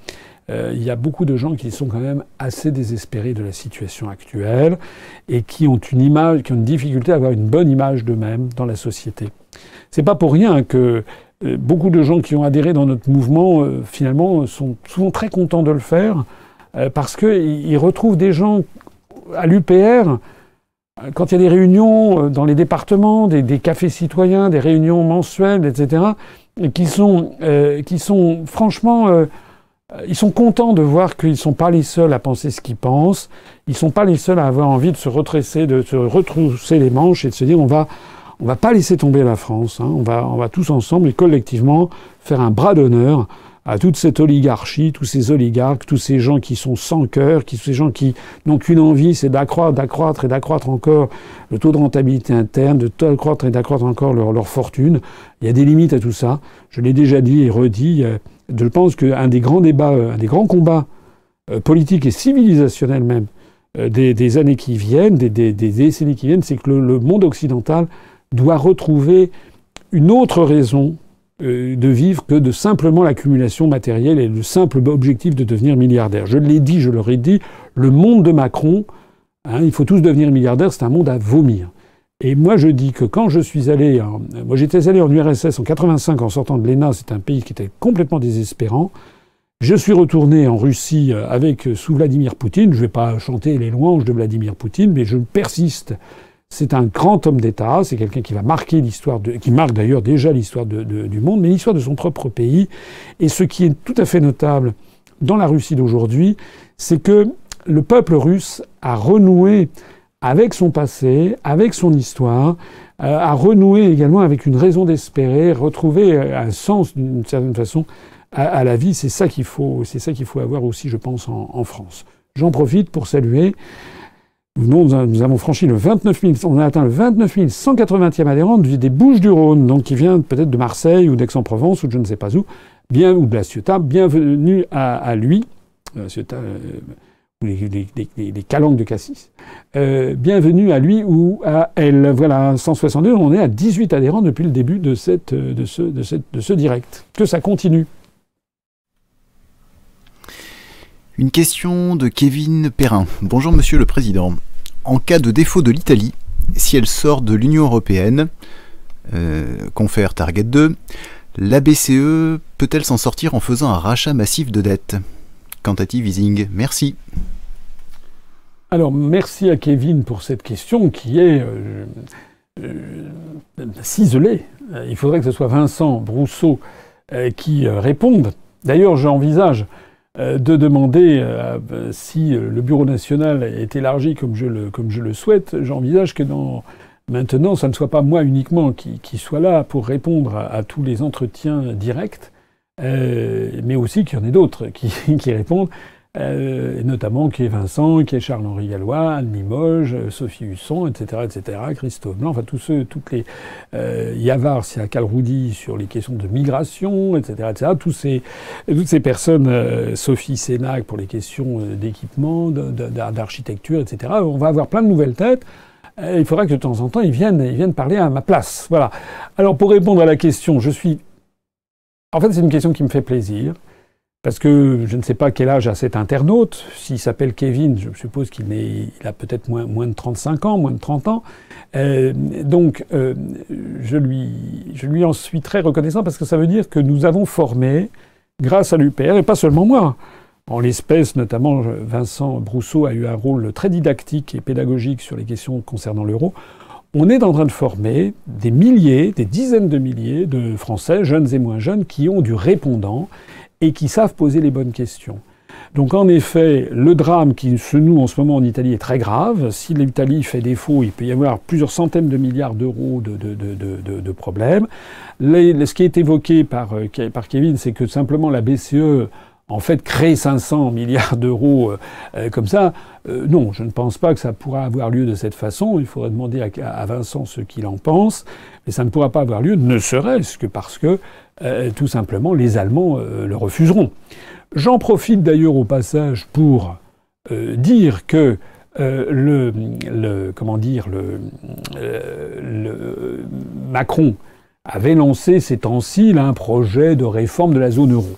euh, il y a beaucoup de gens qui sont quand même assez désespérés de la situation actuelle et qui ont une image, qui ont une difficulté à avoir une bonne image d'eux-mêmes dans la société. C'est pas pour rien que euh, beaucoup de gens qui ont adhéré dans notre mouvement, euh, finalement, sont souvent très contents de le faire parce qu'ils retrouvent des gens à l'UPR quand il y a des réunions dans les départements, des, cafés citoyens, des réunions mensuelles, etc., qui sont, qui sont franchement ils sont contents de voir qu'ils ne sont pas les seuls à penser ce qu'ils pensent. Ils ne sont pas les seuls à avoir envie de se retracer, de se retrousser les manches et de se dire on va, on va pas laisser tomber la France. Hein. On, va, on va tous ensemble et collectivement faire un bras d'honneur à toute cette oligarchie, tous ces oligarques, tous ces gens qui sont sans cœur, tous ces gens qui n'ont qu'une envie, c'est d'accroître, d'accroître et d'accroître encore le taux de rentabilité interne, de d'accroître et d'accroître encore leur, leur, fortune. Il y a des limites à tout ça. Je l'ai déjà dit et redit je pense qu'un des grands débats, un des grands combats euh, politiques et civilisationnels même euh, des, années qui viennent, des, décennies qui viennent, c'est que le, monde occidental doit retrouver une autre raison euh, de vivre que de simplement l'accumulation matérielle et le simple objectif de devenir milliardaire. Je l'ai dit, je l'aurais dit, le monde de Macron, hein, il faut tous devenir milliardaires, c'est un monde à vomir. Et moi, je dis que quand je suis allé, moi j'étais allé en URSS en 85 en sortant de l'ENA, c'est un pays qui était complètement désespérant. Je suis retourné en Russie euh, avec euh, sous Vladimir Poutine. Je vais pas chanter les louanges de Vladimir Poutine, mais je persiste. C'est un grand homme d'État. C'est quelqu'un qui va marquer l'histoire, qui marque d'ailleurs déjà l'histoire du monde, mais l'histoire de son propre pays. Et ce qui est tout à fait notable dans la Russie d'aujourd'hui, c'est que le peuple russe a renoué avec son passé, avec son histoire, euh, à renouer également avec une raison d'espérer, retrouver euh, un sens d'une certaine façon à, la vie. C'est ça qu'il faut, c'est ça qu'il faut avoir aussi, je pense, en, France. J'en profite pour saluer. Nous, avons franchi le 29 000, on a atteint le 29 180e adhérent des Bouches-du-Rhône, donc qui vient peut-être de Marseille ou d'Aix-en-Provence ou de je ne sais pas où, bien ou de la Ciotat. Bienvenue à, à lui. Euh, les, les, calanques de Cassis. Euh, bienvenue à lui ou à elle. Voilà, 162, on est à 18 adhérents depuis le début cette, de ce direct. Que ça continue. Une question de Kevin Perrin. Bonjour Monsieur le Président. En cas de défaut de l'Italie, si elle sort de l'Union Européenne, euh, confère Target 2, la BCE peut-elle s'en sortir en faisant un rachat massif de dettes? Quantitative Easing. Merci. Alors, merci à Kevin pour cette question qui est euh, euh, ciselée. Il faudrait que ce soit Vincent Brousseau euh, qui réponde. D'ailleurs, j'envisage de demander si le Bureau national est élargi comme je le, souhaite. J'envisage que maintenant, ça ne soit pas moi uniquement qui, soit là pour répondre à tous les entretiens directs, euh, mais aussi qu'il y en ait d'autres qui, *laughs* répondent. Euh, notamment qui est Vincent, qui est Charles-Henri Gallois, Anne Limoges, Sophie Husson, etc., etc., Christophe Blanc, enfin tous ceux, toutes les euh, Yavar, c'est sur les questions de migration, etc., etc., tous ces, toutes ces personnes, euh, Sophie Sénac pour les questions euh, d'équipement, d'architecture, etc., on va avoir plein de nouvelles têtes. Il faudra que de temps en temps ils viennent, ils viennent parler à ma place. Voilà. Alors pour répondre à la question, je suis. En fait, c'est une question qui me fait plaisir. Parce que je ne sais pas quel âge a cet internaute. S'il s'appelle Kevin, je suppose qu'il il a peut-être moins, moins, de 35 ans, moins de 30 ans. Euh, donc, euh, je, lui, je lui en suis très reconnaissant parce que ça veut dire que nous avons formé, grâce à l'UPR, et pas seulement moi, en l'espèce, notamment Vincent Brousseau a eu un rôle très didactique et pédagogique sur les questions concernant l'euro. On est en train de former des milliers, des dizaines de milliers de Français, jeunes et moins jeunes, qui ont du répondant et qui savent poser les bonnes questions. Donc en effet, le drame qui se noue en ce moment en Italie est très grave. Si l'Italie fait défaut, il peut y avoir plusieurs centaines de milliards d'euros de, de, de, de, problèmes. Ce qui est évoqué par, euh, par Kevin, c'est que simplement la BCE en fait crée 500 milliards d'euros euh, euh, comme ça. non, je ne pense pas que ça pourra avoir lieu de cette façon. Il faudrait demander à, Vincent ce qu'il en pense. Mais ça ne pourra pas avoir lieu, ne serait-ce que parce que euh, tout simplement, les Allemands euh, le refuseront. J'en profite d'ailleurs au passage pour euh, dire que le, comment dire, le Macron avait lancé ces temps-ci un projet de réforme de la zone euro.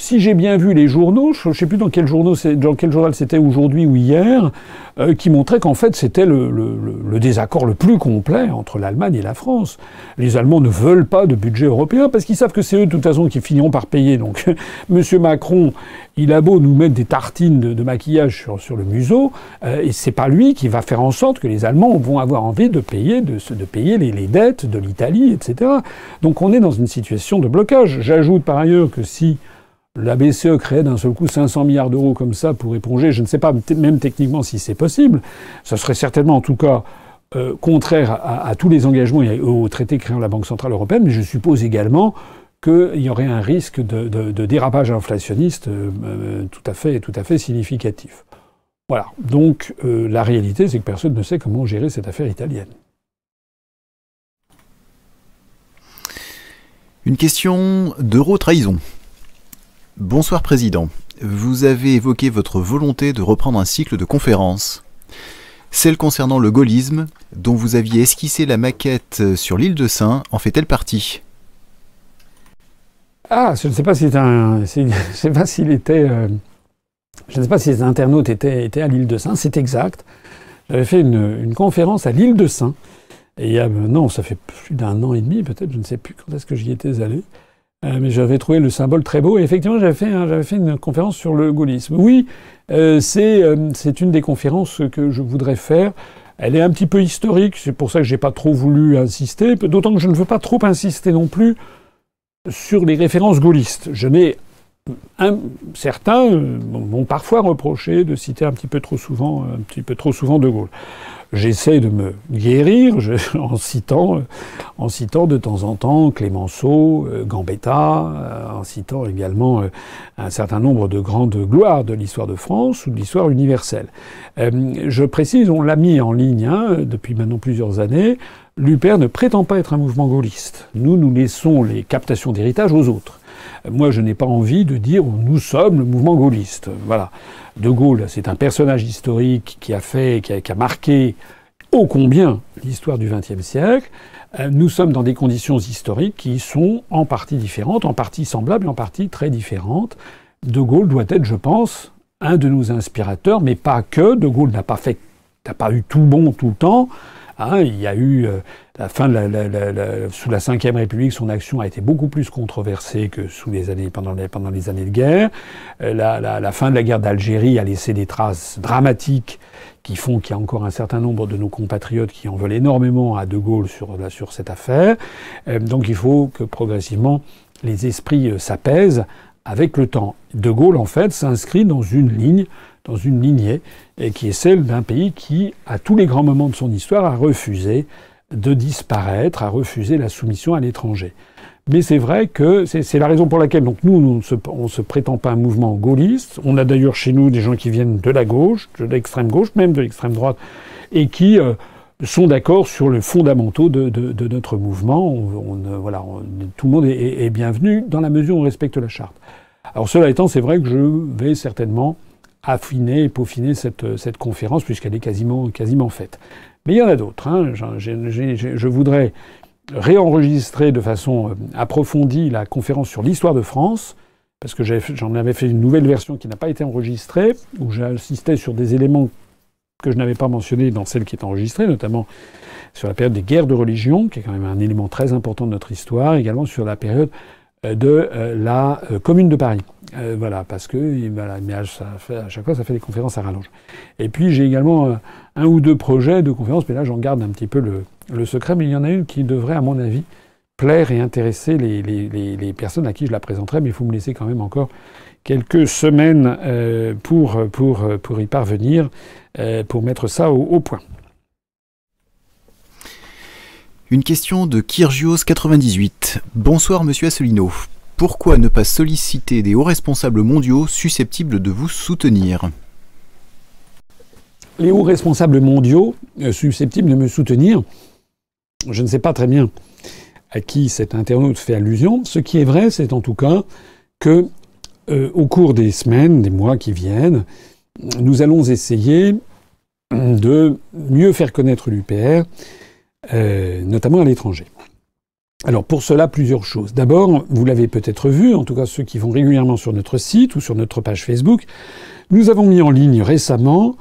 Si j'ai bien vu les journaux, je ne sais plus dans quel, journal, c'était aujourd'hui ou hier, euh, qui montraient qu'en fait c'était le, désaccord le plus complet entre l'Allemagne et la France. Les Allemands ne veulent pas de budget européen parce qu'ils savent que c'est eux de toute façon qui finiront par payer. Donc *laughs* Monsieur Macron, il a beau nous mettre des tartines de, maquillage sur, le museau, euh, et c'est pas lui qui va faire en sorte que les Allemands vont avoir envie de payer, de, payer les dettes de l'Italie, etc. Donc on est dans une situation de blocage. J'ajoute par ailleurs que si la BCE crée d'un seul coup 500 milliards d'euros comme ça pour éponger, je ne sais pas même techniquement si c'est possible, ça serait certainement en tout cas euh, contraire à, tous les engagements et au traité créant la Banque Centrale Européenne, mais je suppose également qu'il y aurait un risque de, dérapage inflationniste euh, euh, tout, à fait, tout à fait significatif. Voilà. Donc la réalité, c'est que personne ne sait comment gérer cette affaire italienne. Une question d'euro-trahison. Bonsoir Président. Vous avez évoqué votre volonté de reprendre un cycle de conférences. Celle concernant le gaullisme, dont vous aviez esquissé la maquette sur l'île de Saint, en fait-elle partie? Ah, je ne sais pas si un, *laughs* je sais pas s'il était, euh, je ne sais pas si les internautes étaient, à l'île de Saint. C'est exact. J'avais fait une, conférence à l'île de Saint. Et a, non, ça fait plus d'un an et demi, peut-être, je ne sais plus quand est-ce que j'y étais allé. Euh, mais j'avais trouvé le symbole très beau. Et effectivement, j'avais fait, fait une conférence sur le gaullisme. Oui, euh, c'est, euh, c'est une des conférences que je voudrais faire. Elle est un petit peu historique, c'est pour ça que j'ai pas trop voulu insister, d'autant que je ne veux pas trop insister non plus sur les références gaullistes. Je n'ai certains m'ont parfois reproché de citer un petit peu trop souvent, un petit peu trop souvent De Gaulle j'essaie de me guérir *laughs* en, citant, en citant de temps en temps Clémenceau, euh, Gambetta, euh, en citant également euh, un certain nombre de grandes gloires de l'histoire de France ou de l'histoire universelle. je précise, on l'a mis en ligne hein, depuis maintenant plusieurs années. L'UPR ne prétend pas être un mouvement gaulliste. Nous, nous laissons les captations d'héritage aux autres. Moi, je n'ai pas envie de dire nous sommes le mouvement gaulliste. Voilà. De Gaulle, c'est un personnage historique qui a fait, qui a, marqué ô combien l'histoire du XXe siècle. Euh, nous sommes dans des conditions historiques qui sont en partie différentes, en partie semblables en partie très différentes. De Gaulle doit être, je pense, un de nos inspirateurs, mais pas que. De Gaulle n'a pas fait, n'a pas eu tout bon tout le temps. Hein, il y a eu euh, la fin de la, sous la Ve République, son action a été beaucoup plus controversée que sous les années pendant les, pendant les années de guerre. Euh, la, fin de la guerre d'Algérie a laissé des traces dramatiques qui font qu'il y a encore un certain nombre de nos compatriotes qui en veulent énormément à De Gaulle sur, sur cette affaire. Euh, donc il faut que progressivement les esprits s'apaisent avec le temps. De Gaulle, en fait, s'inscrit dans une ligne dans une lignée, et qui est celle d'un pays qui, à tous les grands moments de son histoire, a refusé de disparaître, a refusé la soumission à l'étranger. Mais c'est vrai que c'est la raison pour laquelle donc nous, on ne se prétend pas un mouvement gaulliste. On a d'ailleurs chez nous des gens qui viennent de la gauche, de l'extrême gauche, même de l'extrême droite, et qui euh, sont d'accord sur le fondamentaux de, notre mouvement. Voilà, tout le monde est, est, bienvenu dans la mesure où on respecte la charte. Alors cela étant, c'est vrai que je vais certainement affiner et peaufiner cette, cette conférence puisqu'elle est quasiment, quasiment faite. Mais il y en a d'autres. Hein. Je voudrais réenregistrer de façon euh, approfondie la conférence sur l'histoire de France, parce que j'en avais fait une nouvelle version qui n'a pas été enregistrée, où j'insistais sur des éléments que je n'avais pas mentionnés dans celle qui est enregistrée, notamment sur la période des guerres de religion, qui est quand même un élément très important de notre histoire, également sur la période euh, de euh, la Commune de Paris. voilà, parce que voilà, mais à, chaque fois, ça fait des conférences à rallonge. Et puis j'ai également un ou deux projets de conférences, mais là j'en garde un petit peu le, le secret, mais il y en a une qui devrait, à mon avis, plaire et intéresser les, les, les, personnes à qui je la présenterai, mais il faut me laisser quand même encore quelques semaines euh, pour, pour, pour y parvenir, euh, pour mettre ça au, au, point. Une question de Kirgios98. Bonsoir Monsieur Assolino. Pourquoi ne pas solliciter des hauts responsables mondiaux susceptibles de vous soutenir? Les hauts responsables mondiaux euh, susceptibles de me soutenir, je ne sais pas très bien à qui cet internaute fait allusion. Ce qui est vrai, c'est en tout cas que euh, au cours des semaines, des mois qui viennent, nous allons essayer de mieux faire connaître l'UPR, euh, notamment à l'étranger. Alors pour cela, plusieurs choses. D'abord, vous l'avez peut-être vu, en tout cas ceux qui vont régulièrement sur notre site ou sur notre page Facebook, nous avons mis en ligne récemment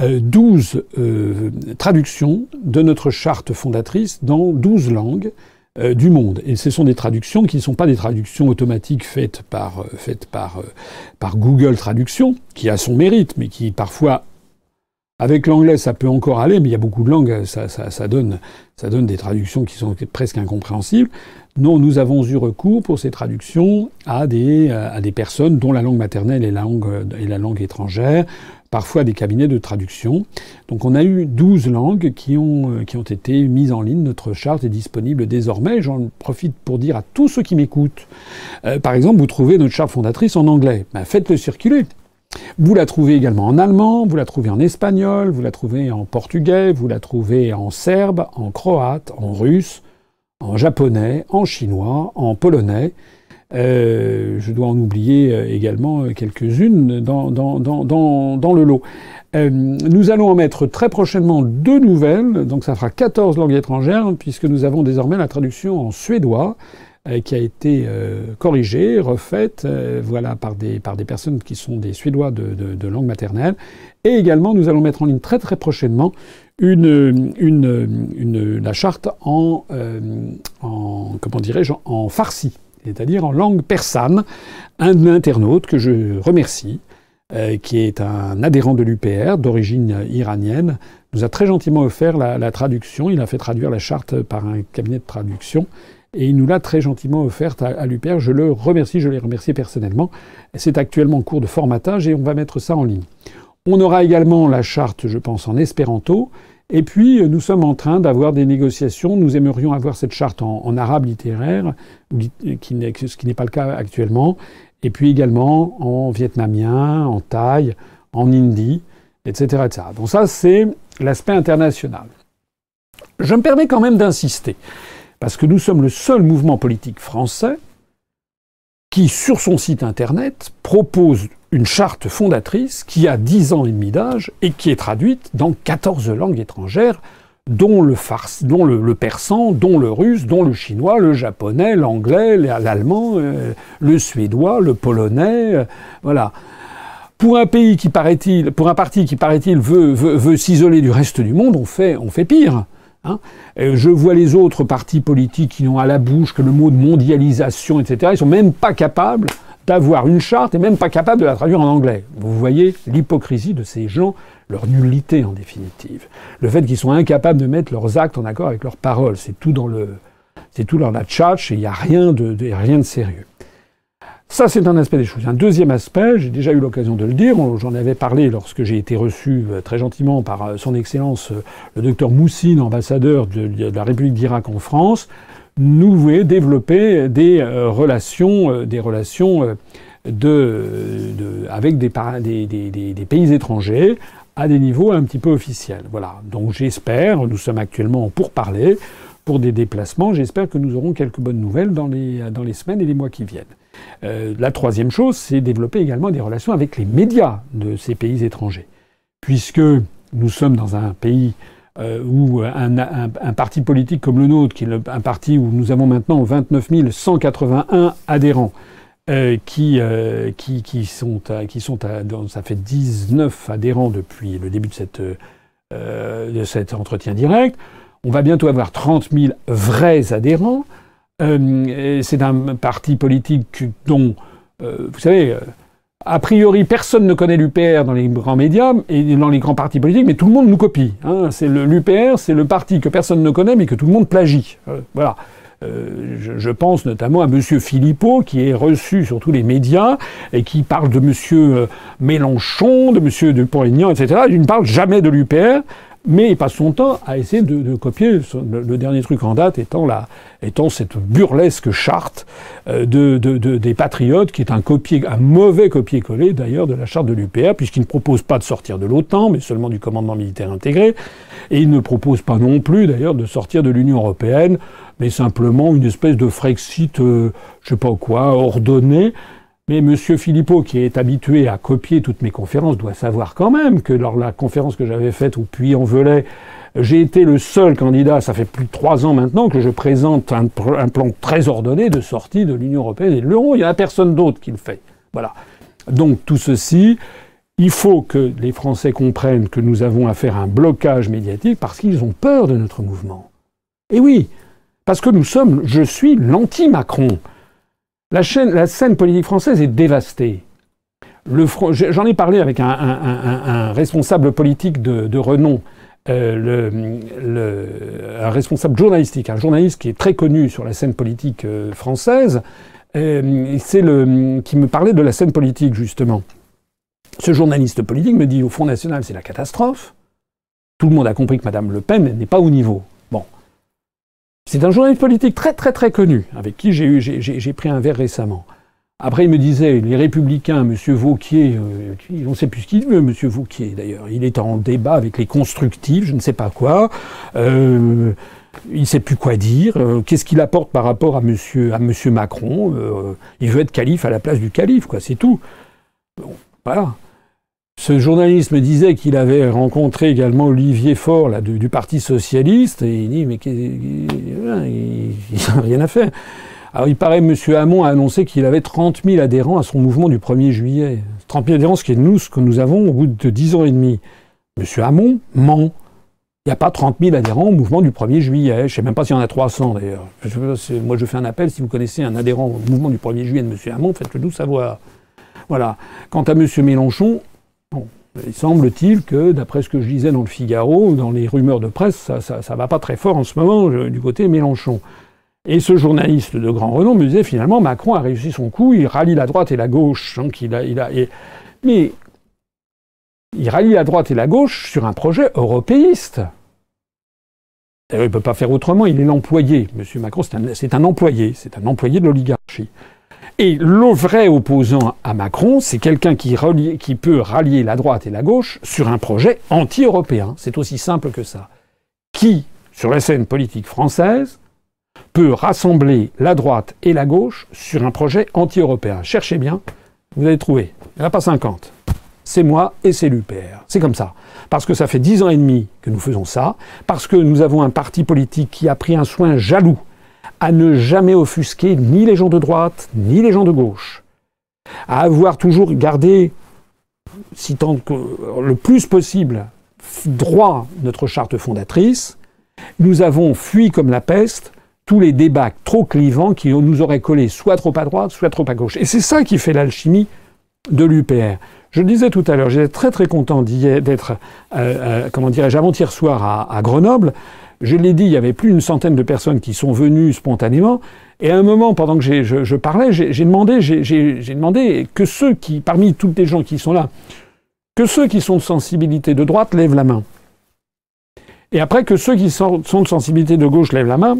12 euh, euh, traductions de notre charte fondatrice dans 12 langues du monde. Et ce sont des traductions qui ne sont pas des traductions automatiques faites par Google Traduction, qui a son mérite, mais qui parfois avec l'anglais, ça peut encore aller, mais il y a beaucoup de langues, ça, donne, ça donne des traductions qui sont presque incompréhensibles. Non, nous avons eu recours pour ces traductions à des, à des personnes dont la langue maternelle est la langue, la langue étrangère, parfois des cabinets de traduction. Donc on a eu 12 langues qui ont, euh, qui ont été mises en ligne. Notre charte est disponible désormais. J'en profite pour dire à tous ceux qui m'écoutent, euh, par exemple, vous trouvez notre charte fondatrice en anglais. Ben, Faites-le circuler. Vous la trouvez également en allemand, vous la trouvez en espagnol, vous la trouvez en portugais, vous la trouvez en serbe, en croate, en russe, en japonais, en chinois, en polonais. Euh, je dois en oublier euh, également euh, quelques-unes dans, le lot. Nous allons en mettre très prochainement deux nouvelles, donc ça fera 14 langues étrangères, puisque nous avons désormais la traduction en suédois, qui a été corrigée, refaite, voilà, par des, par des personnes qui sont des Suédois de, langue maternelle. Et également, nous allons mettre en ligne très très prochainement une, une, la charte en, en comment dirais-je, en farsi c'est-à-dire en langue persane, un internaute que je remercie, euh, qui est un adhérent de l'UPR d'origine iranienne, nous a très gentiment offert la, traduction. Il a fait traduire la charte par un cabinet de traduction et il nous l'a très gentiment offerte à, l'UPR. Je le remercie, je l'ai remercié personnellement. C'est actuellement en cours de formatage et on va mettre ça en ligne. On aura également la charte, je pense, en espéranto. Et puis, euh, nous sommes en train d'avoir des négociations. Nous aimerions avoir cette charte en, arabe littéraire, n'est, ce qui n'est pas le cas actuellement. Et puis également en vietnamien, en thaï, en hindi, etc. Donc ça, c'est l'aspect international. Je me permets quand même d'insister, parce que nous sommes le seul mouvement politique français qui, sur son site internet, propose une charte fondatrice qui a 10 ans et demi d'âge et qui est traduite dans 14 langues étrangères, dont le, persan, dont le russe, dont le chinois, le japonais, l'anglais, l'allemand, euh, le suédois, le polonais, euh, voilà. Pour un pays qui paraît-il, pour un parti qui paraît-il veut, s'isoler du reste du monde, on fait pire. Hein je vois les autres partis politiques qui n'ont à la bouche que le mot de mondialisation, etc. Ils sont même pas capables d'avoir une charte et même pas capable de la traduire en anglais. Vous voyez l'hypocrisie de ces gens, leur nullité en définitive. Le fait qu'ils sont incapables de mettre leurs actes en accord avec leurs paroles, c'est tout dans le, c'est tout dans la tchatch et il n'y a rien de, rien de sérieux. Ça, c'est un aspect des choses. Un deuxième aspect, j'ai déjà eu l'occasion de le dire, j'en avais parlé lorsque j'ai été reçu euh, très gentiment par euh, son Excellence euh, le docteur Moussine, ambassadeur de la République d'Irak en France. nouer, développer des relations, des relations de, avec des, des, des, pays étrangers à des niveaux un petit peu officiels. Voilà. Donc j'espère, nous sommes actuellement pour parler, pour des déplacements, j'espère que nous aurons quelques bonnes nouvelles dans les, dans les semaines et les mois qui viennent. Euh, la troisième chose, c'est développer également des relations avec les médias de ces pays étrangers. Puisque nous sommes dans un pays euh, où un, parti politique comme le nôtre, qui est un parti où nous avons maintenant 29 181 adhérents, euh, qui, sont, ça fait 19 adhérents depuis le début de, de cet entretien direct. On va bientôt avoir 30 000 vrais adhérents. Euh, c'est un parti politique dont, euh, vous savez, a priori, personne ne connaît l'UPR dans les grands médias et dans les grands partis politiques, mais tout le monde nous copie. Hein. C'est l'UPR, c'est le parti que personne ne connaît, mais que tout le monde plagie. voilà. Euh, je, pense notamment à M. Philippot, qui est reçu sur tous les médias et qui parle de M. Euh, Mélenchon, de M. Dupont-Aignan, etc. Il ne parle jamais de l'UPR, mais il passe son temps à essayer de, copier. Le, dernier truc en date étant, la, étant cette burlesque charte euh, de, des patriotes, qui est un, copier, un mauvais copier-coller d'ailleurs de la charte de l'UPR, puisqu'il ne propose pas de sortir de l'OTAN, mais seulement du commandement militaire intégré, et il ne propose pas non plus d'ailleurs de sortir de l'Union européenne mais simplement une espèce de Frexit, euh, je sais pas quoi, ordonné. Mais M. Philippot, qui est habitué à copier toutes mes conférences, doit savoir quand même que lors de la conférence que j'avais faite au Puy-en-Velay, j'ai été le seul candidat, ça fait plus de trois ans maintenant, que je présente un, un plan très ordonné de sortie de l'Union européenne et de l'euro. Il n'y a personne d'autre qui le fait. Voilà. Donc tout ceci, il faut que les Français comprennent que nous avons à faire un blocage médiatique parce qu'ils ont peur de notre mouvement. Et oui, parce que nous sommes, je suis l'anti-Macron. La, scène politique française est dévastée. J'en ai parlé avec un, responsable politique de, renom, euh, un responsable journalistique, un journaliste qui est très connu sur la scène politique euh, française. Euh, c'est le qui me parlait de la scène politique justement. Ce journaliste politique me dit au Front National c'est la catastrophe. Tout le monde a compris que Madame Le Pen n'est pas au niveau. C'est un journaliste politique très très très connu, avec qui j'ai pris un verre récemment. Après, il me disait, les républicains, M. Vauquier, euh, on ne sait plus ce qu'il veut, M. Vauquier d'ailleurs. Il est en débat avec les constructifs, je ne sais pas quoi. Euh, il ne sait plus quoi dire. Euh, qu'est-ce qu'il apporte par rapport à M. monsieur Macron? Il veut être calife à la place du calife, quoi, c'est tout. Bon, voilà. Ce journaliste me disait qu'il avait rencontré également Olivier Faure là, du, Parti Socialiste, et il dit Mais *laughs* il n'a rien à faire. Alors il paraît M. Hamon a annoncé qu'il avait 30 000 adhérents à son mouvement du 1er juillet. 30 000 adhérents, ce qui est nous, ce que nous avons au bout de 10 ans et demi. M. Hamon ment. Il n'y a pas 30 000 adhérents au mouvement du 1er juillet. Je ne sais même pas s'il y en a 300 d'ailleurs. Moi je fais un appel, si vous connaissez un adhérent au mouvement du 1er juillet de M. Hamon, faites-le nous savoir. Voilà. Quant à M. Mélenchon, il semble-t-il que, d'après ce que je disais dans le Figaro, dans les rumeurs de presse, ça, ça, va pas très fort en ce moment du côté Mélenchon. Et ce journaliste de grand renom me disait finalement Macron a réussi son coup, il rallie la droite et la gauche. A, mais il rallie la droite et la gauche sur un projet européiste. il ne peut pas faire autrement, il est l'employé. Monsieur Macron, c'est un employé, c'est un employé de l'oligarchie. Et le vrai opposant à Macron, c'est quelqu'un qui, peut rallier la droite et la gauche sur un projet anti-européen. C'est aussi simple que ça. Qui, sur la scène politique française, peut rassembler la droite et la gauche sur un projet anti-européen? Cherchez bien, vous allez trouver. Il n'y en a pas 50. C'est moi et c'est l'UPR. C'est comme ça. Parce que ça fait dix ans et demi que nous faisons ça, parce que nous avons un parti politique qui a pris un soin jaloux à ne jamais offusquer ni les gens de droite, ni les gens de gauche, à avoir toujours gardé, si tant que le plus possible, droit notre charte fondatrice, nous avons fui comme la peste tous les débats trop clivants qui nous auraient collé soit trop à droite, soit trop à gauche. Et c'est ça qui fait l'alchimie de l'UPR. Je le disais tout à l'heure, j'étais très très content d'être, euh, euh, comment dirais-je, avant-hier soir à Grenoble, je l'ai dit, il y avait plus d'une centaine de personnes qui sont venues spontanément. Et à un moment, pendant que je, parlais, j'ai demandé, que ceux qui, parmi tous les gens qui sont là, que ceux qui sont de sensibilité de droite lèvent la main. Et après que ceux qui sont de sensibilité de gauche lèvent la main,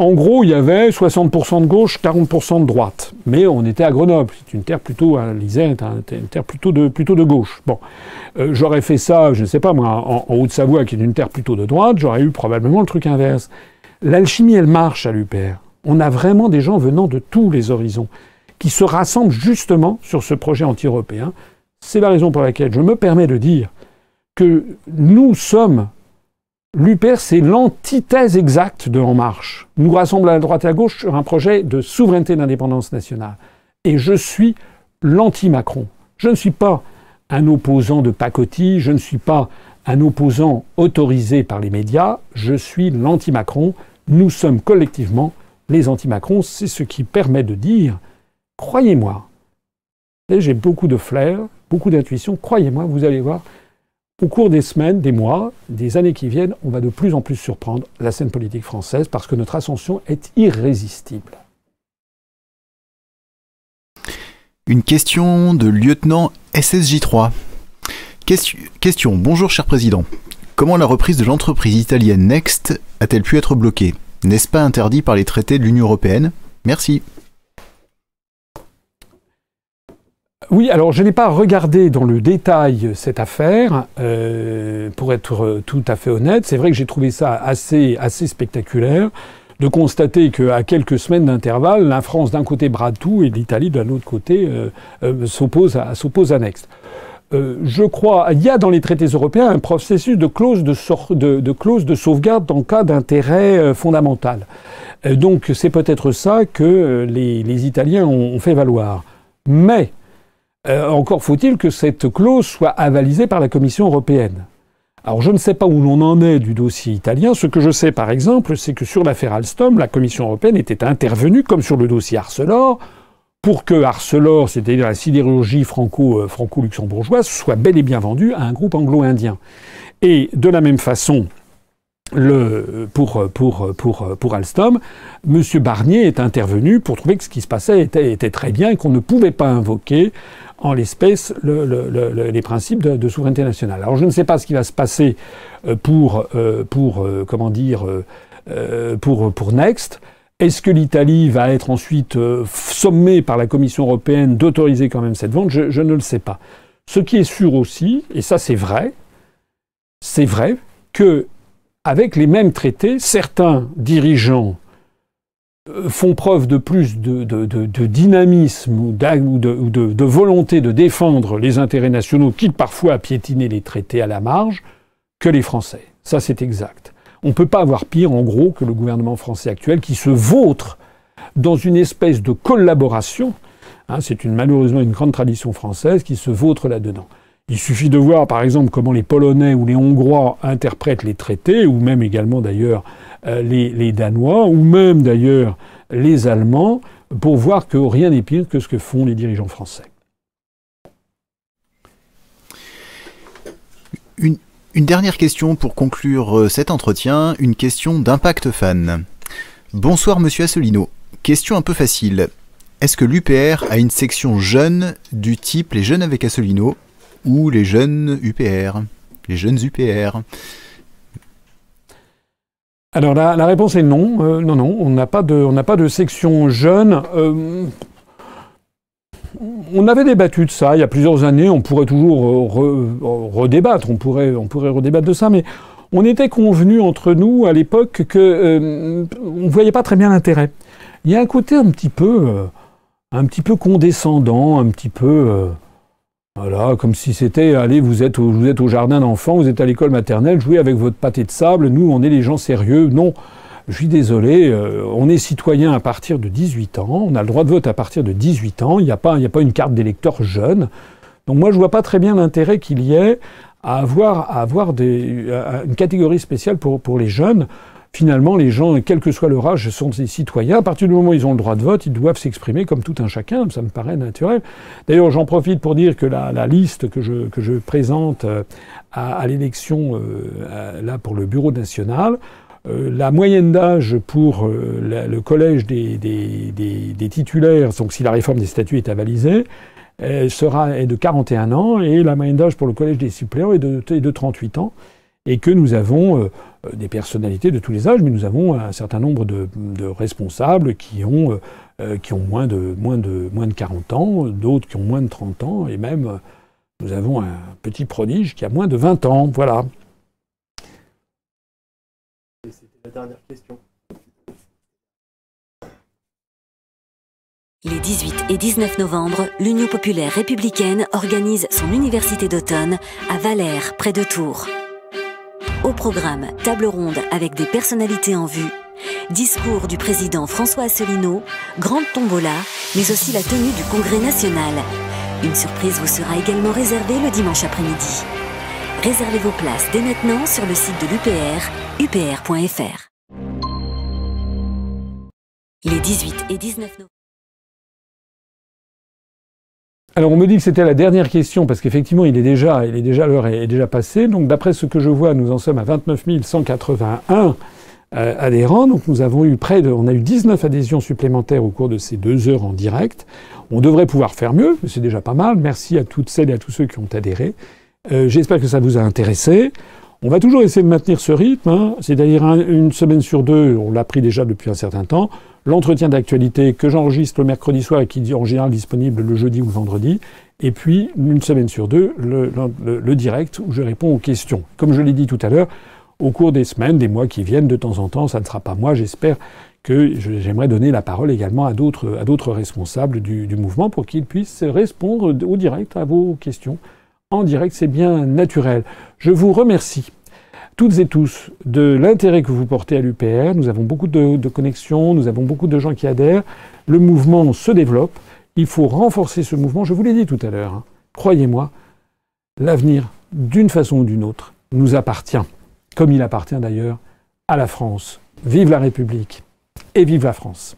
en gros, il y avait 60% de gauche, 40% de droite. Mais on était à Grenoble. C'est une terre plutôt, l'Isère est une terre plutôt de, plutôt de gauche. Bon. Euh, j'aurais fait ça, je ne sais pas moi, en, Haute-Savoie, qui est une terre plutôt de droite, j'aurais eu probablement le truc inverse. L'alchimie, elle marche à l'UPR. On a vraiment des gens venant de tous les horizons qui se rassemblent justement sur ce projet anti-européen. C'est la raison pour laquelle je me permets de dire que nous sommes L'UPR, c'est l'antithèse exacte de En Marche. Nous rassemblons à droite et à gauche sur un projet de souveraineté d'indépendance nationale. Et je suis l'anti-Macron. Je ne suis pas un opposant de pacotille, je ne suis pas un opposant autorisé par les médias, je suis l'anti-Macron. Nous sommes collectivement les anti-Macron. C'est ce qui permet de dire, croyez-moi, j'ai beaucoup de flair, beaucoup d'intuition, croyez-moi, vous allez voir, au cours des semaines, des mois, des années qui viennent, on va de plus en plus surprendre la scène politique française parce que notre ascension est irrésistible. Une question de lieutenant SSJ3. Question. Bonjour cher président. Comment la reprise de l'entreprise italienne Next a-t-elle pu être bloquée? N'est-ce pas interdit par les traités de l'Union européenne? Merci. Oui, alors je n'ai pas regardé dans le détail cette affaire, euh, pour être tout à fait honnête. C'est vrai que j'ai trouvé ça assez, assez spectaculaire de constater qu'à quelques semaines d'intervalle, la France d'un côté brade tout et l'Italie de l'autre côté euh, euh, s'oppose à, à Next. je crois, il y a dans les traités européens un processus de clause de, de, de, clause de sauvegarde en cas d'intérêt fondamental. donc c'est peut-être ça que les, les Italiens ont, ont fait valoir. Mais euh, encore faut-il que cette clause soit avalisée par la Commission européenne. Alors je ne sais pas où l'on en est du dossier italien. Ce que je sais par exemple, c'est que sur l'affaire Alstom, la Commission européenne était intervenue, comme sur le dossier Arcelor, pour que Arcelor, c'est-à-dire la sidérurgie euh, franco-luxembourgeoise, soit bel et bien vendue à un groupe anglo-indien. Et de la même façon, pour, Alstom, M. Barnier est intervenu pour trouver que ce qui se passait était, très bien et qu'on ne pouvait pas invoquer en l'espèce le, les principes de, souveraineté nationale. Alors je ne sais pas ce qui va se passer euh, pour, euh, euh, pour, Next. Est-ce que l'Italie va être ensuite sommée par la Commission européenne d'autoriser quand même cette vente? Je ne le sais pas. Ce qui est sûr aussi, et ça c'est vrai, c'est vrai que avec les mêmes traités, certains dirigeants euh, font preuve de plus de, dynamisme ou, de, volonté de défendre les intérêts nationaux, quitte parfois à piétiner les traités à la marge, que les Français. Ça, c'est exact. On ne peut pas avoir pire, en gros, que le gouvernement français actuel qui se vautre dans une espèce de collaboration. Hein, c'est malheureusement une grande tradition française qui se vautre là-dedans. Il suffit de voir, par exemple, comment les Polonais ou les Hongrois interprètent les traités, ou même également d'ailleurs euh, les, Danois, ou même d'ailleurs les Allemands, pour voir que rien n'est pire que ce que font les dirigeants français. Une, dernière question pour conclure euh, cet entretien, une question d'impact fan. Bonsoir Monsieur Assolino. Question un peu facile. Est-ce que l'UPR a une section jeune du type les jeunes avec Assolino ou les jeunes UPR Les jeunes UPR alors la, réponse est non. Euh, non, non, on n'a pas de, section jeune. Euh, on avait débattu de ça il y a plusieurs années. On pourrait toujours redébattre. On pourrait, on pourrait redébattre de ça, mais on était convenu entre nous à l'époque que euh, on voyait pas très bien l'intérêt. Il y a un côté un petit peu, un petit peu condescendant, un petit peu voilà, comme si c'était, allez, vous êtes au, jardin d'enfants, vous êtes à l'école maternelle, jouez avec votre pâté de sable, nous, on est les gens sérieux. Non, je suis désolé, euh, on est citoyen à partir de 18 ans, on a le droit de vote à partir de 18 ans, il n'y a, pas, une carte d'électeur jeune. Donc moi, je vois pas très bien l'intérêt qu'il y ait à avoir, une catégorie spéciale pour les jeunes finalement, les gens, quel que soit leur âge, sont des citoyens. À partir du moment où ils ont le droit de vote, ils doivent s'exprimer comme tout un chacun. Ça me paraît naturel. D'ailleurs, j'en profite pour dire que la, liste que je, présente euh, à, l'élection, euh, là, pour le bureau national, euh, la moyenne d'âge pour le collège des, titulaires, donc si la réforme des statuts est avalisée, sera est de 41 ans et la moyenne d'âge pour le collège des suppléants est de 38 ans. Et que nous avons des personnalités de tous les âges, mais nous avons un certain nombre de, responsables qui ont, qui ont moins, de, moins, de, moins de 40 ans, d'autres qui ont moins de 30 ans, et même nous avons un petit prodige qui a moins de 20 ans. Voilà. C'était la dernière question. Les 18 et 19 novembre, l'Union populaire républicaine organise son université d'automne à Valère, près de Tours. Au programme, table ronde avec des personnalités en vue, discours du président François Asselineau, grande tombola, mais aussi la tenue du Congrès national. Une surprise vous sera également réservée le dimanche après-midi. Réservez vos places dès maintenant sur le site de l'UPR, upr.fr. Les 18 et 19 novembre. Alors on me dit que c'était la dernière question parce qu'effectivement il est déjà, il est déjà l'heure est déjà passée. Donc d'après ce que je vois, nous en sommes à 29 181 euh, adhérents. Donc nous avons eu près de, on a eu 19 adhésions supplémentaires au cours de ces deux heures en direct. On devrait pouvoir faire mieux, mais c'est déjà pas mal. Merci à toutes celles et à tous ceux qui ont adhéré. Euh, j'espère que ça vous a intéressé. On va toujours essayer de maintenir ce rythme, hein. c'est-à-dire une semaine sur deux, on l'a pris déjà depuis un certain temps l'entretien d'actualité que j'enregistre le mercredi soir et qui est en général disponible le jeudi ou le vendredi, et puis une semaine sur deux, le, direct où je réponds aux questions. Comme je l'ai dit tout à l'heure, au cours des semaines, des mois qui viennent, de temps en temps, ça ne sera pas moi, j'espère que j'aimerais donner la parole également à d'autres responsables du, du, mouvement pour qu'ils puissent répondre au direct à vos questions. En direct, c'est bien naturel. Je vous remercie toutes et tous de l'intérêt que vous portez à l'UPR. Nous avons beaucoup de, connexions, nous avons beaucoup de gens qui adhèrent. Le mouvement se développe. Il faut renforcer ce mouvement. Je vous l'ai dit tout à l'heure. Hein. Croyez-moi, l'avenir, d'une façon ou d'une autre, nous appartient, comme il appartient d'ailleurs à la France. Vive la République et vive la France.